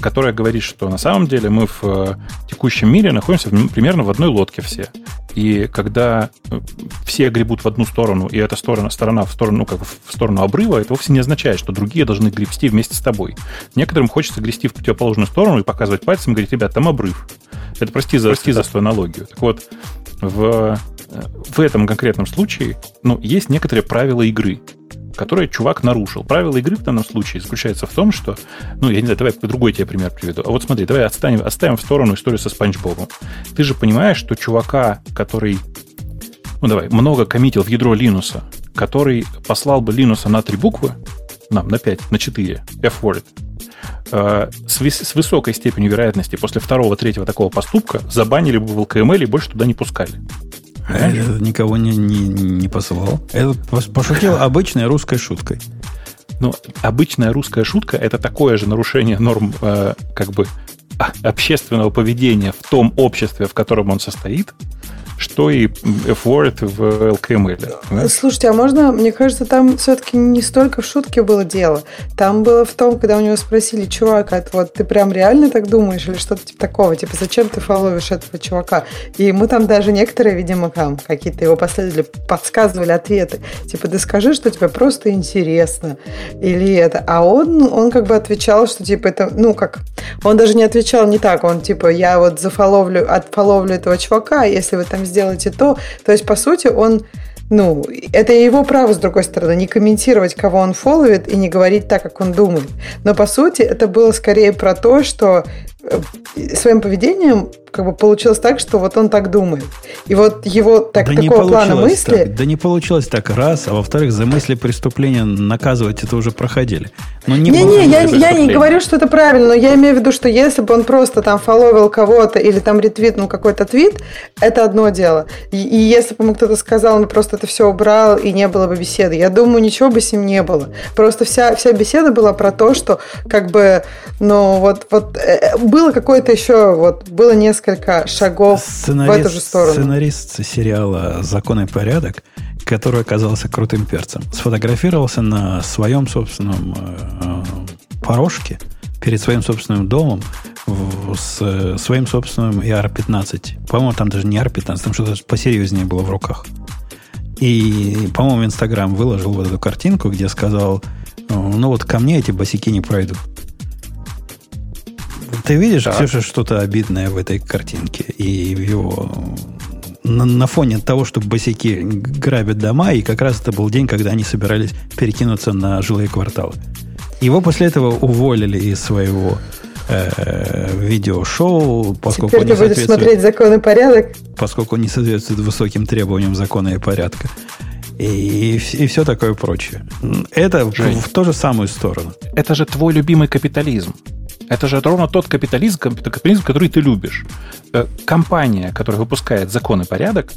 которая говорит, что на самом деле мы в э, текущем мире находимся примерно в одной лодке все. И когда э, все гребут в одну сторону, и эта сторона, сторона в сторону, ну, как в сторону обрыва, это вовсе не означает, что другие должны гребсти вместе с тобой. Некоторым хочется грести в противоположную сторону и показывать пальцем и говорить, ребят, там обрыв. Это прости за, прости за свою аналогию. Так вот, в, в этом конкретном случае ну, есть некоторые правила игры, которые чувак нарушил. Правило игры в данном случае заключается в том, что, ну, я не знаю, давай другой тебе пример приведу. А вот смотри, давай оставим, оставим в сторону историю со Спанч Бобом. Ты же понимаешь, что чувака, который, ну, давай, много коммитил в ядро Линуса, который послал бы Линуса на три буквы, нам на 5, на 4, F-word, с, с высокой степенью вероятности после второго, третьего такого поступка забанили бы в LKML и больше туда не пускали. Это никого не, не, не посылал. Это пошутил обычной русской шуткой. Ну, обычная русская шутка это такое же нарушение норм э, как бы общественного поведения в том обществе, в котором он состоит, что и F-word в LKML. Слушайте, а можно, мне кажется, там все-таки не столько в шутке было дело. Там было в том, когда у него спросили, чувак, а вот ты прям реально так думаешь или что-то типа такого, типа зачем ты фолловишь этого чувака? И ему там даже некоторые, видимо, там какие-то его последователи подсказывали ответы. Типа, да скажи, что тебе просто интересно. Или это. А он, он как бы отвечал, что типа это, ну как, он даже не отвечал не так, он типа, я вот зафоловлю, отфоловлю этого чувака, если вы там сделайте то. То есть, по сути, он ну, это его право, с другой стороны, не комментировать, кого он фолловит, и не говорить так, как он думает. Но, по сути, это было скорее про то, что своим поведением как бы получилось так, что вот он так думает. И вот его так, да такого плана мысли... Так, да не получилось так раз, а во-вторых, за мысли преступления наказывать это уже проходили. Не, не, не я, я не говорю, что это правильно, но я имею в виду, что если бы он просто там фолловил кого-то или там ретвитнул какой-то твит, это одно дело. И, и если бы ему кто-то сказал, он просто это все убрал и не было бы беседы, я думаю, ничего бы с ним не было. Просто вся, вся беседа была про то, что как бы, ну вот, вот э, было какое-то еще, вот было несколько шагов сценарист, в эту же сторону. Сценарист сериала «Закон и порядок», который оказался крутым перцем, сфотографировался на своем собственном э, порожке перед своим собственным домом в, с своим собственным ER-15. По-моему, там даже не ER-15, там что-то посерьезнее было в руках. И, по-моему, в Инстаграм выложил вот эту картинку, где сказал, ну вот ко мне эти босики не пройдут. Ты видишь, так. Ксюша, что-то обидное в этой картинке и в его на, на фоне того, что босики грабят дома, и как раз это был день, когда они собирались перекинуться на жилые кварталы. Его после этого уволили из своего э, видеошоу, поскольку Теперь ты будешь смотреть закон и порядок. Поскольку не соответствует высоким требованиям закона и порядка. И, и, и все такое прочее. Это Жень, в, в ту же самую сторону. Это же твой любимый капитализм. Это же ровно тот капитализм, капитализм, который ты любишь. Э, компания, которая выпускает закон и порядок,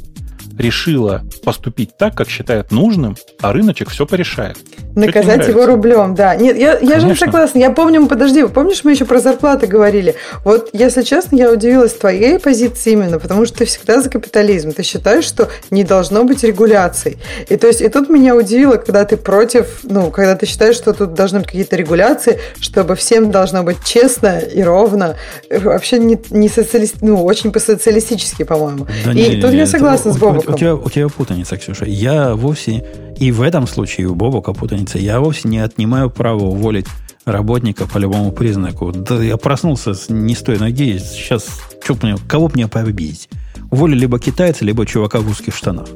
решила поступить так, как считает нужным, а рыночек все порешает. Наказать его рублем, да. Нет, я, я же не согласна. Я помню, подожди, помнишь, мы еще про зарплаты говорили? Вот, если честно, я удивилась твоей позиции именно, потому что ты всегда за капитализм. Ты считаешь, что не должно быть регуляций. И то есть, и тут меня удивило, когда ты против, ну, когда ты считаешь, что тут должны быть какие-то регуляции, чтобы всем должно быть честно и ровно. Вообще не, не социалист, ну, очень по-социалистически, по-моему. Да и не, тут не, я согласна с Бобом у, тебя, у тебя путаница, Ксюша. Я вовсе, и в этом случае у Бобока путаница, я вовсе не отнимаю право уволить работника по любому признаку. Да я проснулся не с той ноги, сейчас что мне, кого мне победить? Уволили либо китайца, либо чувака в узких штанах.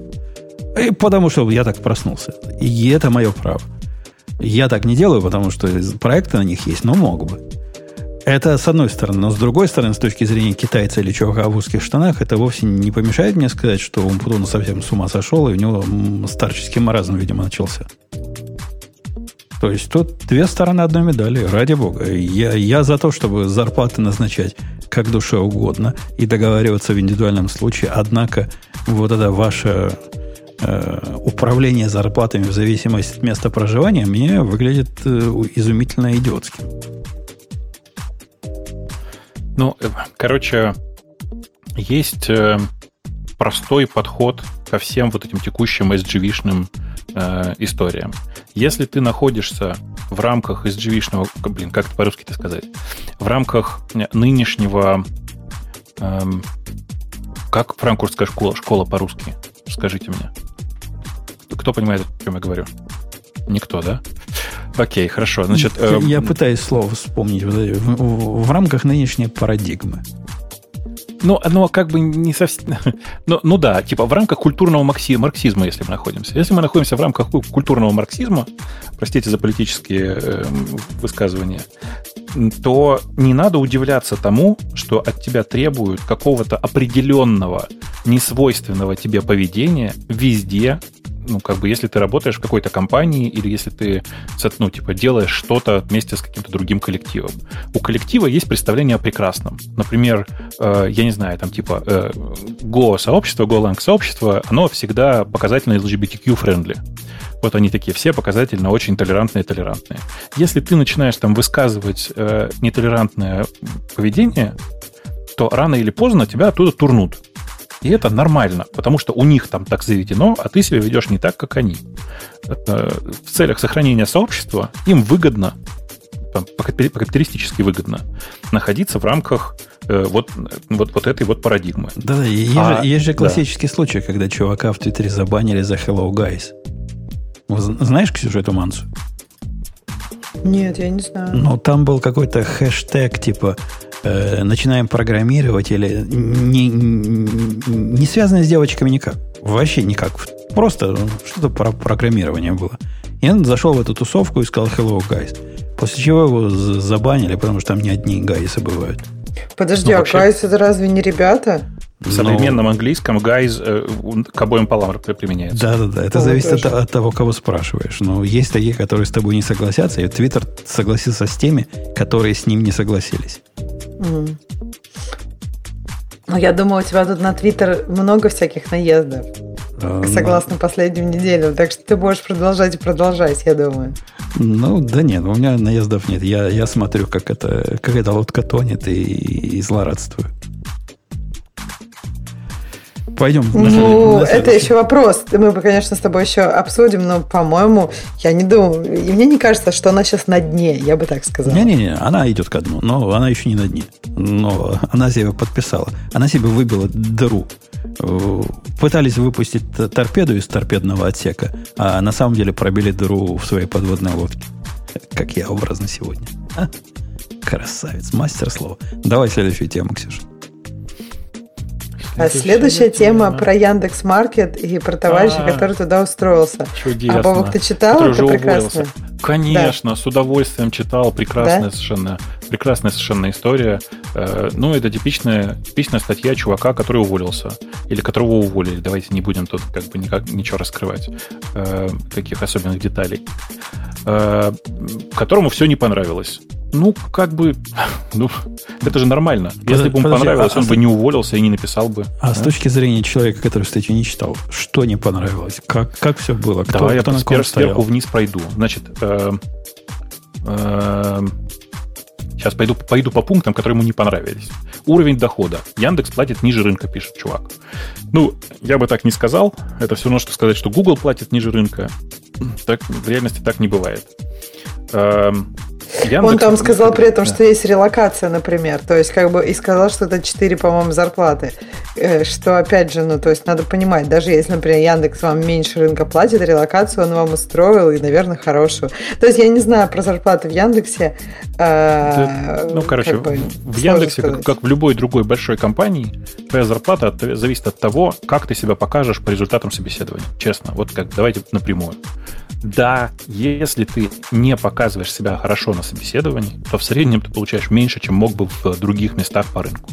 И потому что я так проснулся. И это мое право. Я так не делаю, потому что проекты на них есть, но мог бы. Это с одной стороны. Но с другой стороны, с точки зрения китайца или чувака в узких штанах, это вовсе не помешает мне сказать, что Умпутун совсем с ума сошел, и у него старческий маразм, видимо, начался. То есть тут две стороны одной медали, ради бога. Я, я за то, чтобы зарплаты назначать как душе угодно и договариваться в индивидуальном случае. Однако вот это ваше э, управление зарплатами в зависимости от места проживания мне выглядит э, изумительно идиотским. Ну, э, короче, есть э, простой подход ко всем вот этим текущим SGV-шным э, историям. Если ты находишься в рамках SGV-шного, блин, как это по-русски-то сказать, в рамках нынешнего, э, как франкфуртская школа, школа по-русски, скажите мне. Кто понимает, о чем я говорю? Никто, да? Окей, хорошо. Значит, я, э, я пытаюсь слово вспомнить в, в, в рамках нынешней парадигмы. Ну, оно как бы не совсем... ну, ну да, типа в рамках культурного марксизма, если мы находимся. Если мы находимся в рамках культурного марксизма, простите за политические э, высказывания, то не надо удивляться тому, что от тебя требуют какого-то определенного, несвойственного тебе поведения везде, ну, как бы, если ты работаешь в какой-то компании или если ты, ну, типа, делаешь что-то вместе с каким-то другим коллективом. У коллектива есть представление о прекрасном. Например, э, я не знаю, там, типа, э, Go-сообщество, Golang-сообщество, оно всегда показательно LGBTQ-friendly. Вот они такие все показательно очень толерантные толерантные. Если ты начинаешь там высказывать э, нетолерантное поведение, то рано или поздно тебя оттуда турнут. И это нормально, потому что у них там так заведено, а ты себя ведешь не так, как они. Э, в целях сохранения сообщества им выгодно, по-капиталистически выгодно, находиться в рамках э, вот, вот, вот этой вот парадигмы. Да, есть, а, же, есть же классический да. случай, когда чувака в Твиттере забанили за Hello Guys. Знаешь, Ксюша, эту мансу? Нет, я не знаю. Ну, там был какой-то хэштег, типа э, начинаем программировать или не, не связанное с девочками никак. Вообще никак. Просто что-то про программирование было. И он зашел в эту тусовку и сказал hello, guys. После чего его забанили, потому что там не одни гайсы бывают. Подожди, ну, а вообще... гайс это разве не ребята? В современном Но... английском guys э, к обоим полам применяется. Да-да-да, это О, зависит от, от того, кого спрашиваешь. Но есть такие, которые с тобой не согласятся, и Твиттер согласился с теми, которые с ним не согласились. Mm. Ну, я думаю, у тебя тут на Твиттер много всяких наездов. А, согласно ну, последним неделям. Так что ты можешь продолжать и продолжать, я думаю. Ну, да нет, у меня наездов нет. Я, я смотрю, как это, как эта лодка тонет и, и злорадствую. Пойдем. Ну, это еще вопрос. Мы, конечно, с тобой еще обсудим, но, по-моему, я не думаю, и мне не кажется, что она сейчас на дне, я бы так сказал. Не-не-не, она идет ко дну, но она еще не на дне. Но она себе подписала. Она себе выбила дыру. Пытались выпустить торпеду из торпедного отсека, а на самом деле пробили дыру в своей подводной лодке. Как я образно сегодня. А? Красавец, мастер слова. Давай следующую тему, Ксюша. А следующая тема про Яндекс Маркет и про товарища, а. который туда устроился. Чудесно. А Бобок, ты читал? Это прекрасно. Конечно, с удовольствием читал. Прекрасная совершенно, прекрасная совершенно история. Э, ну, это типичная, типичная статья чувака, который уволился. Или которого уволили. Давайте не будем тут как бы никак, ничего раскрывать. Э, таких особенных деталей. Э, которому все не понравилось. Ну, как бы, ну, это же нормально. Если бы ему понравилось, а, он а, бы не уволился и не написал бы. А, а с точки зрения человека, который статью не читал, что не понравилось? Как, как все было? Кто, Давай кто я на сверху стоял? вниз пройду. Значит, э, э, сейчас пойду, пойду по пунктам, которые ему не понравились. Уровень дохода. Яндекс платит ниже рынка, пишет чувак. Ну, я бы так не сказал. Это все равно, что сказать, что Google платит ниже рынка. Так, в реальности так не бывает. Эм, Яндекс, Он там сказал при этом, да. что есть релокация, например. То есть, как бы, и сказал, что это 4, по-моему, зарплаты. Э, что, опять же, ну, то есть, надо понимать, даже если, например, Яндекс вам меньше рынка платит, релокацию он вам устроил, и, наверное, хорошую. То есть, я не знаю про зарплаты в Яндексе. Э, ну, короче, как бы, в Яндексе, как, как в любой другой большой компании, твоя зарплата от, зависит от того, как ты себя покажешь по результатам собеседования. Честно, вот как, давайте напрямую. Да, если ты не показываешь себя хорошо на собеседовании, то в среднем ты получаешь меньше, чем мог бы в других местах по рынку.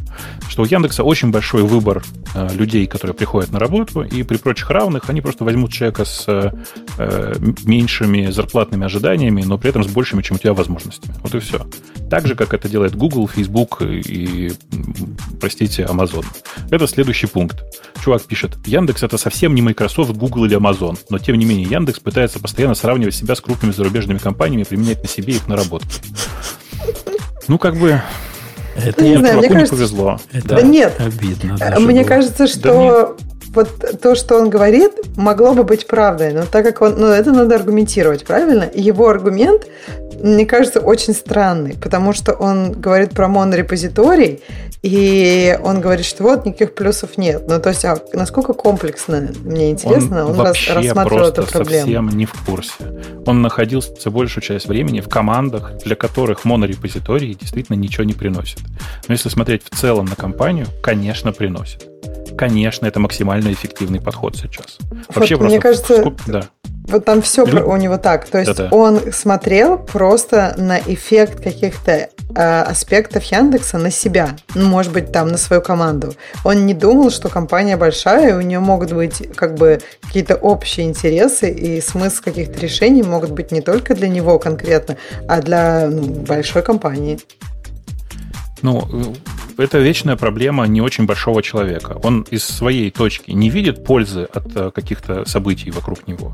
Что у Яндекса очень большой выбор э, людей, которые приходят на работу, и при прочих равных они просто возьмут человека с э, меньшими зарплатными ожиданиями, но при этом с большими, чем у тебя, возможностями. Вот и все. Так же, как это делает Google, Facebook и, простите, Amazon. Это следующий пункт. Чувак пишет, Яндекс это совсем не Microsoft, Google или Amazon, но тем не менее Яндекс пытается постоянно сравнивать себя с крупными зарубежными компаниями, применять на себе их наработки. Ну, как бы... Это не знаю, мне кажется, повезло. Это да. нет. Обидно. Мне было. кажется, что да вот то, что он говорит, могло бы быть правдой, но так как он, ну, это надо аргументировать, правильно? И его аргумент мне кажется, очень странный, потому что он говорит про монорепозиторий, и он говорит, что вот никаких плюсов нет. Ну, то есть, а насколько комплексно, мне интересно, он, он вообще рассматривал эту проблему. совсем не в курсе. Он находился большую часть времени в командах, для которых монорепозитории действительно ничего не приносят. Но если смотреть в целом на компанию, конечно, приносит. Конечно, это максимально эффективный подход сейчас. Вообще вот, просто мне кажется, да. Вот там все Лю... у него так. То есть Да-да. он смотрел просто на эффект каких-то э, аспектов Яндекса на себя. Ну, может быть, там на свою команду. Он не думал, что компания большая, и у нее могут быть как бы какие-то общие интересы, и смысл каких-то решений могут быть не только для него конкретно, а для ну, большой компании. Ну, это вечная проблема не очень большого человека. Он из своей точки не видит пользы от э, каких-то событий вокруг него.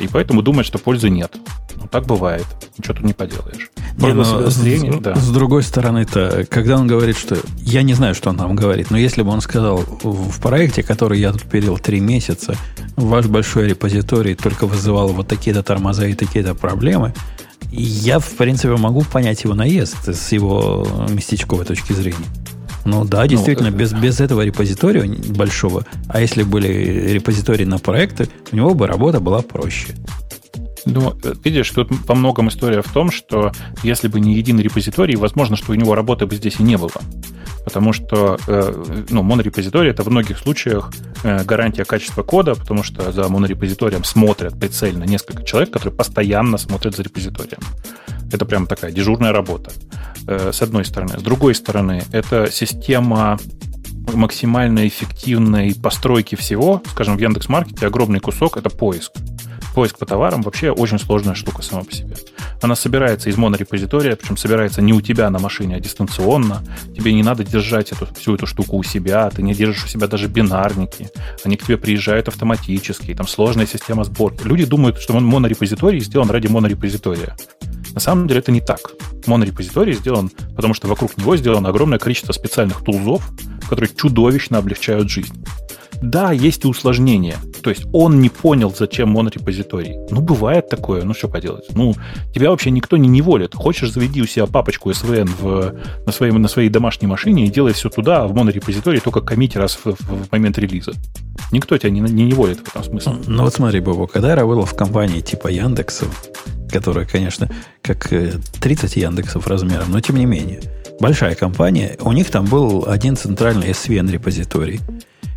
И поэтому думает, что пользы нет. Ну, так бывает. Ничего тут не поделаешь. Не, но с, зрения, да. с другой стороны-то, когда он говорит, что... Я не знаю, что он там говорит, но если бы он сказал в проекте, который я тут перил три месяца, ваш большой репозиторий только вызывал вот такие-то тормоза и такие-то проблемы, я, в принципе, могу понять его наезд с его местечковой точки зрения. Ну да, ну, действительно, ну, без, без этого репозитория большого, а если были репозитории на проекты, у него бы работа была проще. Ну, видишь, тут по многом история в том, что если бы не единый репозиторий, возможно, что у него работы бы здесь и не было. Потому что э, ну, монорепозиторий это в многих случаях э, гарантия качества кода, потому что за монорепозиторием смотрят прицельно несколько человек, которые постоянно смотрят за репозиторием. Это прям такая дежурная работа, э, с одной стороны. С другой стороны, это система максимально эффективной постройки всего. Скажем, в Яндекс.Маркете огромный кусок — это поиск поиск по товарам вообще очень сложная штука сама по себе. Она собирается из монорепозитория, причем собирается не у тебя на машине, а дистанционно. Тебе не надо держать эту, всю эту штуку у себя, ты не держишь у себя даже бинарники. Они к тебе приезжают автоматически, там сложная система сборки. Люди думают, что монорепозиторий сделан ради монорепозитория. На самом деле это не так. Монорепозиторий сделан, потому что вокруг него сделано огромное количество специальных тулзов, которые чудовищно облегчают жизнь. Да, есть и усложнения. То есть он не понял, зачем монорепозиторий. Ну, бывает такое, ну что поделать. Ну, тебя вообще никто не неволит. Хочешь, заведи у себя папочку SVN в, на, своей, на своей домашней машине и делай все туда, а в монорепозитории только комите раз в, в, в момент релиза. Никто тебя не, не неволит в этом смысле. Ну, вот смотри, Бобо, когда я работал в компании типа Яндекса, которая, конечно, как 30 э, Яндексов размером, но тем не менее, большая компания, у них там был один центральный SVN-репозиторий –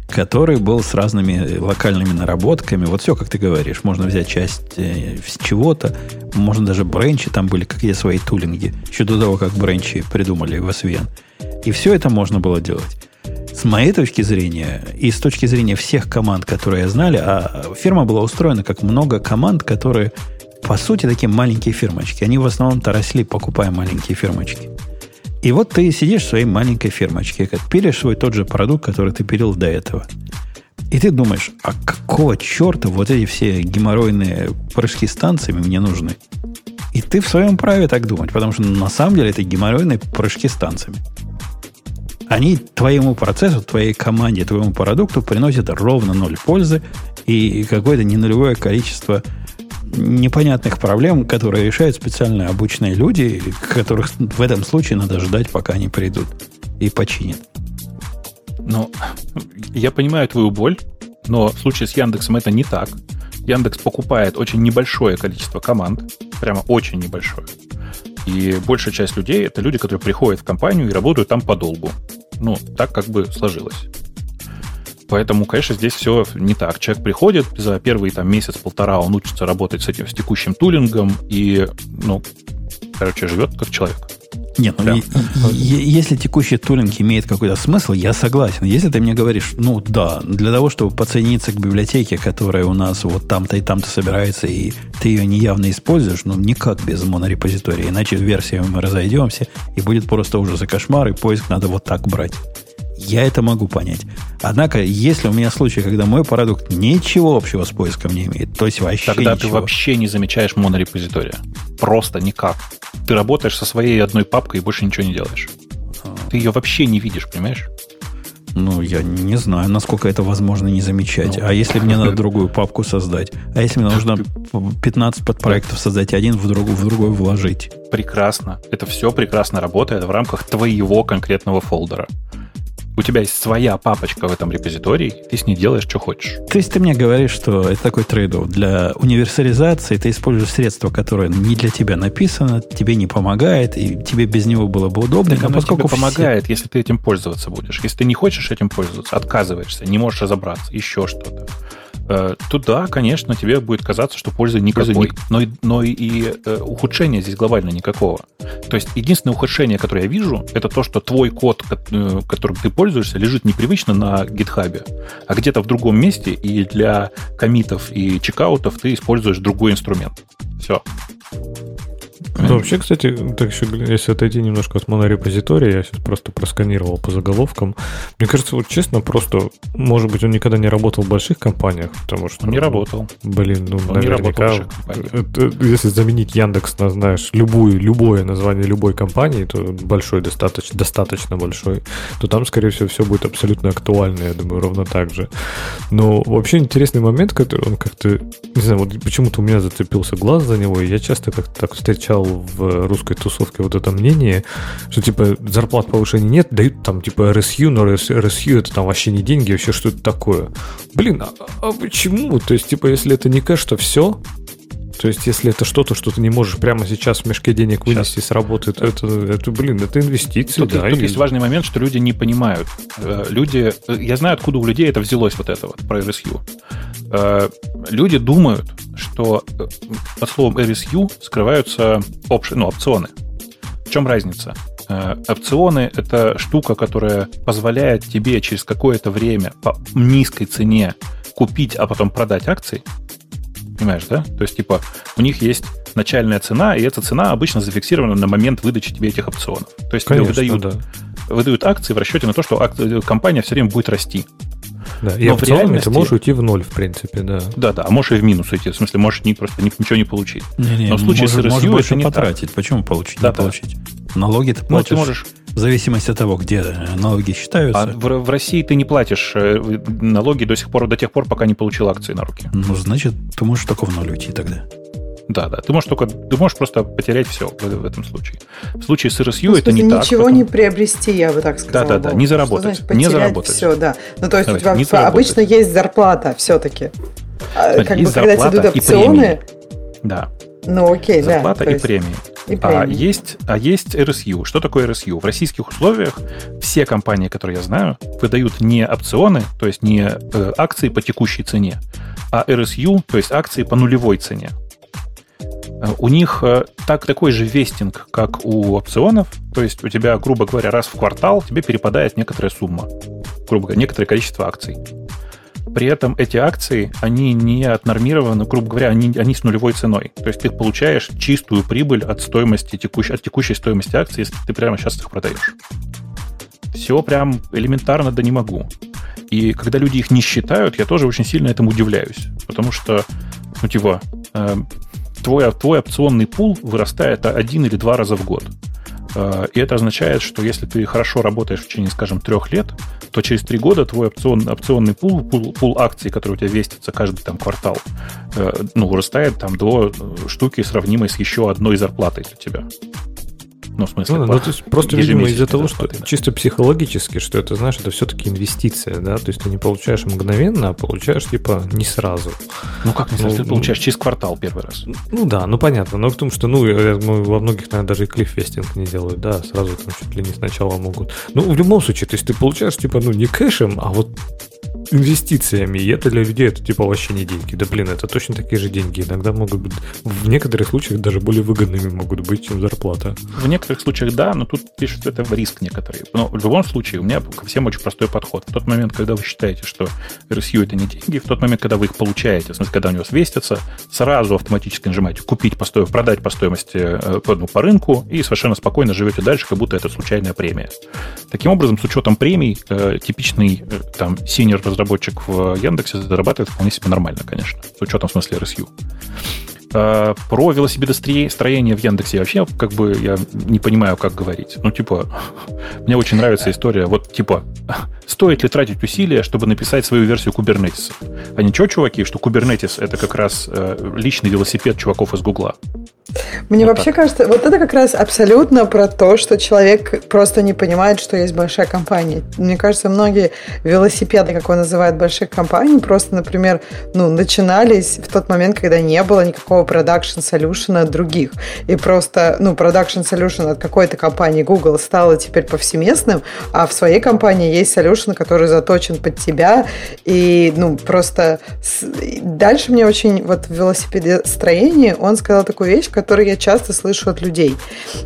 который был с разными локальными наработками. Вот все, как ты говоришь. Можно взять часть э, чего-то. Можно даже бренчи. Там были какие-то свои тулинги. Еще до того, как бренчи придумали в SVN. И все это можно было делать. С моей точки зрения, и с точки зрения всех команд, которые знали, а фирма была устроена как много команд, которые, по сути, такие маленькие фирмочки. Они в основном-то росли, покупая маленькие фирмочки. И вот ты сидишь в своей маленькой фирмочке, как пилишь свой тот же продукт, который ты пилил до этого. И ты думаешь, а какого черта вот эти все геморройные прыжки станциями мне нужны? И ты в своем праве так думать, потому что на самом деле это геморройные прыжки станциями. Они твоему процессу, твоей команде, твоему продукту приносят ровно ноль пользы и какое-то ненулевое количество непонятных проблем, которые решают специально обычные люди, которых в этом случае надо ждать, пока они придут и починят. Ну, я понимаю твою боль, но в случае с Яндексом это не так. Яндекс покупает очень небольшое количество команд, прямо очень небольшое. И большая часть людей это люди, которые приходят в компанию и работают там подолгу. Ну, так как бы сложилось. Поэтому, конечно, здесь все не так. Человек приходит, за первый там, месяц-полтора он учится работать с этим, с текущим тулингом и, ну, короче, живет как человек. Нет, ну, и, и, если текущий тулинг имеет какой-то смысл, я согласен. Если ты мне говоришь, ну да, для того, чтобы подсоединиться к библиотеке, которая у нас вот там-то и там-то собирается, и ты ее неявно используешь, ну никак без монорепозитория, иначе в версии мы разойдемся, и будет просто ужас и кошмар, и поиск надо вот так брать. Я это могу понять. Однако, если у меня случай, когда мой продукт ничего общего с поиском не имеет, то есть вообще Тогда ничего. ты вообще не замечаешь монорепозитория. Просто никак. Ты работаешь со своей одной папкой и больше ничего не делаешь. Ты ее вообще не видишь, понимаешь? Ну, я не знаю, насколько это возможно не замечать. Ну, а если мне надо другую папку создать? А если мне нужно 15 подпроектов создать, один в другой, в другой вложить? Прекрасно. Это все прекрасно работает в рамках твоего конкретного фолдера у тебя есть своя папочка в этом репозитории, ты с ней делаешь, что хочешь. То есть ты мне говоришь, что это такой трейд Для универсализации ты используешь средство, которое не для тебя написано, тебе не помогает, и тебе без него было бы удобно. Так а поскольку тебе помогает, все... если ты этим пользоваться будешь. Если ты не хочешь этим пользоваться, отказываешься, не можешь разобраться, еще что-то то да, конечно, тебе будет казаться, что пользы никакой. Но, но и э, ухудшения здесь глобально никакого. То есть единственное ухудшение, которое я вижу, это то, что твой код, э, которым ты пользуешься, лежит непривычно на гитхабе, а где-то в другом месте, и для комитов и чекаутов ты используешь другой инструмент. Все. Ну, вообще, кстати, так еще, если отойти немножко от монорепозитория, я сейчас просто просканировал по заголовкам. Мне кажется, вот честно, просто, может быть, он никогда не работал в больших компаниях, потому что... Он не работал. Блин, ну, он наверняка... Не работал если заменить Яндекс на, знаешь, любую, любое название любой компании, то большой, достаточно, достаточно большой, то там, скорее всего, все будет абсолютно актуально, я думаю, ровно так же. Но вообще интересный момент, который он как-то, не знаю, вот почему-то у меня зацепился глаз за него, и я часто как-то так встречал в русской тусовке вот это мнение, что типа зарплат повышения нет, дают там типа RSU, но RSU это там вообще не деньги, вообще что это такое. Блин, а, а почему? То есть, типа, если это не кэш, то все, то есть, если это что-то, что ты не можешь прямо сейчас в мешке денег вынести сейчас. с работы, то это, это, блин, это инвестиции. Тут, да, тут и... есть важный момент, что люди не понимают. Э, люди, я знаю, откуда у людей это взялось, вот это вот, про RSU. Э, люди думают, что э, под словом RSU скрываются опши, ну, опционы. В чем разница? Опционы – это штука, которая позволяет тебе через какое-то время по низкой цене купить, а потом продать акции – Понимаешь, да? То есть, типа, у них есть начальная цена, и эта цена обычно зафиксирована на момент выдачи тебе этих опционов. То есть Конечно, тебе выдают, да. выдают акции в расчете на то, что акция, компания все время будет расти. Да, и Но в реальности ты можешь уйти в ноль, в принципе, да. Да, да, а можешь и в минус уйти. В смысле, можешь не, просто ничего не получить. Не, не, Но в случае может, с RSU больше это не потратить. Так. Почему получить, да, не да. получить? Налоги ты платишь. Ну, ты можешь в зависимости от того, где налоги считаются. А в, в России ты не платишь э, налоги до сих пор, до тех пор, пока не получил акции на руки. Ну, значит, ты можешь только в ноль уйти тогда. Да, да. Ты можешь только, ты можешь просто потерять все в, в этом случае. В случае с RSU ну, это не так. Ничего потом... не приобрести, я бы так сказала. Да, да, да. Не заработать. Что значит, не заработать. Все, да. Ну, то есть Давайте, у тебя обычно есть зарплата все-таки. А, как бы, когда тебе идут опционы. Да. Ну, окей, зарплата да. и премии. А есть, а есть RSU. Что такое RSU? В российских условиях все компании, которые я знаю, выдают не опционы, то есть не э, акции по текущей цене, а RSU, то есть акции по нулевой цене. Э, у них э, так, такой же вестинг, как у опционов, то есть у тебя, грубо говоря, раз в квартал тебе перепадает некоторая сумма, грубо говоря, некоторое количество акций. При этом эти акции, они не отнормированы, грубо говоря, они, они с нулевой ценой. То есть ты получаешь чистую прибыль от стоимости текущей, от текущей стоимости акций, если ты прямо сейчас их продаешь. Все прям элементарно да не могу. И когда люди их не считают, я тоже очень сильно этому удивляюсь. Потому что, ну, типа, э, твой, твой опционный пул вырастает один или два раза в год. Э, и это означает, что если ты хорошо работаешь в течение, скажем, трех лет, то через три года твой опцион, опционный пул, пул, пул акций, который у тебя вестится каждый там квартал, э, ну, вырастает там до штуки, сравнимой с еще одной зарплатой для тебя. Ну, в смысле, ну, ну, то есть просто, видимо, из-за того, что да. чисто психологически, что это, знаешь, это все-таки инвестиция, да, то есть ты не получаешь мгновенно, а получаешь, типа, не сразу. Ну, как не сразу? Ну, ты получаешь через квартал первый раз. Ну, да, ну, понятно, но в том, что, ну, во многих, наверное, даже и клиффестинг не делают, да, сразу там чуть ли не сначала могут. Ну, в любом случае, то есть ты получаешь, типа, ну, не кэшем, а вот инвестициями, и это для людей это типа вообще не деньги. Да блин, это точно такие же деньги. Иногда могут быть, в некоторых случаях даже более выгодными могут быть, чем зарплата. В некоторых случаях да, но тут пишут, это в риск некоторые. Но в любом случае у меня ко всем очень простой подход. В тот момент, когда вы считаете, что RSU это не деньги, в тот момент, когда вы их получаете, в смысле, когда они у вас вестятся, сразу автоматически нажимаете купить по стоимости, продать по стоимости э, ну, по рынку и совершенно спокойно живете дальше, как будто это случайная премия. Таким образом, с учетом премий, э, типичный э, там синер разработчик в Яндексе зарабатывает вполне себе нормально, конечно. С учетом, в смысле, RSU. Э, про велосипедостроение в Яндексе вообще как бы я не понимаю, как говорить. Ну, типа, мне очень нравится история. Вот, типа, стоит ли тратить усилия, чтобы написать свою версию Kubernetes? А ничего, чуваки, что Kubernetes — это как раз э, личный велосипед чуваков из Гугла. Мне вот вообще так. кажется, вот это как раз абсолютно про то, что человек просто не понимает, что есть большая компания. Мне кажется, многие велосипеды, как он называет, больших компаний, просто, например, ну, начинались в тот момент, когда не было никакого production solution от других. И просто, ну, production solution от какой-то компании Google стало теперь повсеместным, а в своей компании есть solution, который заточен под тебя. И, ну, просто дальше мне очень вот в велосипедостроении он сказал такую вещь, которые я часто слышу от людей.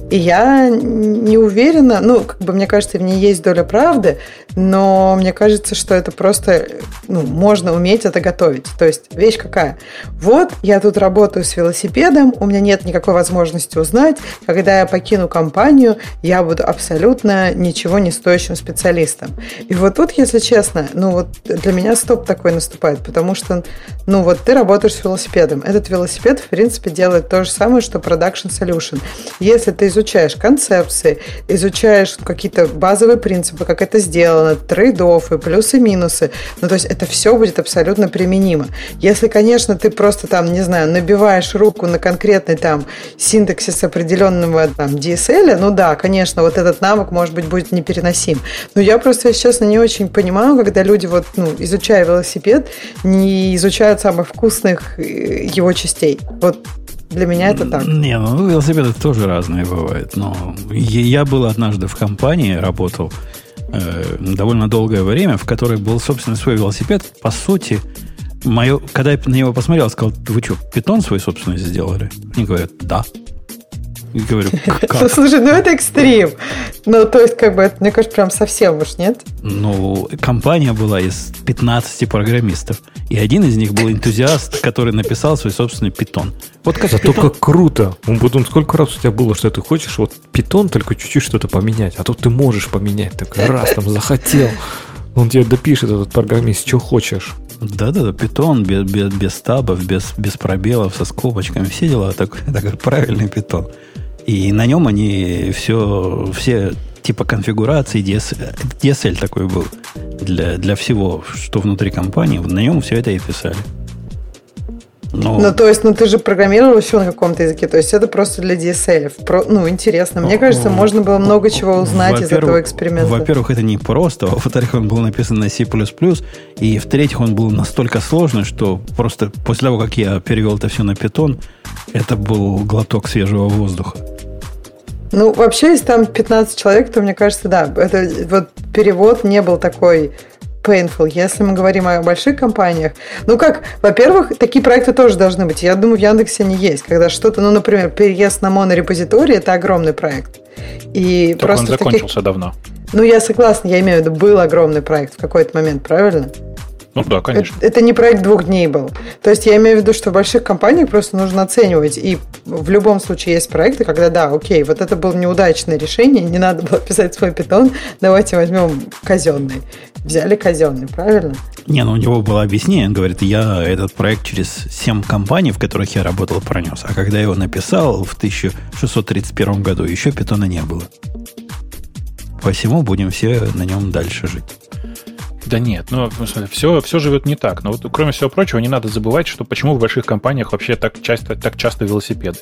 И я не уверена, ну, как бы мне кажется, в ней есть доля правды, но мне кажется, что это просто, ну, можно уметь это готовить. То есть вещь какая? Вот я тут работаю с велосипедом, у меня нет никакой возможности узнать, когда я покину компанию, я буду абсолютно ничего не стоящим специалистом. И вот тут, если честно, ну вот для меня стоп такой наступает, потому что, ну вот ты работаешь с велосипедом. Этот велосипед, в принципе, делает то же самое, что Production Solution. Если ты изучаешь концепции, изучаешь какие-то базовые принципы, как это сделано, трейдофы, плюсы-минусы, ну, то есть это все будет абсолютно применимо. Если, конечно, ты просто там, не знаю, набиваешь руку на конкретный там синтаксис определенного там DSL, ну да, конечно, вот этот навык, может быть, будет непереносим. Но я просто, если честно, не очень понимаю, когда люди вот, ну, изучая велосипед, не изучают самых вкусных э, его частей. Вот для меня это так. Не, ну велосипеды тоже разные бывают. Но я был однажды в компании, работал э, довольно долгое время, в которой был, собственно, свой велосипед. По сути, мое, когда я на него посмотрел, сказал, вы что, питон свой собственный сделали? Они говорят, да. И говорю, как? Слушай, ну это экстрим. Ну, то есть, как бы, это, мне кажется, прям совсем уж, нет? Ну, компания была из 15 программистов. И один из них был энтузиаст, который написал свой собственный питон. Вот как Зато питон. как круто. Он потом сколько раз у тебя было, что ты хочешь вот питон только чуть-чуть что-то поменять, а тут ты можешь поменять. Такой раз там захотел. Он тебе допишет этот программист, что хочешь. Да-да-да, питон без, без, без табов, без, без пробелов, со скобочками, все дела, так, такой правильный питон. И на нем они все, все типа конфигурации, DSL, DSL такой был для, для всего, что внутри компании. На нем все это и писали. Но... Ну, то есть, ну, ты же программировал еще на каком-то языке, то есть это просто для DSL. Про... Ну, интересно. Мне кажется, можно было много чего узнать из этого эксперимента. Во-первых, это не просто, во-вторых, он был написан на C++, и в-третьих, он был настолько сложный, что просто после того, как я перевел это все на Python, это был глоток свежего воздуха. Ну, вообще, если там 15 человек, то мне кажется, да, это вот перевод не был такой painful. Если мы говорим о больших компаниях, ну как, во-первых, такие проекты тоже должны быть. Я думаю, в Яндексе они есть. Когда что-то, ну, например, переезд на монорепозиторий, это огромный проект. И так просто он закончился таких... давно. Ну, я согласна, я имею в виду, был огромный проект в какой-то момент, правильно? Ну да, конечно. Это, это не проект двух дней был. То есть я имею в виду, что в больших компаниях просто нужно оценивать. И в любом случае есть проекты, когда да, окей, вот это было неудачное решение, не надо было писать свой питон, давайте возьмем казенный. Взяли казенный, правильно? Не, ну у него было объяснение, он говорит, я этот проект через 7 компаний, в которых я работал, пронес. А когда я его написал в 1631 году, еще питона не было. Посему будем все на нем дальше жить. Да нет, ну, все, все живет не так. Но вот, кроме всего прочего, не надо забывать, что почему в больших компаниях вообще так часто, так часто велосипеды.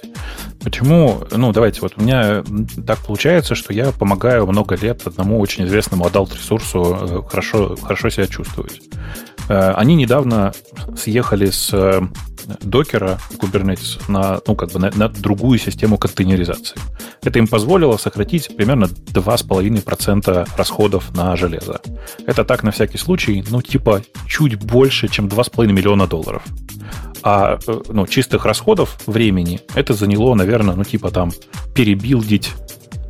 Почему, ну, давайте, вот у меня так получается, что я помогаю много лет одному очень известному адалт-ресурсу э, хорошо, хорошо себя чувствовать. Э, они недавно съехали с э, докера Kubernetes на, ну, как бы на, на другую систему контейнеризации. Это им позволило сократить примерно 2,5% расходов на железо. Это так на всякий случай, ну, типа, чуть больше, чем 2,5 миллиона долларов. А ну, чистых расходов времени это заняло, наверное, ну, типа там перебилдить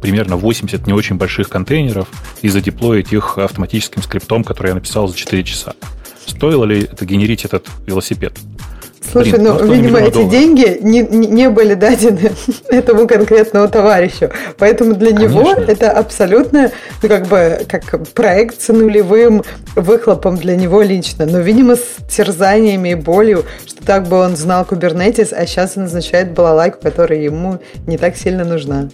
примерно 80 не очень больших контейнеров и задеплоить их автоматическим скриптом, который я написал за 4 часа. Стоило ли это генерить этот велосипед? Слушай, Блин, ну, видимо, эти долларов. деньги не, не были дадены этому конкретному товарищу. Поэтому для Конечно. него это абсолютно, ну, как бы, как проект с нулевым выхлопом для него лично. Но, видимо, с терзаниями и болью, что так бы он знал Kubernetes, а сейчас он назначает балалайку, которая ему не так сильно нужна.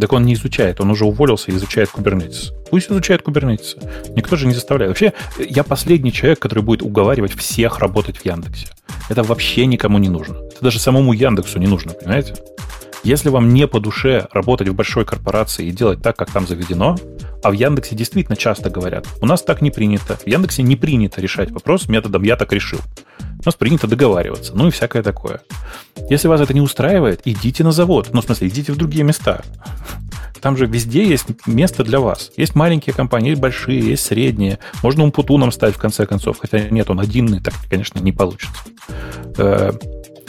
Так он не изучает, он уже уволился и изучает Kubernetes. Пусть изучает Kubernetes. Никто же не заставляет. Вообще, я последний человек, который будет уговаривать всех работать в Яндексе. Это вообще никому не нужно. Это даже самому Яндексу не нужно, понимаете? Если вам не по душе работать в большой корпорации и делать так, как там заведено, а в Яндексе действительно часто говорят, у нас так не принято, в Яндексе не принято решать вопрос методом «я так решил». У нас принято договариваться, ну и всякое такое. Если вас это не устраивает, идите на завод. Ну, в смысле, идите в другие места. Там же везде есть место для вас. Есть маленькие компании, есть большие, есть средние. Можно умпутуном стать, в конце концов. Хотя нет, он один, и так, конечно, не получится.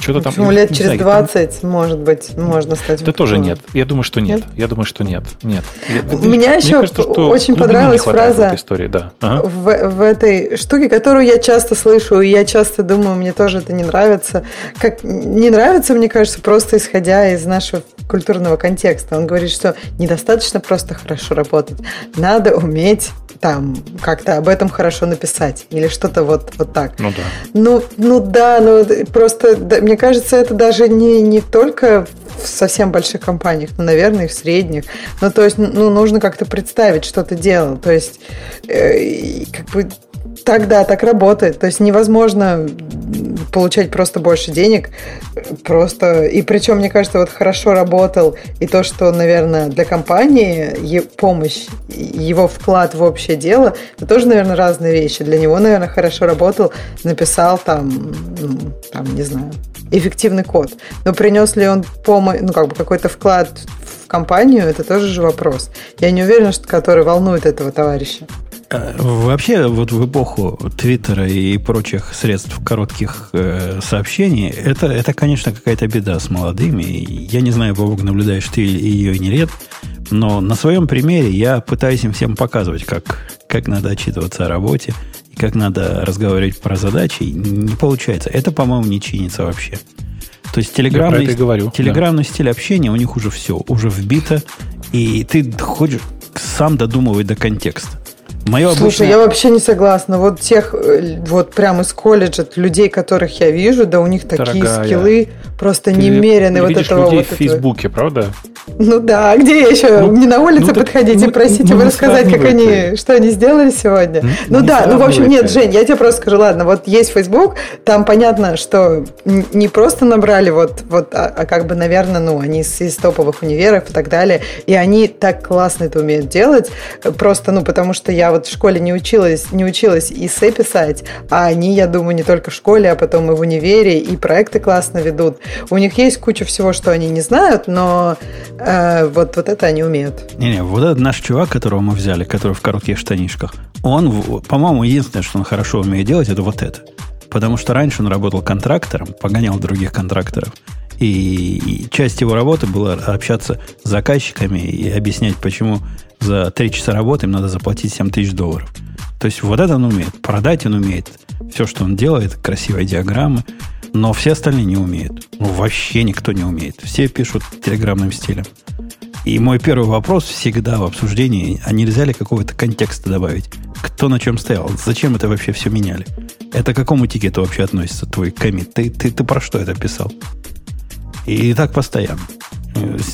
Что-то там... Почему лет через знаю, 20, там... может быть, можно стать Это тоже нет. Я думаю, что нет. нет? Я думаю, что нет. Нет. У меня еще кажется, что очень понравилась фраза в, истории, да. ага. в, в этой штуке, которую я часто слышу, и я часто думаю, мне тоже это не нравится. Как не нравится, мне кажется, просто исходя из нашего культурного контекста. Он говорит, что недостаточно просто хорошо работать. Надо уметь там как-то об этом хорошо написать. Или что-то вот, вот так. Ну да. Ну, ну да, ну просто да, мне кажется, это даже не, не только в совсем больших компаниях, но, наверное, и в средних. Ну, то есть, ну, нужно как-то представить, что ты делал. То есть, э, как бы так, да, так работает. То есть невозможно получать просто больше денег. Просто. И причем, мне кажется, вот хорошо работал. И то, что, наверное, для компании помощь, его вклад в общее дело, это тоже, наверное, разные вещи. Для него, наверное, хорошо работал, написал там, ну, там, не знаю, эффективный код. Но принес ли он помощь, ну, как бы какой-то вклад в компанию, это тоже же вопрос. Я не уверена, что который волнует этого товарища. А, вообще, вот в эпоху Твиттера и прочих средств коротких э, сообщений, это, это, конечно, какая-то беда с молодыми. Я не знаю, Бог, наблюдаешь ты ее или нет, но на своем примере я пытаюсь им всем показывать, как, как надо отчитываться о работе и как надо разговаривать про задачи. Не получается. Это, по-моему, не чинится вообще. То есть телеграммный, говорю, телеграммный да. стиль общения у них уже все, уже вбито, и ты хочешь сам додумывать до контекста. Мое Слушай, обычное... я вообще не согласна. Вот тех, э, вот прямо из колледжа, людей, которых я вижу, да у них такие Дорогая, скиллы просто ты немеренные. вот этого людей вот в Фейсбуке, правда? Ну да, где я еще? Ну, не на улице ну, подходить ну, и просить ну, его рассказать, как они, что они сделали сегодня. Ну, ну да, ну в общем, нет, Жень, я тебе просто скажу, ладно, вот есть Facebook, там понятно, что не просто набрали вот, вот а, а как бы, наверное, ну, они из, из топовых универов и так далее, и они так классно это умеют делать, просто, ну, потому что я вот в школе не училась, не училась эссе писать, а они, я думаю, не только в школе, а потом и в универе, и проекты классно ведут. У них есть куча всего, что они не знают, но э, вот, вот это они умеют. Не-не, вот этот наш чувак, которого мы взяли, который в коротких штанишках, он, по-моему, единственное, что он хорошо умеет делать, это вот это. Потому что раньше он работал контрактором, погонял других контракторов. И, и часть его работы была общаться с заказчиками и объяснять, почему за 3 часа работы им надо заплатить 7 тысяч долларов. То есть вот это он умеет. Продать он умеет. Все, что он делает, красивые диаграммы. Но все остальные не умеют. Ну, вообще никто не умеет. Все пишут телеграммным стилем. И мой первый вопрос всегда в обсуждении, а нельзя ли какого-то контекста добавить? Кто на чем стоял? Зачем это вообще все меняли? Это к какому тикету вообще относится твой комит? Ты, ты, ты про что это писал? И так постоянно.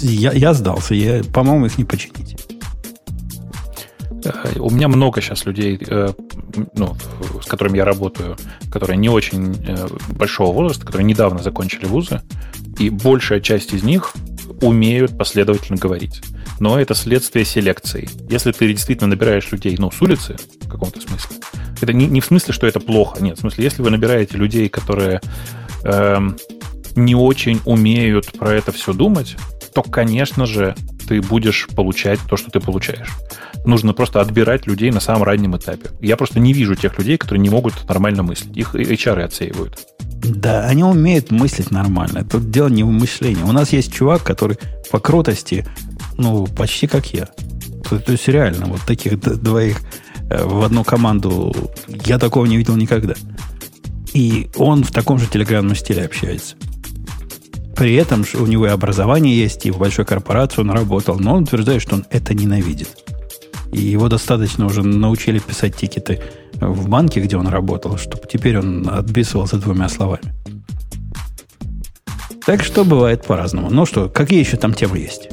Я, я сдался. Я, по-моему, их не починить. У меня много сейчас людей, э, ну, с которыми я работаю, которые не очень э, большого возраста, которые недавно закончили вузы, и большая часть из них умеют последовательно говорить. Но это следствие селекции. Если ты действительно набираешь людей, ну, с улицы, в каком-то смысле, это не, не в смысле, что это плохо, нет, в смысле, если вы набираете людей, которые э, не очень умеют про это все думать, то, конечно же, ты будешь получать то, что ты получаешь. Нужно просто отбирать людей на самом раннем этапе. Я просто не вижу тех людей, которые не могут нормально мыслить. Их HR отсеивают. Да, они умеют мыслить нормально. Тут дело не в мышлении. У нас есть чувак, который по крутости, ну, почти как я. То, то есть реально, вот таких двоих э, в одну команду я такого не видел никогда. И он в таком же телеграмном стиле общается. При этом у него и образование есть, и в большой корпорации он работал, но он утверждает, что он это ненавидит. И его достаточно уже научили писать тикеты в банке, где он работал, чтобы теперь он отбисывался двумя словами. Так что бывает по-разному. Ну что, какие еще там темы есть?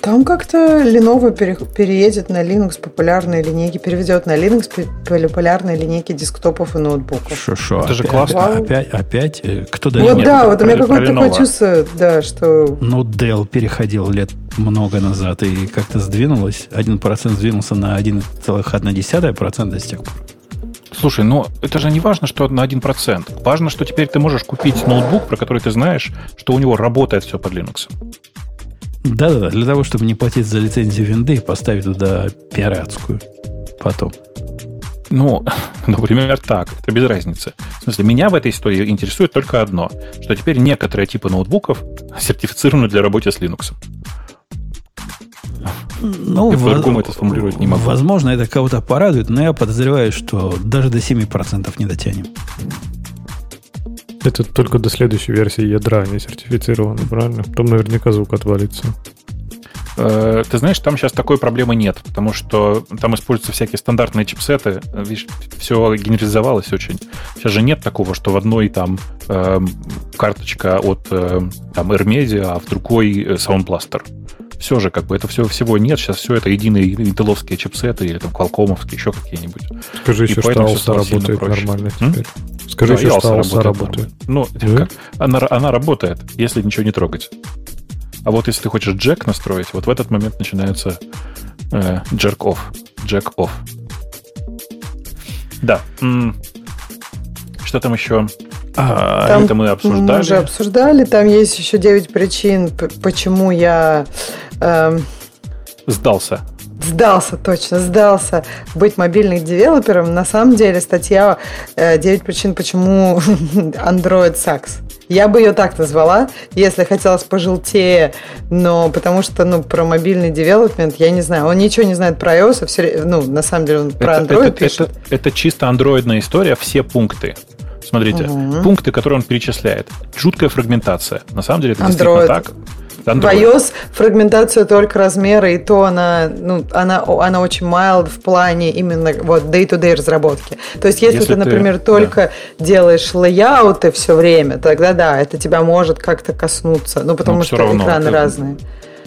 Там как-то Lenovo пере, переедет на Linux популярные линейки, переведет на Linux популярные линейки десктопов и ноутбуков. Шо, шо, Это же классно. Опять, опять? Э, кто дает? Вот да, вот у меня какое-то такое чувство, да, что... Ну, Dell переходил лет много назад и как-то сдвинулось. 1% сдвинулся на 1,1% с тех пор. Слушай, ну это же не важно, что на 1%. Важно, что теперь ты можешь купить ноутбук, про который ты знаешь, что у него работает все под Linux. Да-да-да, для того, чтобы не платить за лицензию винды, поставить туда пиратскую потом. Ну, например, так. Это без разницы. В смысле, меня в этой истории интересует только одно, что теперь некоторые типы ноутбуков сертифицированы для работы с Linux. Ну, по-другому это сформулировать не могу. Возможно, это кого-то порадует, но я подозреваю, что даже до 7% не дотянем. Это только до следующей версии ядра не сертифицировано, правильно? Там наверняка звук отвалится. Э, ты знаешь, там сейчас такой проблемы нет, потому что там используются всякие стандартные чипсеты. Видишь, все генерализовалось очень. Сейчас же нет такого, что в одной там э, карточка от э, там AirMedia, а в другой э, Sound. Все же, как бы, это все, всего нет. Сейчас все это единые интеловские чипсеты или там квалкомовские, еще какие-нибудь. Скажи еще, что Алса работает нормально теперь. Скажи да, еще, что Алса работает. работает. Ну, да? как? Она, она работает, если ничего не трогать. А вот если ты хочешь джек настроить, вот в этот момент начинается э, jerk off. Jack off. Да. Что там еще? А, там это мы обсуждали. Мы уже обсуждали. Там есть еще 9 причин, почему я... Эм... Сдался. Сдался, точно, сдался быть мобильным девелопером. На самом деле статья «9 причин, почему Android sucks». Я бы ее так назвала, если хотелось пожелтее, но потому что, ну, про мобильный девелопмент, я не знаю, он ничего не знает про iOS, а все, ну, на самом деле он про это, Android это, пишет. Это, это чисто андроидная история, все пункты. Смотрите, угу. пункты, которые он перечисляет. Жуткая фрагментация. На самом деле это Android. действительно так. Android. В iOS фрагментация только размера, и то она, ну, она, она очень mild в плане именно вот day-to-day разработки. То есть, если, если ты, например, ты, только да. делаешь лейауты все время, тогда да, это тебя может как-то коснуться. Ну, потому Но что экраны ты, разные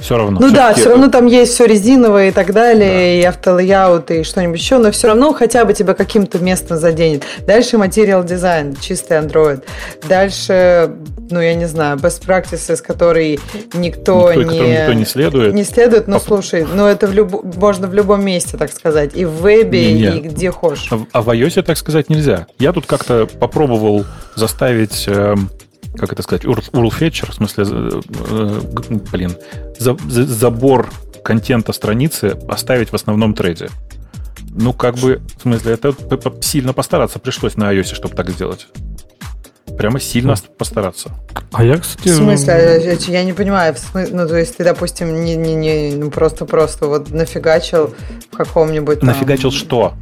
все равно. Ну да, все равно там есть все резиновое и так далее, да. и автолейаут, и что-нибудь еще, но все равно хотя бы тебя каким-то местом заденет. Дальше материал дизайн, чистый Android. Дальше, ну я не знаю, best practices, который никто, никто не... никто не следует. Не следует, но а... слушай, ну это в люб... можно в любом месте, так сказать, и в вебе, не, не. и где хочешь. А, а в iOS так сказать нельзя. Я тут как-то попробовал заставить... Э, как это сказать, URL fetcher, в смысле, э, блин, за, за, забор контента страницы оставить в основном трейде. Ну, как бы, в смысле, это сильно постараться пришлось на iOS, чтобы так сделать. Прямо сильно постараться. А я, кстати... В смысле? А, я не понимаю. В смысле, ну, то есть ты, допустим, не, не, не ну, просто-просто вот нафигачил в каком-нибудь... Там... Нафигачил что?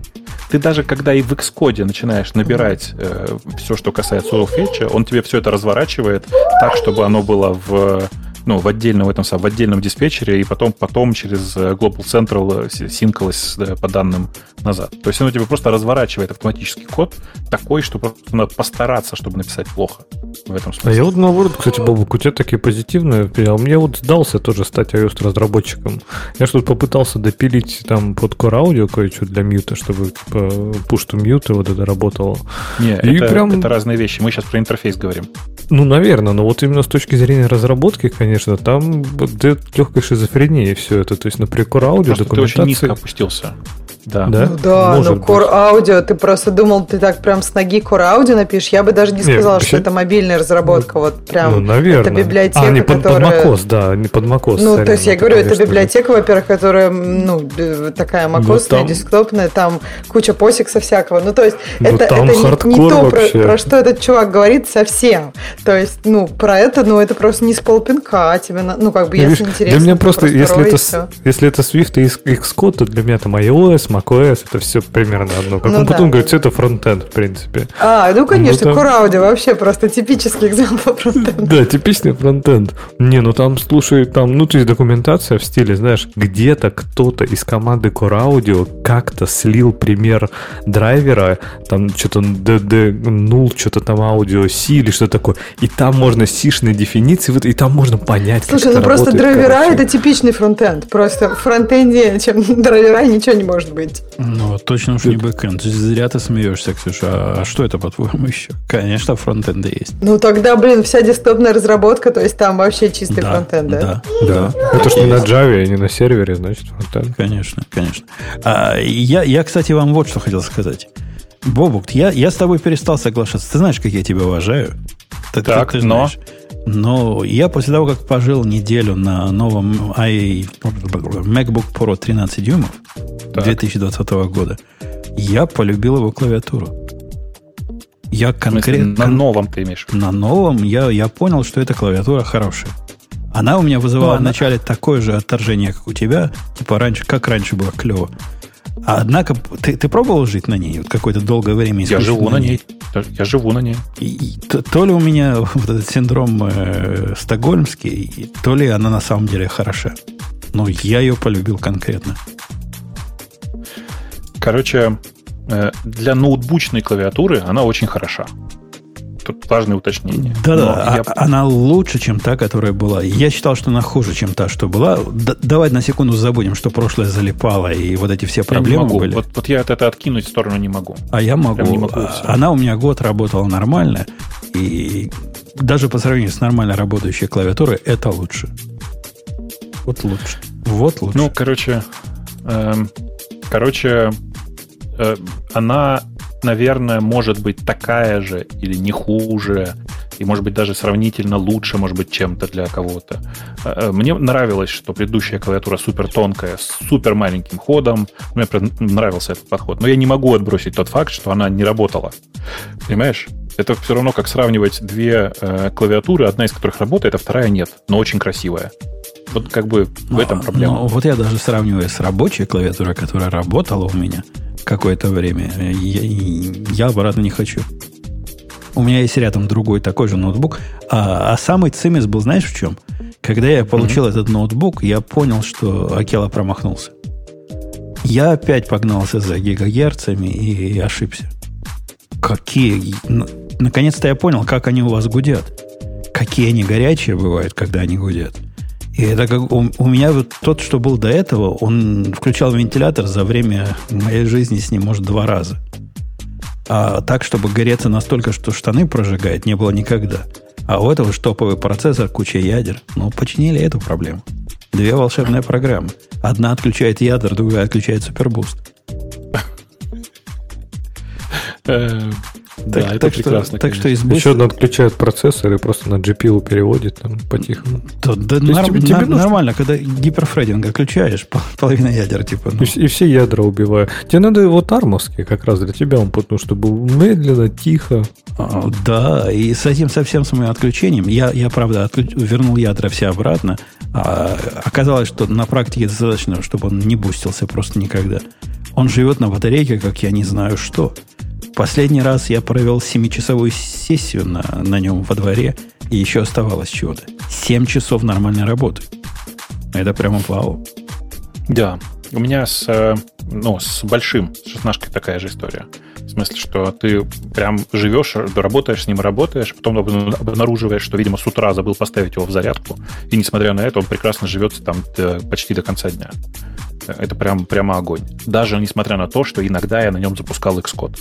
Ты даже когда и в Xcode начинаешь набирать э, все, что касается URL он тебе все это разворачивает так, чтобы оно было в ну, в отдельном, в этом, в отдельном диспетчере, и потом, потом через э, Global Central э, синкалось по данным назад. То есть оно тебе просто разворачивает автоматический код такой, что просто надо постараться, чтобы написать плохо в этом смысле. А я вот наоборот, кстати, Бобук, у тебя такие позитивные, а мне вот сдался тоже стать iOS-разработчиком. Я что-то попытался допилить там под Core Audio кое-что для мьюта, чтобы типа push to mute вот это работало. Не, и это, прям... это разные вещи. Мы сейчас про интерфейс говорим. Ну, наверное, но вот именно с точки зрения разработки, конечно, там легкая шизофрения и все это. То есть на прикор аудио документации... ты очень низко опустился. Да. да? Ну да, Может но Core быть. Audio, ты просто думал, ты так прям с ноги Core Audio напишешь. Я бы даже не сказала, Нет, что это мобильная разработка. Ну, вот прям. Ну, наверное. Это библиотека, а, не под, которая... под macOS, да, не под macOS. Ну, то есть я говорю, это библиотека, во-первых, которая, ну, такая macOS, ну, там... десктопная, там куча посикса всякого. Ну, то есть ну, это, это не, не то, про, про что этот чувак говорит совсем. То есть, ну, про это, ну, это просто не с полпинка, а тебе, ну, как бы, ну, если видишь, интересно. Для меня просто, если это, если это Swift и Xcode, то для меня там iOS, macOS, это все примерно одно. Как ну, он да. потом говорит, это фронтенд, в принципе. А, ну конечно, ну, там... Core вообще просто типический экземпл фронтенда. Да, типичный фронтенд. Не, ну там, слушай, там, ну, то есть документация в стиле, знаешь, где-то кто-то из команды Audio как-то слил пример драйвера, там что-то 0, что-то там аудио C или что такое, и там можно сишные дефиниции, и там можно понять, Слушай, ну просто работает, драйвера короче. это типичный фронтенд. Просто в фронтенде, чем драйвера, ничего не может быть. Ну, точно уж не бэкэнд. Зря ты смеешься, Ксюша. А что это, по-твоему, еще? Конечно, фронтенды есть. Ну, тогда, блин, вся десктопная разработка, то есть там вообще чистый да, фронтенд, да? Да, да. Это ж не на Java, а не на сервере, значит, фронтенд. Конечно, конечно. А, я, я, кстати, вам вот что хотел сказать. Бобук, я, я с тобой перестал соглашаться. Ты знаешь, как я тебя уважаю. Ты, так, ты, ты но... Но я после того, как пожил неделю на новом i, MacBook Pro 13 дюймов так. 2020 года, я полюбил его клавиатуру. Я конкретно... На новом ты имеешь? На новом я, я понял, что эта клавиатура хорошая. Она у меня вызывала ну, вначале такое же отторжение, как у тебя. Типа раньше, как раньше было клево. А однако, ты, ты пробовал жить на ней вот какое-то долгое время? Я живу на ней. ней. Я живу на ней. И, и, то, то ли у меня вот этот синдром э, стокгольмский, то ли она на самом деле хороша. Но я ее полюбил конкретно. Короче, э, для ноутбучной клавиатуры она очень хороша. Тут важное уточнение. Да-да, я... А, она лучше, чем та, которая была. Я считал, что она хуже, чем та, что была. Д- давай на секунду забудем, что прошлое залипало, и вот эти все проблемы я могу. были. Вот, вот я это откинуть в сторону не могу. А я могу. не могу она у меня год работала нормально, и даже по сравнению с нормально работающей клавиатурой, это лучше. Вот лучше. Вот лучше. Ну, короче, эм, короче, э, она наверное, может быть такая же или не хуже, и, может быть, даже сравнительно лучше, может быть, чем-то для кого-то. Э, э, мне нравилось, что предыдущая клавиатура супер тонкая, с супер маленьким ходом. Мне нравился этот подход. Но я не могу отбросить тот факт, что она не работала. Понимаешь? Это все равно как сравнивать две э, клавиатуры, одна из которых работает, а вторая нет, но очень красивая. Вот как бы в этом проблема. Ну, вот я даже сравниваю с рабочей клавиатурой, которая работала у меня какое-то время, я, я обратно не хочу. У меня есть рядом другой такой же ноутбук. А, а самый цимис был, знаешь, в чем? Когда я получил mm-hmm. этот ноутбук, я понял, что Акела промахнулся. Я опять погнался за гигагерцами и, и ошибся. Какие... Наконец-то я понял, как они у вас гудят. Какие они горячие бывают, когда они гудят. И это как у, у меня вот тот, что был до этого, он включал вентилятор за время моей жизни с ним, может, два раза. А так, чтобы гореться настолько, что штаны прожигает, не было никогда. А у этого штоповый процессор, куча ядер. Ну, починили эту проблему. Две волшебные программы. Одна отключает ядер, другая отключает супербуст. Да, так, это так прекрасно. Что, так что из Еще одно отключает процессор и просто на GPU переводит там по-тихому. Да, да нар- тебе, тебе нужно... нормально, когда гиперфрединг отключаешь, половина ядер типа. Ну. И, и все ядра убиваю. Тебе надо вот армовский как раз для тебя, он потому что был медленно, тихо. А, да, и с этим совсем с моим отключением, я, я правда, отключ... вернул ядра все обратно, а оказалось, что на практике достаточно, чтобы он не бустился просто никогда. Он живет на батарейке, как я не знаю что. Последний раз я провел 7-часовую сессию на, на нем во дворе, и еще оставалось чего-то. 7 часов нормальной работы. Это прямо вау. Да. У меня с, э, ну, с большим, с шестнашкой такая же история. В смысле, что ты прям живешь, работаешь с ним, работаешь, потом обнаруживаешь, что, видимо, с утра забыл поставить его в зарядку, и несмотря на это, он прекрасно живет там почти до конца дня. Это прям, прямо огонь. Даже несмотря на то, что иногда я на нем запускал Xcode.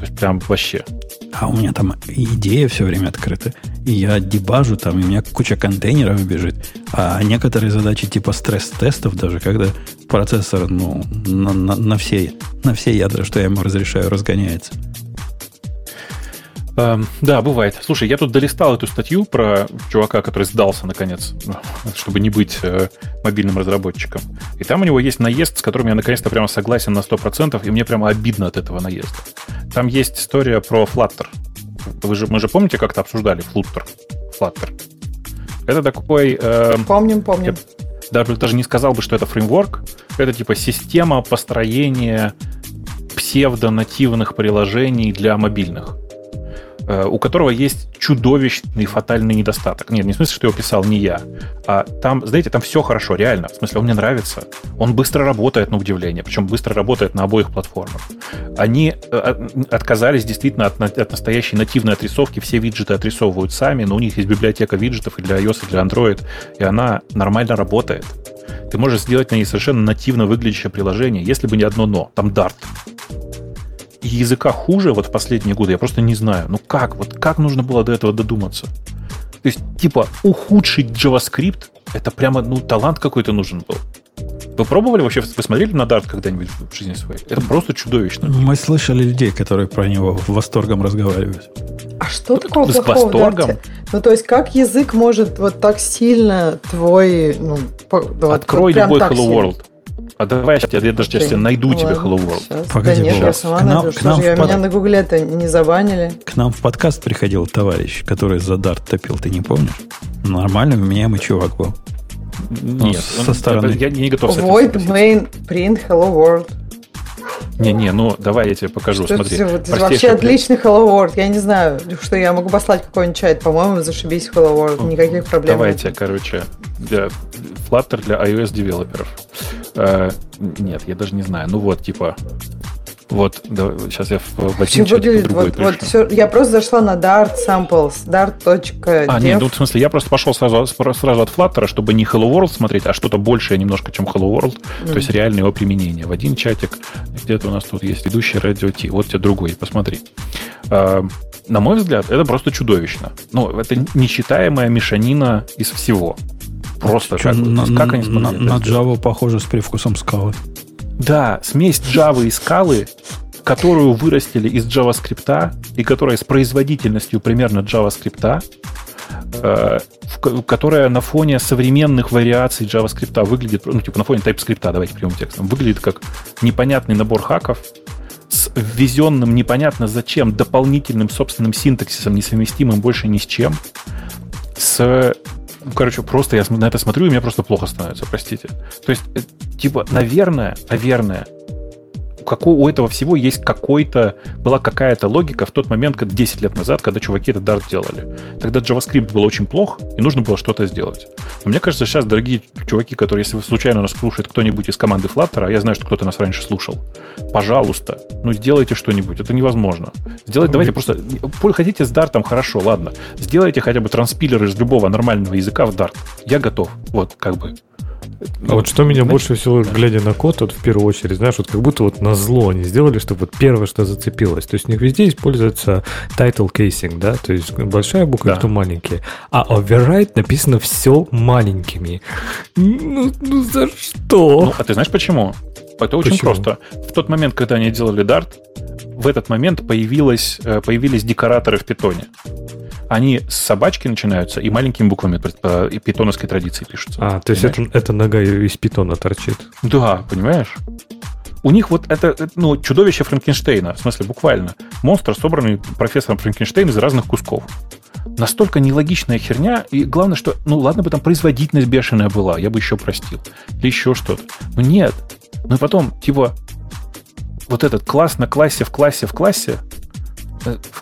То есть прям вообще. А у меня там идея все время открыта. И я дебажу там, и у меня куча контейнеров бежит. А некоторые задачи типа стресс-тестов, даже когда процессор ну, на, на, на, все, на все ядра, что я ему разрешаю, разгоняется. Эм, да, бывает. Слушай, я тут долистал эту статью про чувака, который сдался, наконец, чтобы не быть э, мобильным разработчиком. И там у него есть наезд, с которым я наконец-то прямо согласен на 100%, и мне прямо обидно от этого наезда. Там есть история про Flutter. Вы же, мы же помните, как-то обсуждали Flutter? Flutter. Это такой... Э, помним, помним. даже, даже не сказал бы, что это фреймворк. Это типа система построения псевдонативных приложений для мобильных. Э, у которого есть чудовищный фатальный недостаток. Нет, не в смысле, что его писал не я. А там, знаете, там все хорошо, реально. В смысле, он мне нравится. Он быстро работает, на удивление. Причем быстро работает на обоих платформах. Они э, отказались действительно от, от настоящей нативной отрисовки. Все виджеты отрисовывают сами, но у них есть библиотека виджетов и для iOS, и для Android. И она нормально работает. Ты можешь сделать на ней совершенно нативно выглядящее приложение, если бы не одно но. Там Dart языка хуже вот в последние годы, я просто не знаю. Ну как? Вот как нужно было до этого додуматься? То есть, типа, ухудшить JavaScript, это прямо, ну, талант какой-то нужен был. Вы пробовали вообще, вы смотрели на Dart когда-нибудь в жизни своей? Это просто чудовищно. Мы слышали людей, которые про него в восторгом разговаривают. А что такого с плохого восторгом? Ну, то есть, как язык может вот так сильно твой... Ну, вот, Открой вот любой Hello World. А давай я, я даже сейчас найду Ладно, тебе Hello World. Сейчас. Погоди, да нет, я сама к нам, найду. К нам же, под... меня на гугле это не забанили. К нам в подкаст приходил товарищ, который за дарт топил, ты не помнишь? Нормально, вменяемый чувак был. Нет, ну, со стороны. Я не готов Void main print hello world. Не-не, ну давай я тебе покажу. Что Смотри. Это, это вообще отличный Hello World. Я не знаю, что я могу послать какой-нибудь чат. По-моему, зашибись Hello World. Никаких проблем. Давайте, нет. короче, для Flutter для iOS девелоперов. Э, нет, я даже не знаю. Ну вот, типа, вот, да, сейчас я в, в один выглядит, вот, вот все, Я просто зашла на Dart Samples, dart.dev. А, нет, ну, в смысле, я просто пошел сразу, сразу от Flutter, чтобы не Hello World смотреть, а что-то большее немножко, чем Hello World, mm. то есть реальное его применение. В один чатик, где-то у нас тут есть ведущий радио Ти, вот тебе другой, посмотри. А, на мой взгляд, это просто чудовищно. Ну, это нечитаемая мешанина из всего. Просто Что, как, на, как они на, на Java похоже с привкусом скалы. Да, смесь Java и скалы, которую вырастили из JavaScript и которая с производительностью примерно JavaScript, э, которая на фоне современных вариаций JavaScript выглядит, ну, типа на фоне TypeScript, давайте прямым текстом, выглядит как непонятный набор хаков с ввезенным непонятно зачем дополнительным собственным синтаксисом, несовместимым больше ни с чем, с короче, просто я на это смотрю, и мне просто плохо становится, простите. То есть, э, типа, наверное, наверное, какой, у этого всего есть какой-то, была какая-то логика в тот момент, когда 10 лет назад, когда чуваки этот Dart делали. Тогда JavaScript был очень плох, и нужно было что-то сделать. Но мне кажется, сейчас, дорогие чуваки, которые, если вы случайно нас слушает кто-нибудь из команды Flutter, а я знаю, что кто-то нас раньше слушал, пожалуйста, ну сделайте что-нибудь. Это невозможно. Сделайте, давайте просто... Хотите с Dart, хорошо, ладно. Сделайте хотя бы транспилер из любого нормального языка в Dart. Я готов. Вот, как бы. А вот что меня больше всего, глядя на код, вот в первую очередь, знаешь, вот как будто вот на зло они сделали, чтобы вот первое, что зацепилось. То есть у них везде используется title casing, да, то есть большая буква, да. кто маленькие. А override написано все маленькими. Ну, ну за что? Ну, а ты знаешь почему? Это очень почему? просто. В тот момент, когда они делали Dart, в этот момент появилось, э, появились декораторы в питоне они с собачки начинаются и маленькими буквами по питоновской традиции пишутся. А, то есть это, это нога из питона торчит. Да, понимаешь? У них вот это, ну, чудовище Франкенштейна, в смысле, буквально. Монстр, собранный профессором Франкенштейна из разных кусков. Настолько нелогичная херня, и главное, что, ну, ладно бы там производительность бешеная была, я бы еще простил. Или еще что-то. Но нет. Ну и потом, типа, вот этот класс на классе в классе в классе, э,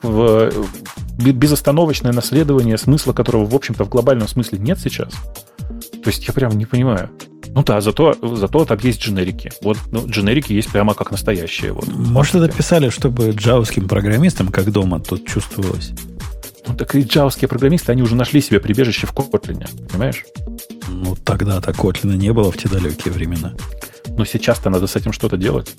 в, безостановочное наследование, смысла которого, в общем-то, в глобальном смысле нет сейчас. То есть я прям не понимаю. Ну да, зато, зато там есть дженерики. Вот ну, дженерики есть прямо как настоящие. Вот. Может, это писали, чтобы джавским программистам, как дома, тут чувствовалось? Ну так и джавские программисты, они уже нашли себе прибежище в Котлине, понимаешь? Ну тогда-то Котлина не было в те далекие времена. Но сейчас-то надо с этим что-то делать.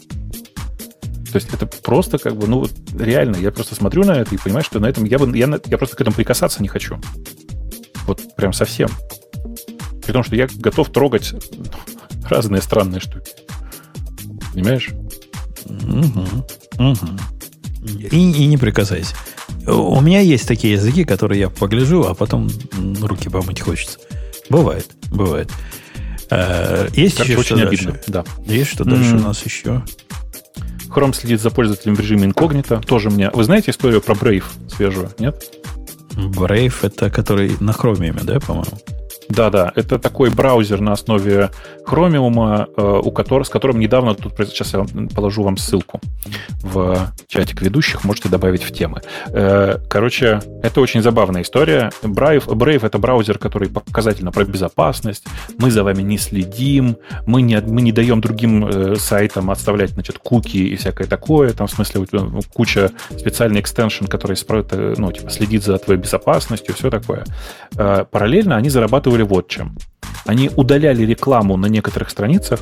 То есть это просто как бы, ну, реально, я просто смотрю на это и понимаю, что на этом я, бы, я, я просто к этому прикасаться не хочу. Вот прям совсем. При том, что я готов трогать разные странные штуки. Понимаешь? Угу. Угу. И, и не прикасайся. У меня есть такие языки, которые я погляжу, а потом руки помыть хочется. Бывает, бывает. Э, есть Короче, еще очень что обидно. дальше? Да. Есть что дальше mm. у нас еще? Chrome следит за пользователем в режиме инкогнито. Тоже мне. Вы знаете историю про Brave свежую, нет? Brave это который на Chromium, да, по-моему? Да-да, это такой браузер на основе Chromium, э, у которого, с которым недавно, тут сейчас я положу вам ссылку в чатик ведущих, можете добавить в темы. Э, короче, это очень забавная история. Brave, Brave — это браузер, который показательно про безопасность. Мы за вами не следим, мы не, мы не даем другим э, сайтам отставлять, значит, куки и всякое такое. Там, в смысле, куча специальный экстеншн, который ну, типа, следит за твоей безопасностью, все такое. Параллельно они зарабатывали делали вот чем. Они удаляли рекламу на некоторых страницах,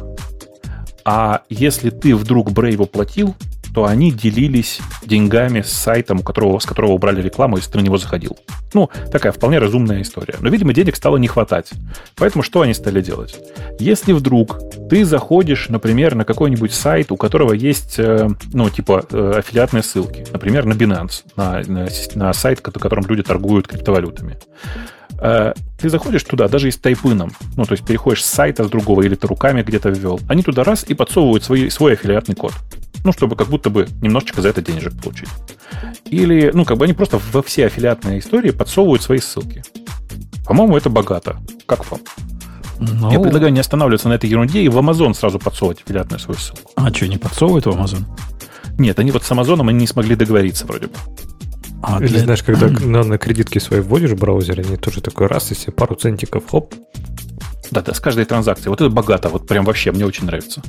а если ты вдруг Brave платил, то они делились деньгами с сайтом, у которого, с которого убрали рекламу, если ты на него заходил. Ну, такая вполне разумная история. Но, видимо, денег стало не хватать. Поэтому что они стали делать? Если вдруг ты заходишь, например, на какой-нибудь сайт, у которого есть, э, ну, типа, э, аффилиатные ссылки, например, на Binance, на, на, на сайт, на котором люди торгуют криптовалютами, ты заходишь туда, даже и с тайпыном, ну, то есть переходишь с сайта с другого, или ты руками где-то ввел, они туда раз и подсовывают свой, свой аффилиатный код. Ну, чтобы как будто бы немножечко за это денежек получить. Или, ну, как бы они просто во все аффилиатные истории подсовывают свои ссылки. По-моему, это богато. Как вам? Ну... Я предлагаю не останавливаться на этой ерунде и в Amazon сразу подсовывать аффилиатную свою ссылку. А что, не подсовывают в Amazon? Нет, они вот с Амазоном они не смогли договориться вроде бы. А Или для... знаешь, когда на, на кредитки свои вводишь в браузере, они тоже такой раз, если пару центиков, хоп. Да, да, с каждой транзакции. Вот это богато, вот прям вообще, мне очень нравится.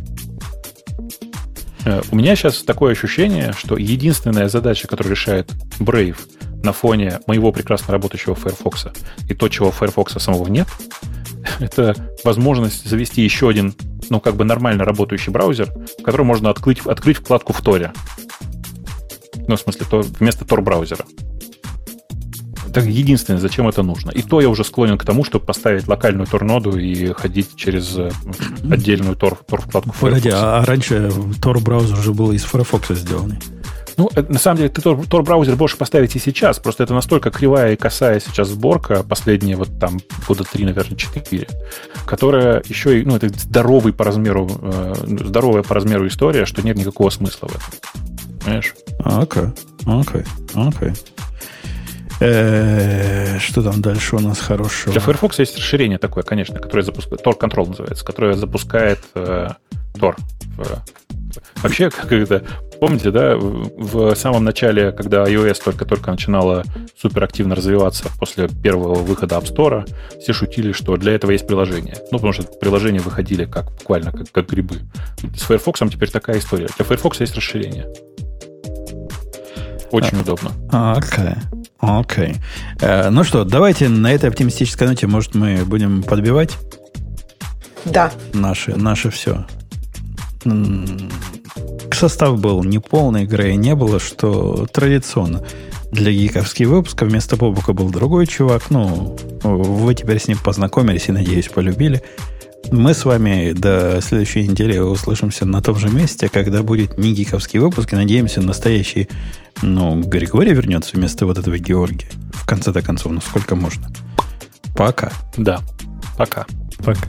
Э, у меня сейчас такое ощущение, что единственная задача, которую решает Brave на фоне моего прекрасно работающего Firefox и то, чего Firefox самого нет, это возможность завести еще один, ну, как бы нормально работающий браузер, в котором можно открыть, открыть вкладку в Торе. Ну, в смысле, то вместо Tor-браузера. Это единственное, зачем это нужно. И то я уже склонен к тому, чтобы поставить локальную Tor-ноду и ходить через э, отдельную Tor, Tor-вкладку Погоди, а, раньше Tor-браузер уже был из Firefox сделанный. Ну, это, на самом деле, ты Tor-браузер можешь поставить и сейчас, просто это настолько кривая и косая сейчас сборка, последние вот там года три, наверное, четыре, которая еще и, ну, это здоровый по размеру, э, здоровая по размеру история, что нет никакого смысла в этом. Понимаешь? Окей, окей, окей. Э, что там дальше у нас хорошего? Для Firefox есть расширение такое, конечно, которое запускает, Tor Control называется, которое запускает э, Tor. Вообще, как это, помните, да, в самом начале, когда iOS только-только начинала суперактивно развиваться после первого выхода App Store, все шутили, что для этого есть приложение. Ну, потому что приложения выходили как буквально как, как грибы. С Firefox теперь такая история. Для Firefox есть расширение. Очень а, удобно. Окей. Окей. Э, ну что, давайте на этой оптимистической ноте, может, мы будем подбивать? Да. Наше, наше все. Состав был неполный, игры не было, что традиционно. Для гиковских выпусков вместо Бобука был другой чувак. Ну, вы теперь с ним познакомились и, надеюсь, полюбили. Мы с вами до следующей недели услышимся на том же месте, когда будет не гиковский выпуск, и надеемся, настоящий, ну, Григорий вернется вместо вот этого Георгия. В конце-то концов, ну сколько можно. Пока. Да, пока. Пока.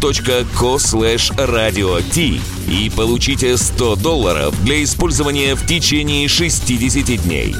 dot.co slash radio t и получите 100 долларов для использования в течение 60 дней.